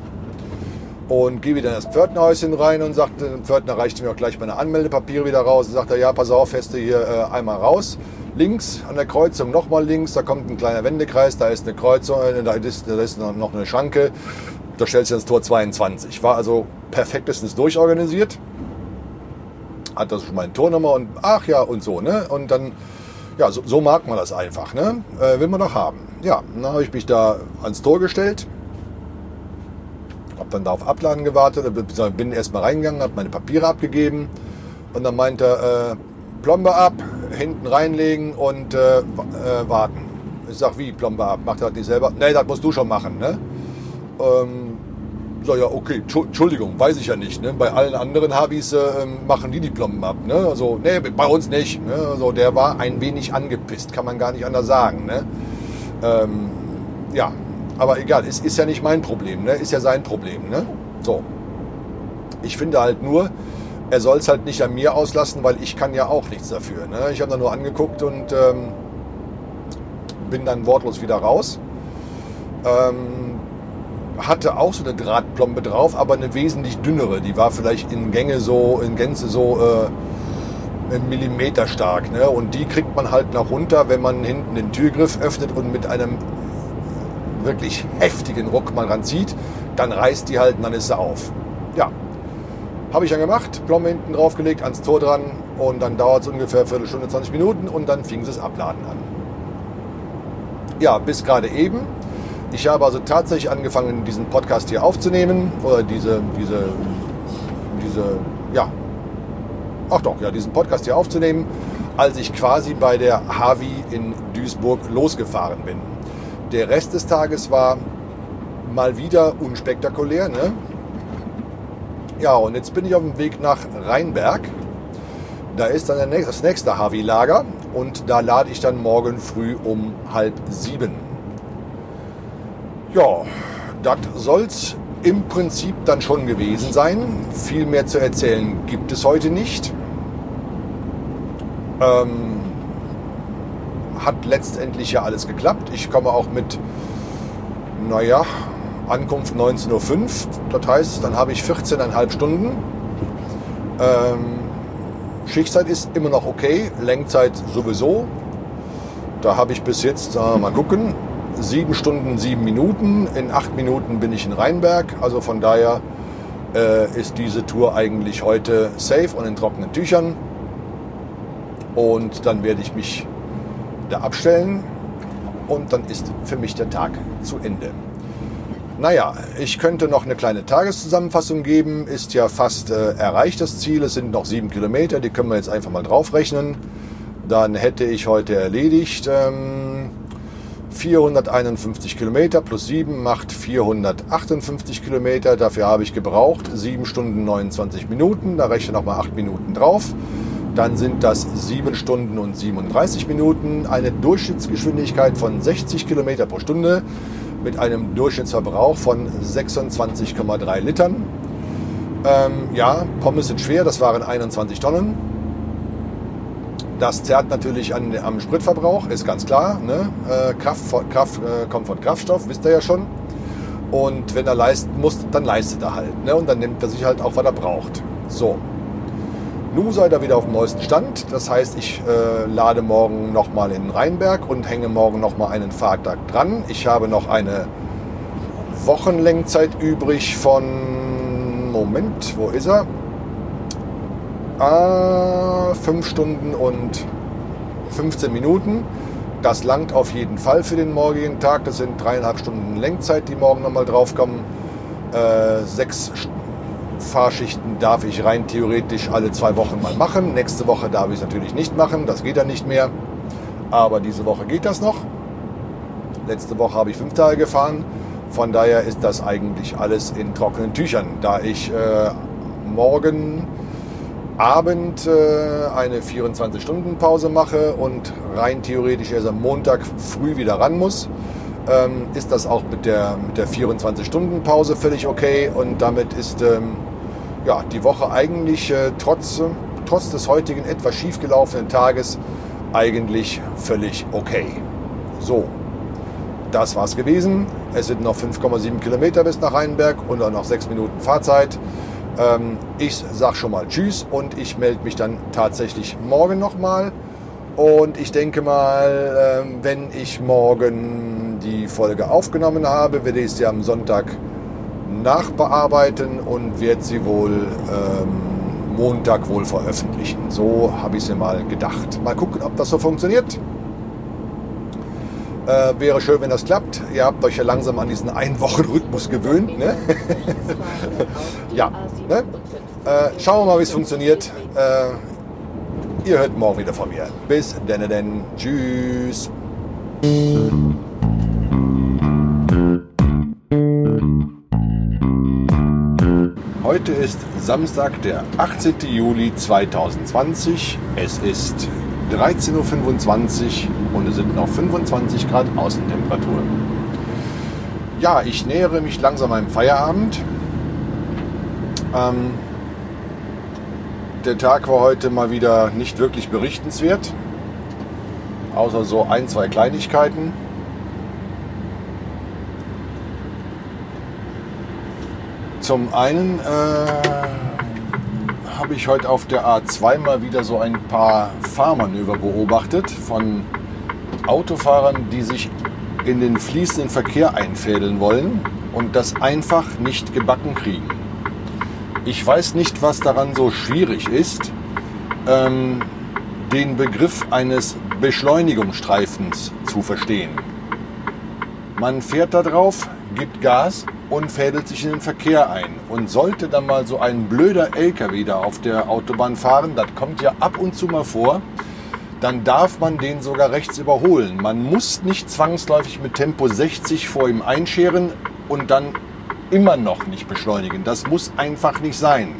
S1: Und gehe wieder in das Pförtnerhäuschen rein und sagt, der Pförtner reichte mir auch gleich meine Anmeldepapiere wieder raus. Und sagt er, ja, pass auf, du hier äh, einmal raus. Links an der Kreuzung nochmal links, da kommt ein kleiner Wendekreis, da ist eine Kreuzung, äh, da ist, da ist noch eine Schranke. Da stellst du ins Tor 22. War also perfektestens durchorganisiert. Hat das schon mal eine Tornummer und ach ja und so, ne? Und dann ja, so, so, mag man das einfach, ne? Äh, will man doch haben. Ja, dann habe ich mich da ans Tor gestellt, habe dann da auf Abladen gewartet, bin erstmal reingegangen, habe meine Papiere abgegeben und dann meinte er, äh, Plombe ab, hinten reinlegen und äh, äh, warten. Ich sag, wie Plombe ab? Macht er das nicht selber? Nee, das musst du schon machen, ne? Ähm, so, ja, okay, Entschuldigung, weiß ich ja nicht. Ne? Bei allen anderen Habis äh, machen die die Plomben ab. Ne? Also, nee, bei uns nicht. Ne? Also, der war ein wenig angepisst, kann man gar nicht anders sagen. Ne? Ähm, ja, aber egal, es ist ja nicht mein Problem, ne? ist ja sein Problem. Ne? So. Ich finde halt nur, er soll es halt nicht an mir auslassen, weil ich kann ja auch nichts dafür. Ne? Ich habe da nur angeguckt und ähm, bin dann wortlos wieder raus. Ähm, hatte auch so eine Drahtplombe drauf, aber eine wesentlich dünnere. Die war vielleicht in Gänge so, in Gänze so äh, einen Millimeter stark. Ne? Und die kriegt man halt noch runter, wenn man hinten den Türgriff öffnet und mit einem wirklich heftigen Ruck mal ranzieht. Dann reißt die halt und dann ist sie auf. Ja, habe ich dann gemacht. Plombe hinten draufgelegt, ans Tor dran und dann dauert es ungefähr eine Viertelstunde, 20 Minuten und dann fing sie das Abladen an. Ja, bis gerade eben ich habe also tatsächlich angefangen, diesen Podcast hier aufzunehmen oder diese, diese, diese, ja, ach doch, ja, diesen Podcast hier aufzunehmen, als ich quasi bei der Havi in Duisburg losgefahren bin. Der Rest des Tages war mal wieder unspektakulär, ne? Ja, und jetzt bin ich auf dem Weg nach Rheinberg. Da ist dann das nächste Havi-Lager und da lade ich dann morgen früh um halb sieben. Ja, das soll es im Prinzip dann schon gewesen sein. Viel mehr zu erzählen gibt es heute nicht. Ähm, hat letztendlich ja alles geklappt. Ich komme auch mit, naja, Ankunft 19.05 Uhr. Das heißt, dann habe ich 14,5 Stunden. Ähm, Schichtzeit ist immer noch okay, Lenkzeit sowieso. Da habe ich bis jetzt, äh, mal gucken, sieben Stunden, sieben Minuten. In acht Minuten bin ich in Rheinberg. Also von daher äh, ist diese Tour eigentlich heute safe und in trockenen Tüchern. Und dann werde ich mich da abstellen und dann ist für mich der Tag zu Ende. Naja, ich könnte noch eine kleine Tageszusammenfassung geben. Ist ja fast äh, erreicht das Ziel. Es sind noch sieben Kilometer, die können wir jetzt einfach mal draufrechnen. Dann hätte ich heute erledigt. Ähm, 451 Kilometer plus 7 macht 458 Kilometer. Dafür habe ich gebraucht 7 Stunden 29 Minuten. Da rechne noch mal 8 Minuten drauf. Dann sind das 7 Stunden und 37 Minuten. Eine Durchschnittsgeschwindigkeit von 60 Kilometer pro Stunde mit einem Durchschnittsverbrauch von 26,3 Litern. Ähm, ja, Pommes sind schwer, das waren 21 Tonnen. Das zerrt natürlich an, am Spritverbrauch, ist ganz klar. Ne? Äh, Kraft, Kraft äh, kommt von Kraftstoff, wisst ihr ja schon. Und wenn er leisten muss, dann leistet er halt. Ne? Und dann nimmt er sich halt auch, was er braucht. So. Nun seid ihr wieder auf dem neuesten Stand. Das heißt, ich äh, lade morgen nochmal in Rheinberg und hänge morgen nochmal einen Fahrtag dran. Ich habe noch eine Wochenlenkzeit übrig von, Moment, wo ist er? Ah, 5 Stunden und 15 Minuten. Das langt auf jeden Fall für den morgigen Tag. Das sind dreieinhalb Stunden Lenkzeit, die morgen nochmal draufkommen. Äh, sechs Fahrschichten darf ich rein theoretisch alle zwei Wochen mal machen. Nächste Woche darf ich es natürlich nicht machen. Das geht dann nicht mehr. Aber diese Woche geht das noch. Letzte Woche habe ich fünf Tage gefahren. Von daher ist das eigentlich alles in trockenen Tüchern, da ich äh, morgen Abend äh, eine 24-Stunden-Pause mache und rein theoretisch erst am Montag früh wieder ran muss, ähm, ist das auch mit der, mit der 24-Stunden-Pause völlig okay und damit ist ähm, ja, die Woche eigentlich äh, trotz, trotz des heutigen etwas schiefgelaufenen Tages eigentlich völlig okay. So, das war's gewesen. Es sind noch 5,7 Kilometer bis nach Rheinberg und dann noch 6 Minuten Fahrzeit. Ähm, ich sag schon mal Tschüss und ich melde mich dann tatsächlich morgen nochmal. Und ich denke mal, ähm, wenn ich morgen die Folge aufgenommen habe, werde ich sie am Sonntag nachbearbeiten und werde sie wohl ähm, Montag wohl veröffentlichen. So habe ich sie mal gedacht. Mal gucken, ob das so funktioniert. Äh, wäre schön, wenn das klappt. Ihr habt euch ja langsam an diesen Ein-Wochen-Rhythmus gewöhnt. Ne? [LAUGHS] ja. Ne? Äh, schauen wir mal, wie es funktioniert. Äh, ihr hört morgen wieder von mir. Bis denn, denn. Tschüss. Heute ist Samstag, der 18. Juli 2020. Es ist 13.25 Uhr und es sind noch 25 Grad Außentemperatur. Ja, ich nähere mich langsam meinem Feierabend. Ähm, der Tag war heute mal wieder nicht wirklich berichtenswert, außer so ein, zwei Kleinigkeiten. Zum einen äh, habe ich heute auf der A2 mal wieder so ein paar Fahrmanöver beobachtet von Autofahrern, die sich in den fließenden Verkehr einfädeln wollen und das einfach nicht gebacken kriegen. Ich weiß nicht, was daran so schwierig ist, ähm, den Begriff eines Beschleunigungsstreifens zu verstehen. Man fährt da drauf, gibt Gas und fädelt sich in den Verkehr ein. Und sollte dann mal so ein blöder LKW da auf der Autobahn fahren, das kommt ja ab und zu mal vor, dann darf man den sogar rechts überholen. Man muss nicht zwangsläufig mit Tempo 60 vor ihm einscheren und dann immer noch nicht beschleunigen. Das muss einfach nicht sein.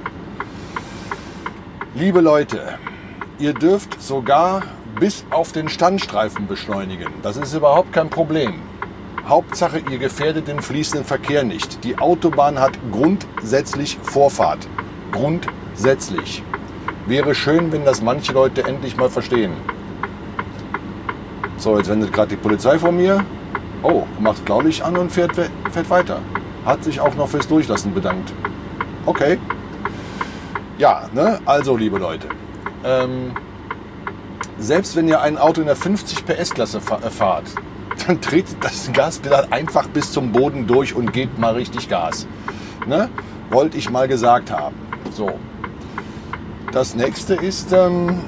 S1: Liebe Leute, ihr dürft sogar bis auf den Standstreifen beschleunigen. Das ist überhaupt kein Problem. Hauptsache, ihr gefährdet den fließenden Verkehr nicht. Die Autobahn hat grundsätzlich Vorfahrt. Grundsätzlich. Wäre schön, wenn das manche Leute endlich mal verstehen. So, jetzt wendet gerade die Polizei vor mir. Oh, macht Blaulicht an und fährt, fährt weiter. Hat sich auch noch fürs Durchlassen bedankt. Okay. Ja, ne? Also, liebe Leute. Ähm, selbst wenn ihr ein Auto in der 50 PS-Klasse fahrt, [LAUGHS] dann tretet das Gaspedal einfach bis zum Boden durch und gebt mal richtig Gas. Ne? Wollte ich mal gesagt haben. So. Das nächste ist ähm,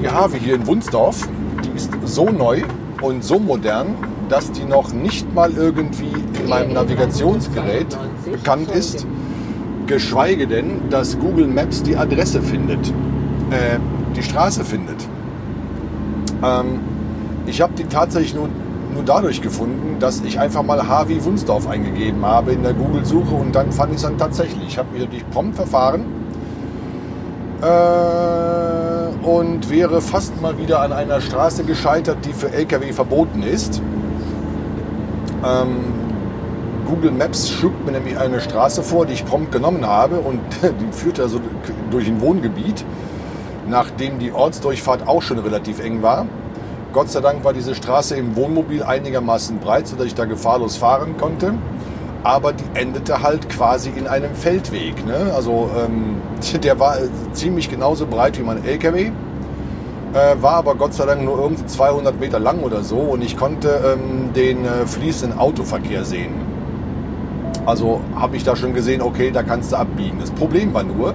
S1: die Have hier in Wunsdorf. Die ist so neu und so modern, dass die noch nicht mal irgendwie in meinem Navigationsgerät bekannt ist. Geschweige denn, dass Google Maps die Adresse findet, äh, die Straße findet. Ähm, ich habe die tatsächlich nur, nur dadurch gefunden, dass ich einfach mal Harvey Wunsdorf eingegeben habe in der Google-Suche und dann fand ich es dann tatsächlich. Ich habe mich natürlich prompt verfahren äh, und wäre fast mal wieder an einer Straße gescheitert, die für LKW verboten ist. Ähm, Google Maps schlug mir nämlich eine Straße vor, die ich prompt genommen habe und [LAUGHS] die führte also durch ein Wohngebiet, nachdem die Ortsdurchfahrt auch schon relativ eng war. Gott sei Dank war diese Straße im Wohnmobil einigermaßen breit, sodass ich da gefahrlos fahren konnte. Aber die endete halt quasi in einem Feldweg. Ne? Also ähm, [LAUGHS] der war ziemlich genauso breit wie mein LKW. Äh, war aber Gott sei Dank nur irgendwie 200 Meter lang oder so und ich konnte ähm, den äh, fließenden Autoverkehr sehen. Also habe ich da schon gesehen, okay, da kannst du abbiegen. Das Problem war nur,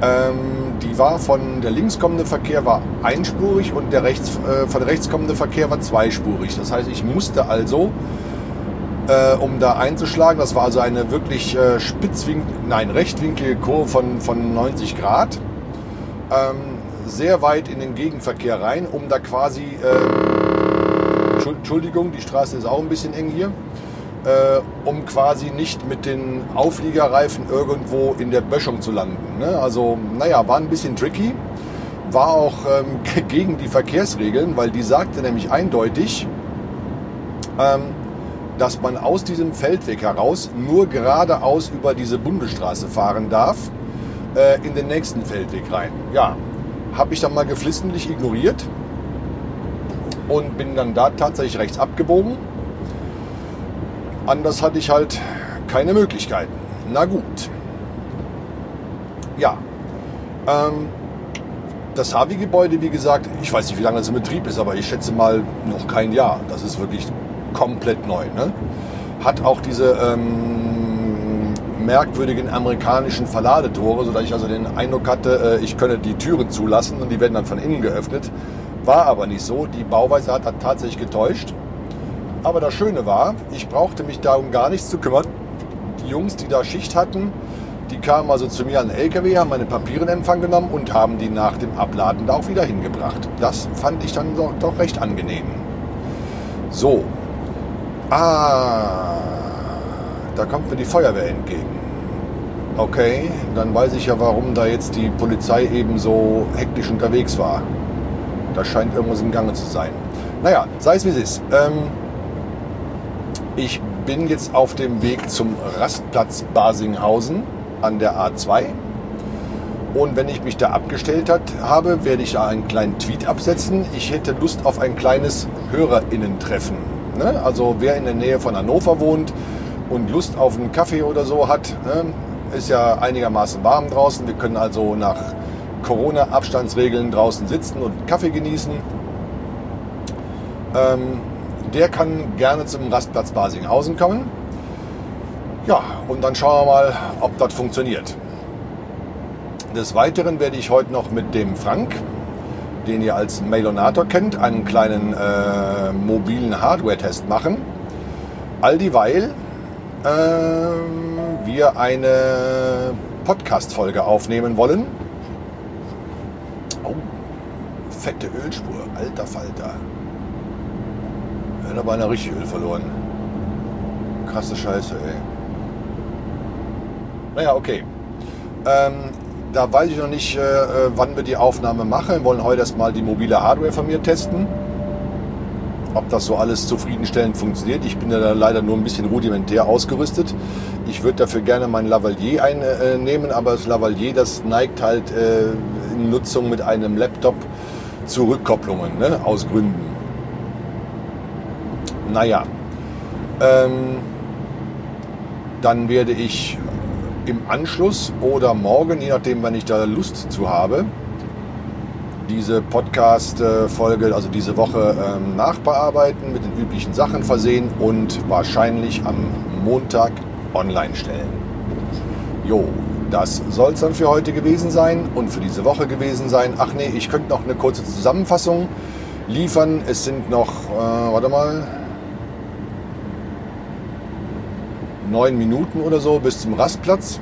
S1: ähm, die war von der links kommende Verkehr war einspurig und der rechts, äh, von rechts kommende Verkehr war zweispurig. Das heißt, ich musste also, äh, um da einzuschlagen, das war also eine wirklich äh, spitzwinkel, nein, rechtwinklige Kurve von, von 90 Grad, ähm, sehr weit in den Gegenverkehr rein, um da quasi, ähm, Entschuldigung, die Straße ist auch ein bisschen eng hier, äh, um quasi nicht mit den Aufliegerreifen irgendwo in der Böschung zu landen. Ne? Also, naja, war ein bisschen tricky. War auch ähm, [LAUGHS] gegen die Verkehrsregeln, weil die sagte nämlich eindeutig, ähm, dass man aus diesem Feldweg heraus nur geradeaus über diese Bundesstraße fahren darf, äh, in den nächsten Feldweg rein. Ja, habe ich dann mal geflissentlich ignoriert und bin dann da tatsächlich rechts abgebogen Anders hatte ich halt keine Möglichkeiten. Na gut. Ja. Ähm, das Havi-Gebäude, wie gesagt, ich weiß nicht, wie lange das in Betrieb ist, aber ich schätze mal noch kein Jahr. Das ist wirklich komplett neu. Ne? Hat auch diese ähm, merkwürdigen amerikanischen Verladetore, sodass ich also den Eindruck hatte, äh, ich könne die Türen zulassen und die werden dann von innen geöffnet. War aber nicht so. Die Bauweise hat, hat tatsächlich getäuscht. Aber das Schöne war, ich brauchte mich darum gar nichts zu kümmern. Die Jungs, die da Schicht hatten, die kamen also zu mir an den LKW, haben meine Papiere in Empfang genommen und haben die nach dem Abladen da auch wieder hingebracht. Das fand ich dann doch, doch recht angenehm. So. Ah, da kommt mir die Feuerwehr entgegen. Okay, dann weiß ich ja, warum da jetzt die Polizei eben so hektisch unterwegs war. Da scheint irgendwas im Gange zu sein. Naja, sei es wie es ist. Ähm, ich bin jetzt auf dem Weg zum Rastplatz Basinghausen an der A2. Und wenn ich mich da abgestellt hat, habe, werde ich da einen kleinen Tweet absetzen. Ich hätte Lust auf ein kleines HörerInnen-Treffen. Ne? Also wer in der Nähe von Hannover wohnt und Lust auf einen Kaffee oder so hat, ne? Ist ja einigermaßen warm draußen. Wir können also nach Corona-Abstandsregeln draußen sitzen und Kaffee genießen. Ähm, der kann gerne zum Rastplatz Basinghausen kommen. Ja, und dann schauen wir mal, ob das funktioniert. Des Weiteren werde ich heute noch mit dem Frank, den ihr als Mailonator kennt, einen kleinen äh, mobilen Hardware-Test machen. All dieweil äh, wir eine Podcast-Folge aufnehmen wollen. Oh, fette Ölspur, alter Falter. Er hat aber einer richtig Öl verloren. Krasse Scheiße, ey. Naja, okay. Ähm, da weiß ich noch nicht, äh, äh, wann wir die Aufnahme machen. Wir wollen heute erstmal die mobile Hardware von mir testen. Ob das so alles zufriedenstellend funktioniert. Ich bin da leider nur ein bisschen rudimentär ausgerüstet. Ich würde dafür gerne mein Lavalier einnehmen, aber das Lavalier, das neigt halt äh, in Nutzung mit einem Laptop zu Rückkopplungen, ne? aus Gründen. Naja, ähm, dann werde ich im Anschluss oder morgen, je nachdem, wann ich da Lust zu habe, diese Podcast-Folge, also diese Woche ähm, nachbearbeiten, mit den üblichen Sachen versehen und wahrscheinlich am Montag online stellen. Jo, das soll es dann für heute gewesen sein und für diese Woche gewesen sein. Ach nee, ich könnte noch eine kurze Zusammenfassung liefern. Es sind noch, äh, warte mal, neun Minuten oder so bis zum Rastplatz.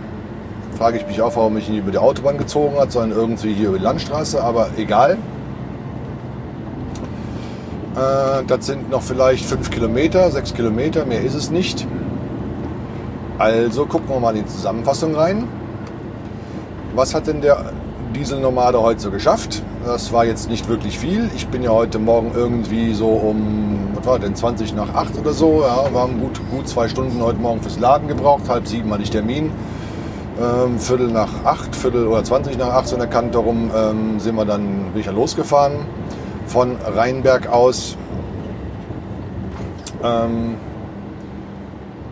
S1: Frage ich mich auch, warum mich nicht über die Autobahn gezogen hat, sondern irgendwie hier über die Landstraße, aber egal. Äh, das sind noch vielleicht fünf Kilometer, sechs Kilometer, mehr ist es nicht. Also gucken wir mal in die Zusammenfassung rein. Was hat denn der Dieselnomade heute so geschafft? Das war jetzt nicht wirklich viel. Ich bin ja heute Morgen irgendwie so um, was war denn, 20 nach 8 oder so. Ja, wir haben gut, gut zwei Stunden heute Morgen fürs Laden gebraucht. Halb sieben hatte ich Termin. Ähm, Viertel nach 8, Viertel oder 20 nach 8 so in der Kante rum ähm, sind wir dann, bin ich ja losgefahren von Rheinberg aus. Ähm,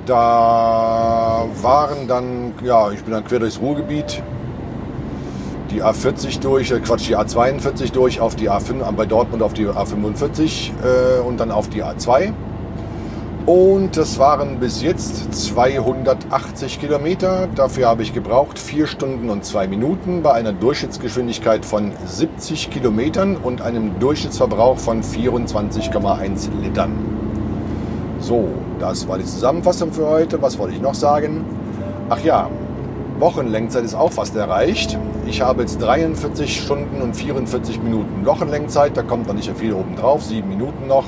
S1: da waren dann, ja, ich bin dann quer durchs Ruhrgebiet die A40 durch, äh, Quatsch, die A42 durch auf die A5, bei Dortmund auf die A45 äh, und dann auf die A2. Und das waren bis jetzt 280 Kilometer. Dafür habe ich gebraucht 4 Stunden und 2 Minuten bei einer Durchschnittsgeschwindigkeit von 70 Kilometern und einem Durchschnittsverbrauch von 24,1 Litern. So, das war die Zusammenfassung für heute. Was wollte ich noch sagen? Ach ja, Wochenlängzeit ist auch fast erreicht. Ich habe jetzt 43 Stunden und 44 Minuten Wochenlängzeit. Da kommt noch nicht so viel oben drauf, sieben Minuten noch.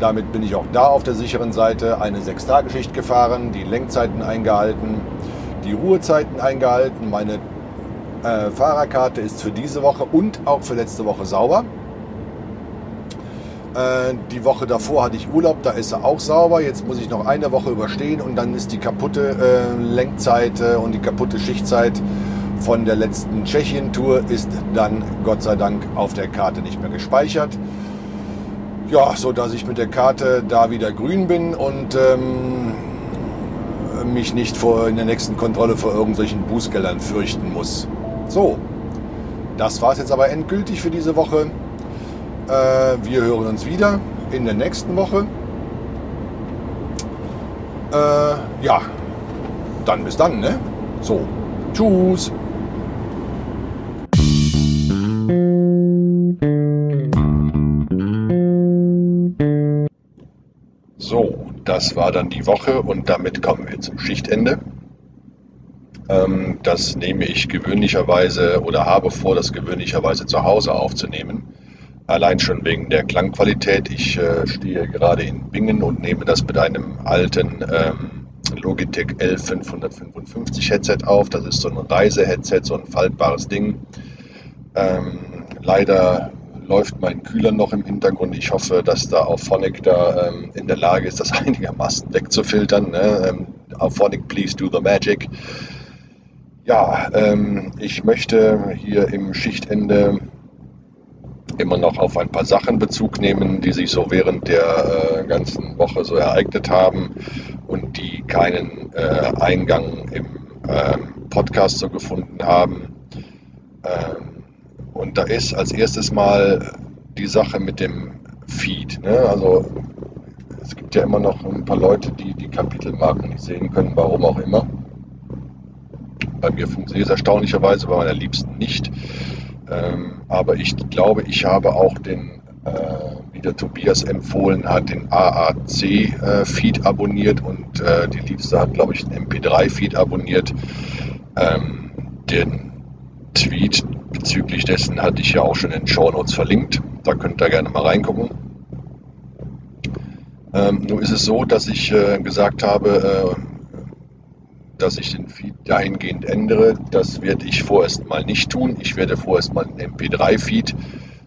S1: Damit bin ich auch da auf der sicheren Seite. Eine Sechs-Tage-Schicht gefahren, die Lenkzeiten eingehalten, die Ruhezeiten eingehalten. Meine äh, Fahrerkarte ist für diese Woche und auch für letzte Woche sauber. Äh, die Woche davor hatte ich Urlaub, da ist er auch sauber. Jetzt muss ich noch eine Woche überstehen und dann ist die kaputte äh, Lenkzeit und die kaputte Schichtzeit von der letzten Tschechien-Tour ist dann Gott sei Dank auf der Karte nicht mehr gespeichert. Ja, so dass ich mit der Karte da wieder grün bin und ähm, mich nicht vor, in der nächsten Kontrolle vor irgendwelchen Bußgeldern fürchten muss. So, das war es jetzt aber endgültig für diese Woche. Äh, wir hören uns wieder in der nächsten Woche. Äh, ja, dann bis dann, ne? So, tschüss. Das war dann die Woche und damit kommen wir zum Schichtende. Ähm, das nehme ich gewöhnlicherweise oder habe vor, das gewöhnlicherweise zu Hause aufzunehmen. Allein schon wegen der Klangqualität. Ich äh, stehe gerade in Bingen und nehme das mit einem alten ähm, Logitech L555 Headset auf. Das ist so ein Reise-Headset, so ein faltbares Ding. Ähm, leider läuft mein Kühler noch im Hintergrund. Ich hoffe, dass da auch Phonic da ähm, in der Lage ist, das [LAUGHS] einigermaßen wegzufiltern. Ne? Ähm, auf Phonic, please do the magic. Ja, ähm, ich möchte hier im Schichtende immer noch auf ein paar Sachen Bezug nehmen, die sich so während der äh, ganzen Woche so ereignet haben und die keinen äh, Eingang im ähm, Podcast so gefunden haben. Ähm, und da ist als erstes mal die Sache mit dem Feed. Ne? Also es gibt ja immer noch ein paar Leute, die die Kapitelmarken nicht sehen können, warum auch immer. Bei mir funktioniert es erstaunlicherweise, bei meiner Liebsten nicht. Ähm, aber ich glaube, ich habe auch den, äh, wie der Tobias empfohlen hat, den AAC-Feed äh, abonniert und äh, die Liebste hat, glaube ich, den MP3-Feed abonniert. Ähm, den Tweet bezüglich dessen hatte ich ja auch schon in den Show Notes verlinkt. Da könnt ihr gerne mal reingucken. Ähm, nun ist es so, dass ich äh, gesagt habe, äh, dass ich den Feed dahingehend ändere. Das werde ich vorerst mal nicht tun. Ich werde vorerst mal den MP3-Feed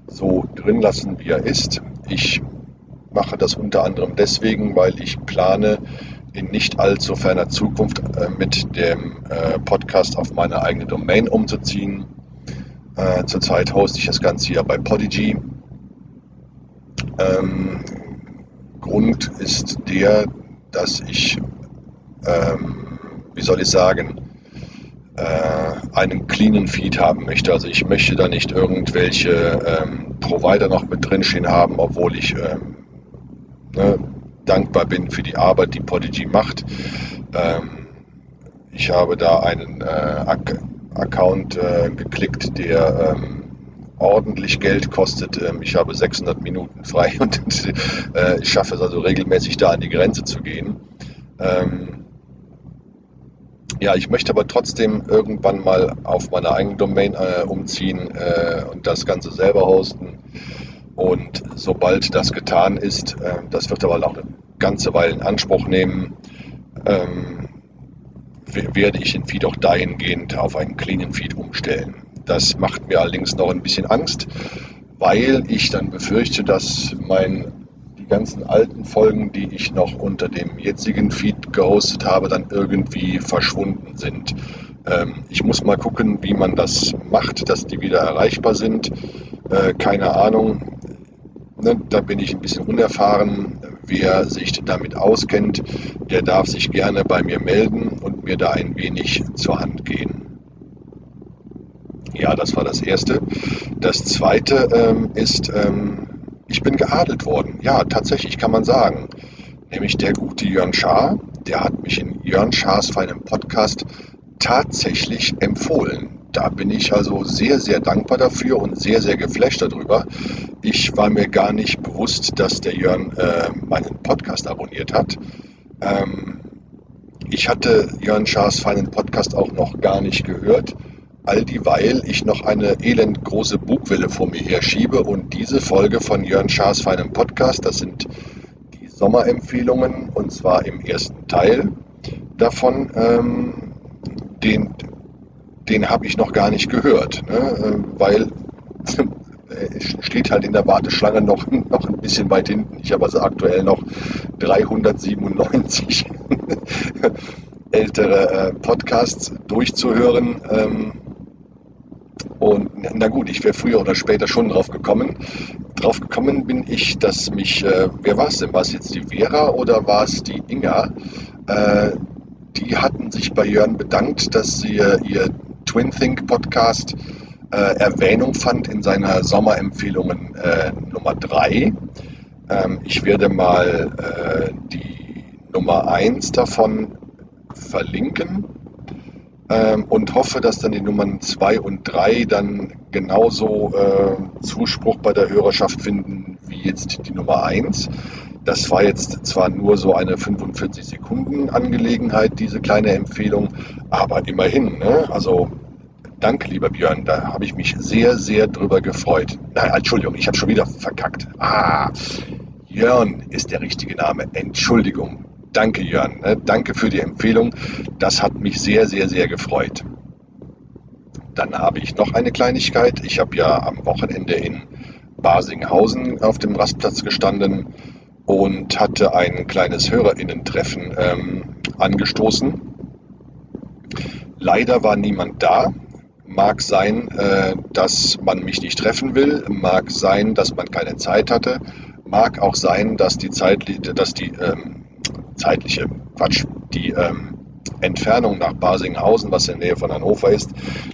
S1: so drin lassen, wie er ist. Ich mache das unter anderem deswegen, weil ich plane, in nicht allzu ferner Zukunft äh, mit dem äh, Podcast auf meine eigene Domain umzuziehen. Äh, zurzeit hoste ich das Ganze hier bei Podigy. Ähm, Grund ist der, dass ich ähm, wie soll ich sagen, äh, einen cleanen Feed haben möchte. Also ich möchte da nicht irgendwelche ähm, Provider noch mit drinstehen haben, obwohl ich ähm, ne, dankbar bin für die Arbeit, die Podigy macht. Ähm, ich habe da einen äh, Account äh, geklickt, der ähm, ordentlich Geld kostet. Ähm, ich habe 600 Minuten frei [LAUGHS] und äh, ich schaffe es also regelmäßig da an die Grenze zu gehen. Ähm, ja, ich möchte aber trotzdem irgendwann mal auf meine eigene Domain äh, umziehen äh, und das Ganze selber hosten. Und sobald das getan ist, äh, das wird aber auch eine ganze Weile in Anspruch nehmen, ähm, werde ich den Feed auch dahingehend auf einen cleanen Feed umstellen. Das macht mir allerdings noch ein bisschen Angst, weil ich dann befürchte, dass mein die ganzen alten Folgen, die ich noch unter dem jetzigen Feed gehostet habe, dann irgendwie verschwunden sind. Ähm, ich muss mal gucken, wie man das macht, dass die wieder erreichbar sind. Äh, keine Ahnung. Ne, da bin ich ein bisschen unerfahren. Wer sich damit auskennt, der darf sich gerne bei mir melden und mir da ein wenig zur Hand gehen. Ja, das war das Erste. Das Zweite ähm, ist, ähm, ich bin geadelt worden. Ja, tatsächlich kann man sagen. Nämlich der gute Jörn Schaar, der hat mich in Jörn Schaars feinem Podcast tatsächlich empfohlen. Da bin ich also sehr, sehr dankbar dafür und sehr, sehr geflasht darüber. Ich war mir gar nicht bewusst, dass der Jörn äh, meinen Podcast abonniert hat. Ähm, ich hatte Jörn Schaars feinen Podcast auch noch gar nicht gehört all dieweil ich noch eine elend große Bugwelle vor mir herschiebe und diese Folge von Jörn Schaas feinem Podcast, das sind Sommerempfehlungen und zwar im ersten Teil davon. Ähm, den den habe ich noch gar nicht gehört, ne? Äh, weil [LAUGHS] steht halt in der Warteschlange noch, [LAUGHS] noch ein bisschen weit hinten. Ich habe also aktuell noch 397 [LAUGHS] ältere äh, Podcasts durchzuhören. Ähm, und na gut, ich wäre früher oder später schon drauf gekommen. Drauf gekommen bin ich, dass mich, äh, wer war es denn? War es jetzt die Vera oder war es die Inga? Äh, die hatten sich bei Jörn bedankt, dass sie ihr Twin Think Podcast äh, Erwähnung fand in seiner Sommerempfehlungen äh, Nummer 3. Ähm, ich werde mal äh, die Nummer 1 davon verlinken ähm, und hoffe, dass dann die Nummern 2 und 3 dann genauso äh, Zuspruch bei der Hörerschaft finden wie jetzt die Nummer 1. Das war jetzt zwar nur so eine 45 Sekunden Angelegenheit, diese kleine Empfehlung, aber immerhin. Ne? Also danke, lieber Björn, da habe ich mich sehr, sehr drüber gefreut. Nein, Entschuldigung, ich habe schon wieder verkackt. Ah, Jörn ist der richtige Name. Entschuldigung. Danke, Jörn. Ne? Danke für die Empfehlung. Das hat mich sehr, sehr, sehr gefreut. Dann habe ich noch eine Kleinigkeit. Ich habe ja am Wochenende in Basinghausen auf dem Rastplatz gestanden und hatte ein kleines Hörerinnentreffen ähm, angestoßen. Leider war niemand da. Mag sein, äh, dass man mich nicht treffen will, mag sein, dass man keine Zeit hatte, mag auch sein, dass die, Zeit, dass die ähm, zeitliche Quatsch, die ähm, Entfernung nach Basinghausen, was in der Nähe von Hannover ist,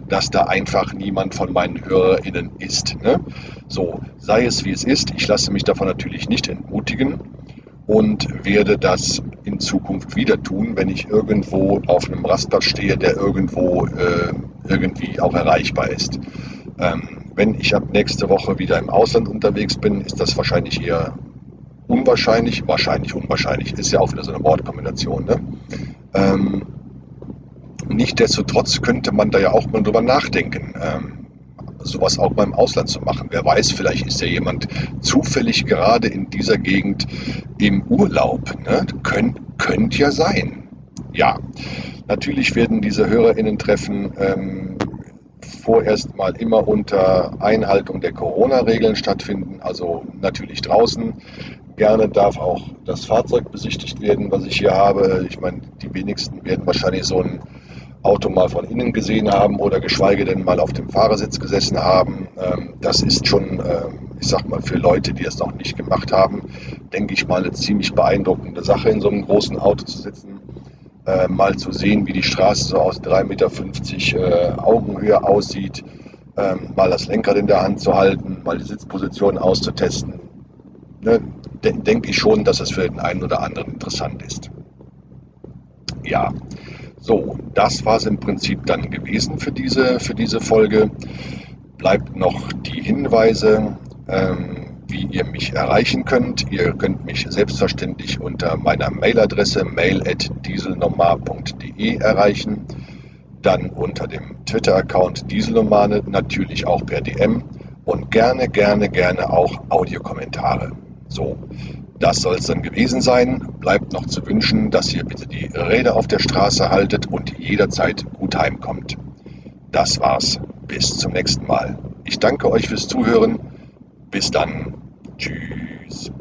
S1: dass da einfach niemand von meinen HörerInnen ist. Ne? So, sei es wie es ist, ich lasse mich davon natürlich nicht entmutigen und werde das in Zukunft wieder tun, wenn ich irgendwo auf einem Rastplatz stehe, der irgendwo äh, irgendwie auch erreichbar ist. Ähm, wenn ich ab nächste Woche wieder im Ausland unterwegs bin, ist das wahrscheinlich eher unwahrscheinlich, wahrscheinlich unwahrscheinlich, ist ja auch wieder so eine Wortkombination. Ne? Ähm, Nichtsdestotrotz könnte man da ja auch mal drüber nachdenken, ähm, sowas auch mal im Ausland zu machen. Wer weiß, vielleicht ist ja jemand zufällig gerade in dieser Gegend im Urlaub. Ne? Könnt, könnte ja sein. Ja, natürlich werden diese HörerInnen-Treffen ähm, vorerst mal immer unter Einhaltung der Corona-Regeln stattfinden, also natürlich draußen. Gerne darf auch das Fahrzeug besichtigt werden, was ich hier habe. Ich meine, die wenigsten werden wahrscheinlich so ein Auto mal von innen gesehen haben oder geschweige denn mal auf dem Fahrersitz gesessen haben. Ähm, das ist schon, ähm, ich sag mal, für Leute, die es noch nicht gemacht haben, denke ich mal eine ziemlich beeindruckende Sache, in so einem großen Auto zu sitzen. Äh, mal zu sehen, wie die Straße so aus 3,50 Meter äh, Augenhöhe aussieht, ähm, mal das Lenkrad in der Hand zu halten, mal die Sitzposition auszutesten, ne, de denke ich schon, dass es für den einen oder anderen interessant ist. Ja, so, das war es im Prinzip dann gewesen für diese, für diese Folge. Bleibt noch die Hinweise, ähm, wie ihr mich erreichen könnt. Ihr könnt mich selbstverständlich unter meiner Mailadresse mail.dieselnomar.de erreichen. Dann unter dem Twitter-Account Dieselnomane, natürlich auch per DM und gerne, gerne, gerne auch Audiokommentare. So, das soll es dann gewesen sein. Bleibt noch zu wünschen, dass ihr bitte die Räder auf der Straße haltet und jederzeit gut heimkommt. Das war's. Bis zum nächsten Mal. Ich danke euch fürs Zuhören. Bis dann. Tschüss.